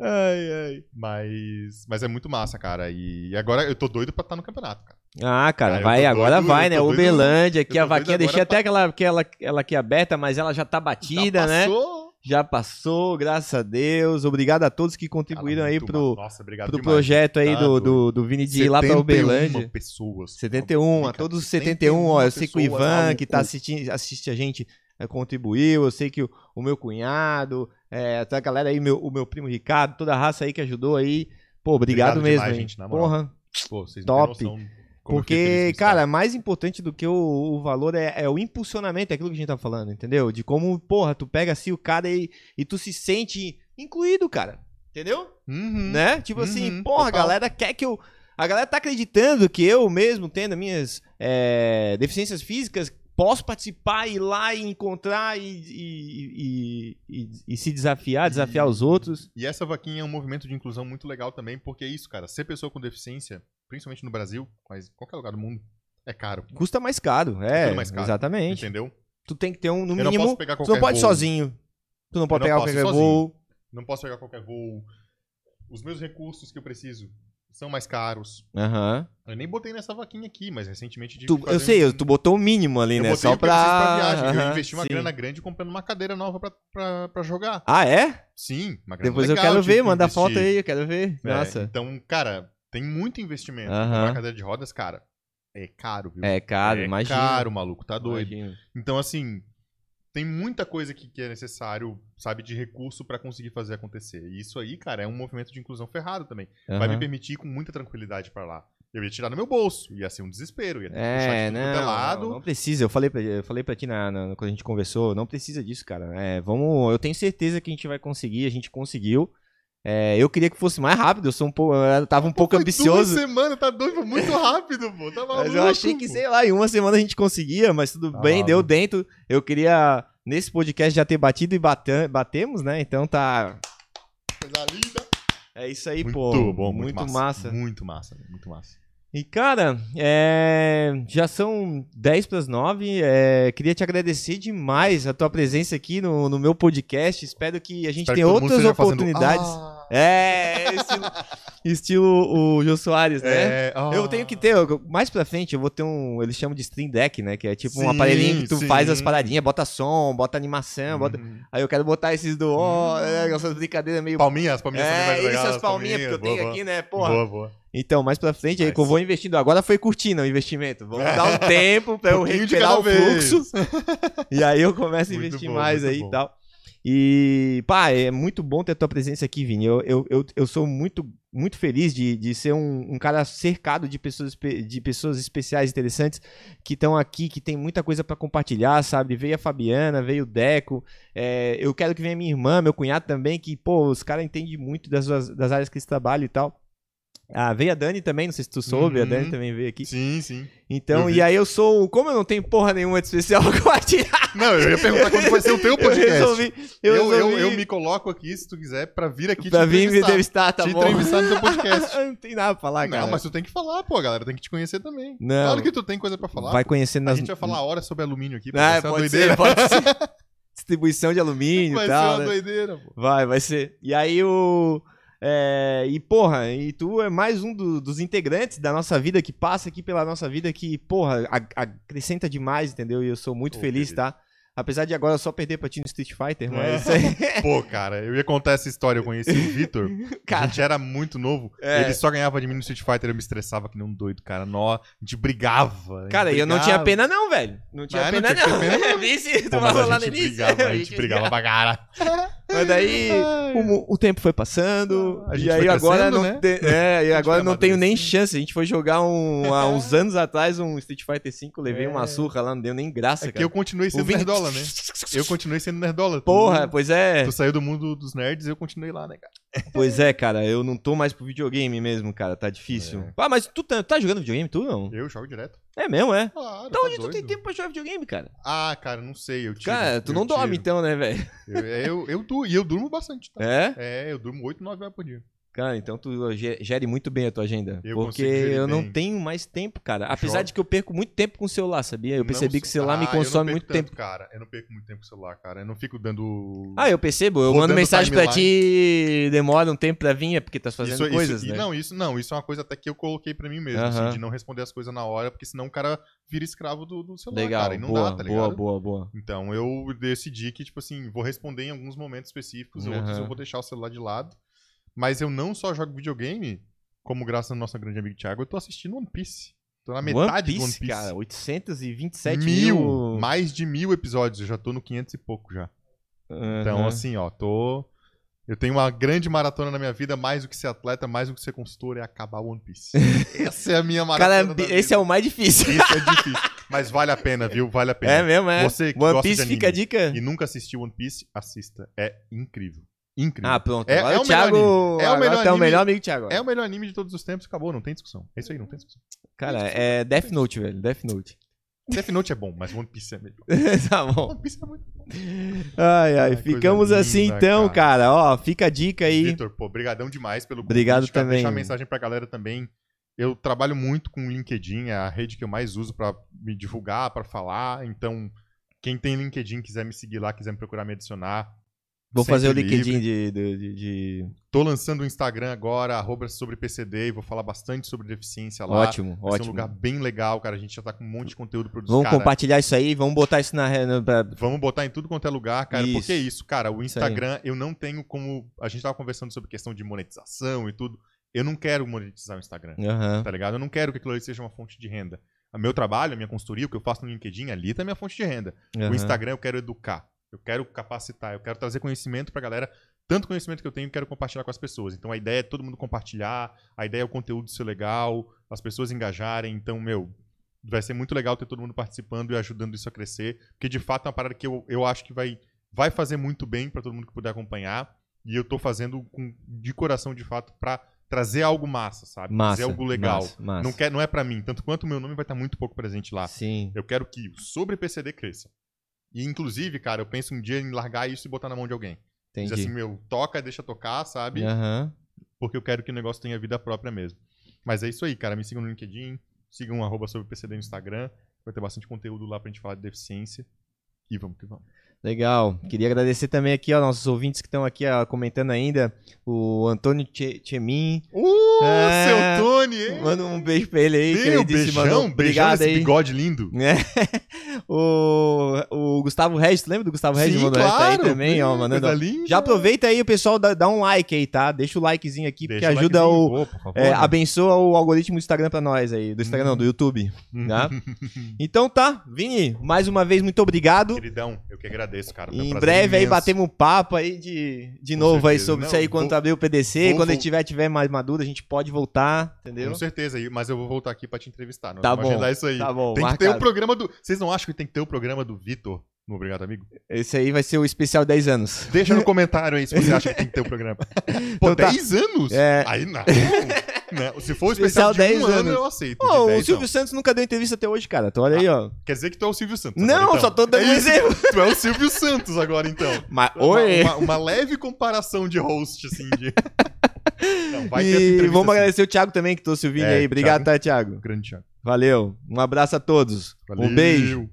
ai, ai. Mas, mas é muito massa, cara. E agora eu tô doido pra estar no campeonato, cara. Ah, cara, Cara, vai, agora doido, vai, né? Uberlândia, aqui a vaquinha, deixei até aquela, aquela, ela aqui aberta, mas ela já tá batida, Já né? passou. Já passou, graças a Deus. Obrigado a todos que contribuíram Cara, aí pro. Nossa, pro projeto aí Tá do, do, do Vini de ir lá pra 71 Uberlândia. pessoas. 71, a todos os 71, ó, eu sei que o Ivan, maluco. que tá assistindo, assiste a gente, eh, contribuiu, eu sei que o, o meu cunhado, é, até a galera aí, meu, o meu primo Ricardo, toda a raça aí que ajudou aí. Pô, obrigado, Obrigado mesmo, demais, gente, na moral. Porra, Pô, vocês Top. não porque, cara, mais importante do que o, o valor é, é o impulsionamento, é aquilo que a gente tá falando, entendeu? De como, porra, tu pega assim o cara e, e tu se sente incluído, cara. Entendeu? Uhum. né? Tipo assim, Uhum, porra, a galera quer que eu. A galera tá acreditando que eu mesmo, tendo minhas é, deficiências físicas, posso participar, ir lá e encontrar e, e, e- e- se desafiar, desafiar os outros. E essa vaquinha é um movimento de inclusão muito legal também, porque é isso, cara. Ser pessoa com deficiência, principalmente no Brasil, mas em qualquer lugar do mundo, é caro. Custa mais caro, é. tudo mais caro, exatamente. Entendeu? Tu tem que ter um, no eu não mínimo. posso pegar Tu qualquer não pode voo. sozinho. Tu não pode Eu pegar qualquer sozinho. voo. Não posso pegar qualquer voo. Os meus recursos que eu preciso são mais caros. Aham. Eu nem botei nessa vaquinha aqui, mas recentemente tive Tu- que fazer eu sei, um- tu botou o mínimo ali, eu né? Só eu preciso pra. viagem. Eu investi uma sim. grana grande comprando uma cadeira nova pra, pra, pra jogar. Ah, é? Sim, uma grana Depois eu legal, quero tive ver, que manda foto aí, eu quero ver. É, Nossa. Então, cara, tem muito investimento. Aham. Comprar cadeira de rodas, cara, é caro, viu? É caro, é imagina. caro, maluco, tá doido. Imagina. Então, assim, tem muita coisa que, que é necessário, sabe, de recurso pra conseguir fazer acontecer. E isso aí, cara, é um movimento de inclusão ferrado também. Vai me permitir ir com muita tranquilidade pra lá. Eu ia tirar no meu bolso, ia ser um desespero, ia ter que puxar É, de tudo não, é lado. não, não precisa. Eu falei pra, eu falei pra ti na, na- quando a gente conversou, não precisa disso, cara. É, vamos, eu tenho certeza que a gente vai conseguir, a gente conseguiu. É, eu queria que fosse mais rápido, eu sou um pouco, eu tava um pouco Foi ambicioso. Duas semanas, tá doido, muito rápido, pô. Tá maluco, Mas eu achei que, pô. sei lá, em uma semana a gente conseguia, mas tudo Tá bem, maluco. deu dentro. Eu queria, nesse podcast, já ter batido e bate- batemos, né? Então tá. Coisa linda. É isso aí, Muito pô. bom, muito, muito, massa. Muito massa, muito massa. E, cara, é, já são 10 para as 9. É, queria te agradecer demais a tua presença aqui no, no meu podcast. Espero que a gente Espero tenha outras esteja fazendo, oportunidades. "Ah". É, estilo, estilo o Jô Soares, né? É, ah. Eu tenho que ter, mais pra frente eu vou ter um, eles chamam de Stream Deck, né? Que é tipo um Sim, aparelhinho que tu sim. faz as paradinhas, bota som, bota animação, bota... Uhum. Aí eu quero botar esses do, ó, é, essas brincadeiras meio... Palminhas, as palminhas também É, mais isso, legais. as palminhas, porque eu tenho boa, aqui, né? Porra. Boa, boa. Então, mais pra frente aí que eu vou investindo. Agora foi curtindo o investimento. Vamos dar um tempo pra eu de recuperar o fluxo. E aí eu começo a Muito investir bom, mais aí bom. e tal. E, pá, é muito bom ter a tua presença aqui, Vini. Eu, eu, eu, eu sou muito, muito feliz de, de ser um, um cara cercado de pessoas, de pessoas especiais, interessantes, que estão aqui, que tem muita coisa pra compartilhar, sabe? Veio a Fabiana, veio o Deco. é, eu quero que venha minha irmã, meu cunhado também, que, pô, os caras entendem muito das, das áreas que eles trabalham e tal. Ah, veio a Dani também, não sei se tu soube, a Uhum. Dani também veio aqui. Sim, sim. Então, Eu e aí eu sou, como eu não tenho porra nenhuma de especial compartilhar, Não, eu ia perguntar quando vai ser o teu eu podcast. resolvi, eu, Eu, eu, resolvi eu me coloco aqui, se tu quiser, pra vir aqui pra te vir me entrevistar. entrevistar, tá te bom? entrevistar no teu podcast. não tem nada pra falar, cara. Não, mas tu tem que falar, pô, a galera tem que te conhecer também. Não. Claro que tu tem coisa pra falar. vai conhecendo A nas... gente vai falar horas sobre alumínio aqui, Ah, vai ser pode ser, pode ser. Distribuição de alumínio Vai e ser tal, uma né? doideira, pô. Vai, vai ser. E aí o. é, e porra, e tu é mais um do- dos integrantes da nossa vida que passa aqui pela nossa vida que, porra, a- acrescenta demais, entendeu? E eu sou muito feliz, querido. tá? Apesar de agora só perder pra ti no Street Fighter, É. mas. é, Pô, cara, eu ia contar essa história. Eu conheci o Vitor. Cara. A gente era muito novo. É. Ele só ganhava de mim no Street Fighter. Eu me estressava que nem um doido, cara. Nó, a gente brigava. a gente Cara, eu não brigava. tinha pena, não, velho. Não tinha Ah, não pena, tinha não. pena, não. Vice, tu Pô, mas a gente brigava, a gente brigava pra cara. Mas daí o, o tempo foi passando. A gente e aí foi agora não né? tem- é, e agora não tenho nem chance. A gente foi jogar um, há uns anos atrás um Street Fighter V, levei É. uma surra lá, não deu nem graça, É que cara. eu continuei sendo Vini- nerdola, né? Eu continuei sendo nerdola. Tu- Porra, pois é. Tu saiu do mundo dos nerds e eu continuei lá, né, cara? Pois é, cara. Eu não tô mais pro videogame mesmo, cara. Tá difícil. É. Ah, mas tu tá, tá jogando videogame, tu não? Eu jogo direto. É mesmo, é? Claro. Então tá onde tu tem doido. tempo pra jogar videogame, cara? Ah, cara, não sei. Eu tiro, Cara, tu eu não dorme então, né, velho? Eu, eu, eu, du- e eu durmo bastante, tá? É? É, eu durmo 8, 9 horas por dia. Cara, então tu ge- gere muito bem a tua agenda. Eu porque eu não bem. tenho mais tempo, cara. Apesar Jogo. de que eu perco muito tempo com o celular, sabia? Eu Não percebi que o celular me Ah, eu não consome muito tanto, tempo. cara. Eu não perco muito tempo com o celular, cara. Eu não fico dando. Ah, eu percebo. Eu mando mensagem pra ti, demora um tempo pra vir, é porque tá fazendo isso, coisas, isso, né? Não, isso não. Isso é uma coisa até que eu coloquei pra mim mesmo, Aham. assim, de não responder as coisas na hora, porque senão o cara vira escravo do, do celular, Legal, cara. E não boa, dá, tá boa, ligado? boa, boa. Então eu decidi que, tipo assim, vou responder em alguns momentos específicos, outros Aham. eu vou deixar o celular de lado. Mas eu não só jogo videogame, como graças ao nosso grande amigo Thiago, eu tô assistindo One Piece. Tô na metade One Piece, do One Piece. cara, 827 mil, mil. mais de mil episódios, eu já tô no 500 e pouco já. Então, Aham. assim, ó, tô. Eu tenho uma grande maratona na minha vida, mais do que ser atleta, mais do que ser consultor, é acabar o One Piece. Essa é a minha maratona. Cara, esse é o mais difícil. Isso é difícil. Mas vale a pena, viu? Vale a pena. É mesmo, é. Você que One gosta Piece de fica a anime dica. E nunca assistiu One Piece, assista. É incrível. Incrível. Ah, pronto. É- Agora é o Thiago. anime. É o melhor tu é o anime. melhor amigo Thiago. é o melhor anime de todos os tempos, acabou, não tem discussão. É isso aí, não tem discussão. Cara, é Death Note, velho. Death Note. Death Note é bom, mas One Piece é melhor. tá bom. One Piece é muito bom. Ai, ai, Ai, ficamos linda, assim então, cara. cara. Ó, fica a dica aí. Vitor, pô, brigadão demais pelo Obrigado cara. também. Deixar a mensagem pra galera também. Eu trabalho muito com o LinkedIn, é a rede que eu mais uso pra me divulgar, pra falar. Então, quem tem LinkedIn, quiser me seguir lá, quiser me procurar me adicionar. Vou fazer o LinkedIn de, de, de- Tô lançando o Instagram agora, arroba sobre PCD, e vou falar bastante sobre deficiência lá. Ótimo, Vai ser um ótimo. lugar bem legal, cara. A gente já tá com um monte de conteúdo produzido. Vamos cara, compartilhar isso aí, vamos botar isso na. re- na- pra- Vamos botar em tudo quanto é lugar, cara. Isso. Porque é isso, cara. O. Instagram, eu não tenho como. A gente tava conversando sobre questão de monetização e tudo. Eu não quero monetizar o Instagram, Aham. tá ligado? Eu não quero que aquilo ali seja uma fonte de renda. O meu trabalho, a minha consultoria, o que eu faço no LinkedIn, ali tá a minha fonte de renda. O aham. Instagram eu quero educar. Eu quero capacitar, eu quero trazer conhecimento pra galera. Tanto conhecimento que eu tenho, eu quero compartilhar com as pessoas. Então a ideia é todo mundo compartilhar, a ideia é o conteúdo ser legal, as pessoas engajarem. Então, meu, vai ser muito legal ter todo mundo participando e ajudando isso a crescer. Porque de fato é uma parada que eu, eu acho que vai, vai fazer muito bem pra todo mundo que puder acompanhar. E eu tô fazendo com, de coração, de fato, pra trazer algo massa, sabe? Massa. trazer algo legal. Massa, massa. Não, quer, não é pra mim, tanto quanto o meu nome vai estar muito pouco presente lá. Sim. Eu quero que o sobre PCD cresça. E, inclusive, cara, eu penso um dia em largar isso e botar na mão de alguém. Entendi. assim, meu, toca, deixa tocar, sabe? Aham. Porque eu quero que o negócio tenha vida própria mesmo. Mas é isso aí, cara. Me sigam no LinkedIn, sigam um arroba sobre PCD no Instagram. Vai ter bastante conteúdo lá pra gente falar de deficiência. E vamos que vamos. Legal. Queria agradecer também aqui, ó, nossos ouvintes que estão aqui ó, comentando ainda. O Antônio Che- Chemin. Uh, É. seu Tony! hein? Manda um beijo pra ele aí. que Meu, ele disse, beijão, beijão obrigado aí. bigode lindo. É. o, o Gustavo Regis, lembra do Gustavo Regis? Sim, Mandou essa claro. aí também, ó, mandando. linda. Já aproveita aí, o pessoal, dá, dá um like aí, tá? Deixa o likezinho aqui, Deixa porque o ajuda o. por favor, é, né? abençoa o algoritmo do Instagram pra nós aí. Do Instagram Hum. não, do YouTube. Tá? Então tá, Vini, mais uma vez, muito obrigado. Queridão, eu que agradeço, cara. Foi um Em breve aí imenso. batemos um papo aí de, de Com novo aí certeza. sobre Não, isso aí quando vou- abrir o PDC. vou- quando vou- ele tiver, tiver mais maduro, a gente pode voltar, entendeu? Com certeza, aí, mas eu vou voltar aqui pra te entrevistar. Nós Tá vamos bom, agendar isso aí. Tá bom, tem que ter o marcado. programa do. Vocês não acham que tem que ter o programa do Vitor no Obrigado Amigo? Esse aí vai ser o especial 10 anos. Deixa no comentário aí se você acha que tem que ter o programa. Pô, Então tá. 10 anos? É. Aí não. Não, Se for o Especial especial, de 10 um ano, anos. eu aceito. Pô, o 10 Silvio não. Santos nunca deu entrevista até hoje, cara. Então olha aí, ó. Quer dizer que tu é o Silvio Santos. Não, agora, então. só tô dando É um exemplo. Tu é o Silvio Santos agora, então. Mas, Uma- oi! Uma, uma leve comparação de host, assim, de. Não, E vamos assim. agradecer o Thiago também que trouxe o vídeo É, aí. Obrigado, Thiago. tá, Thiago? Grande Thiago. Valeu. Um abraço a todos. Um Valeu. beijo.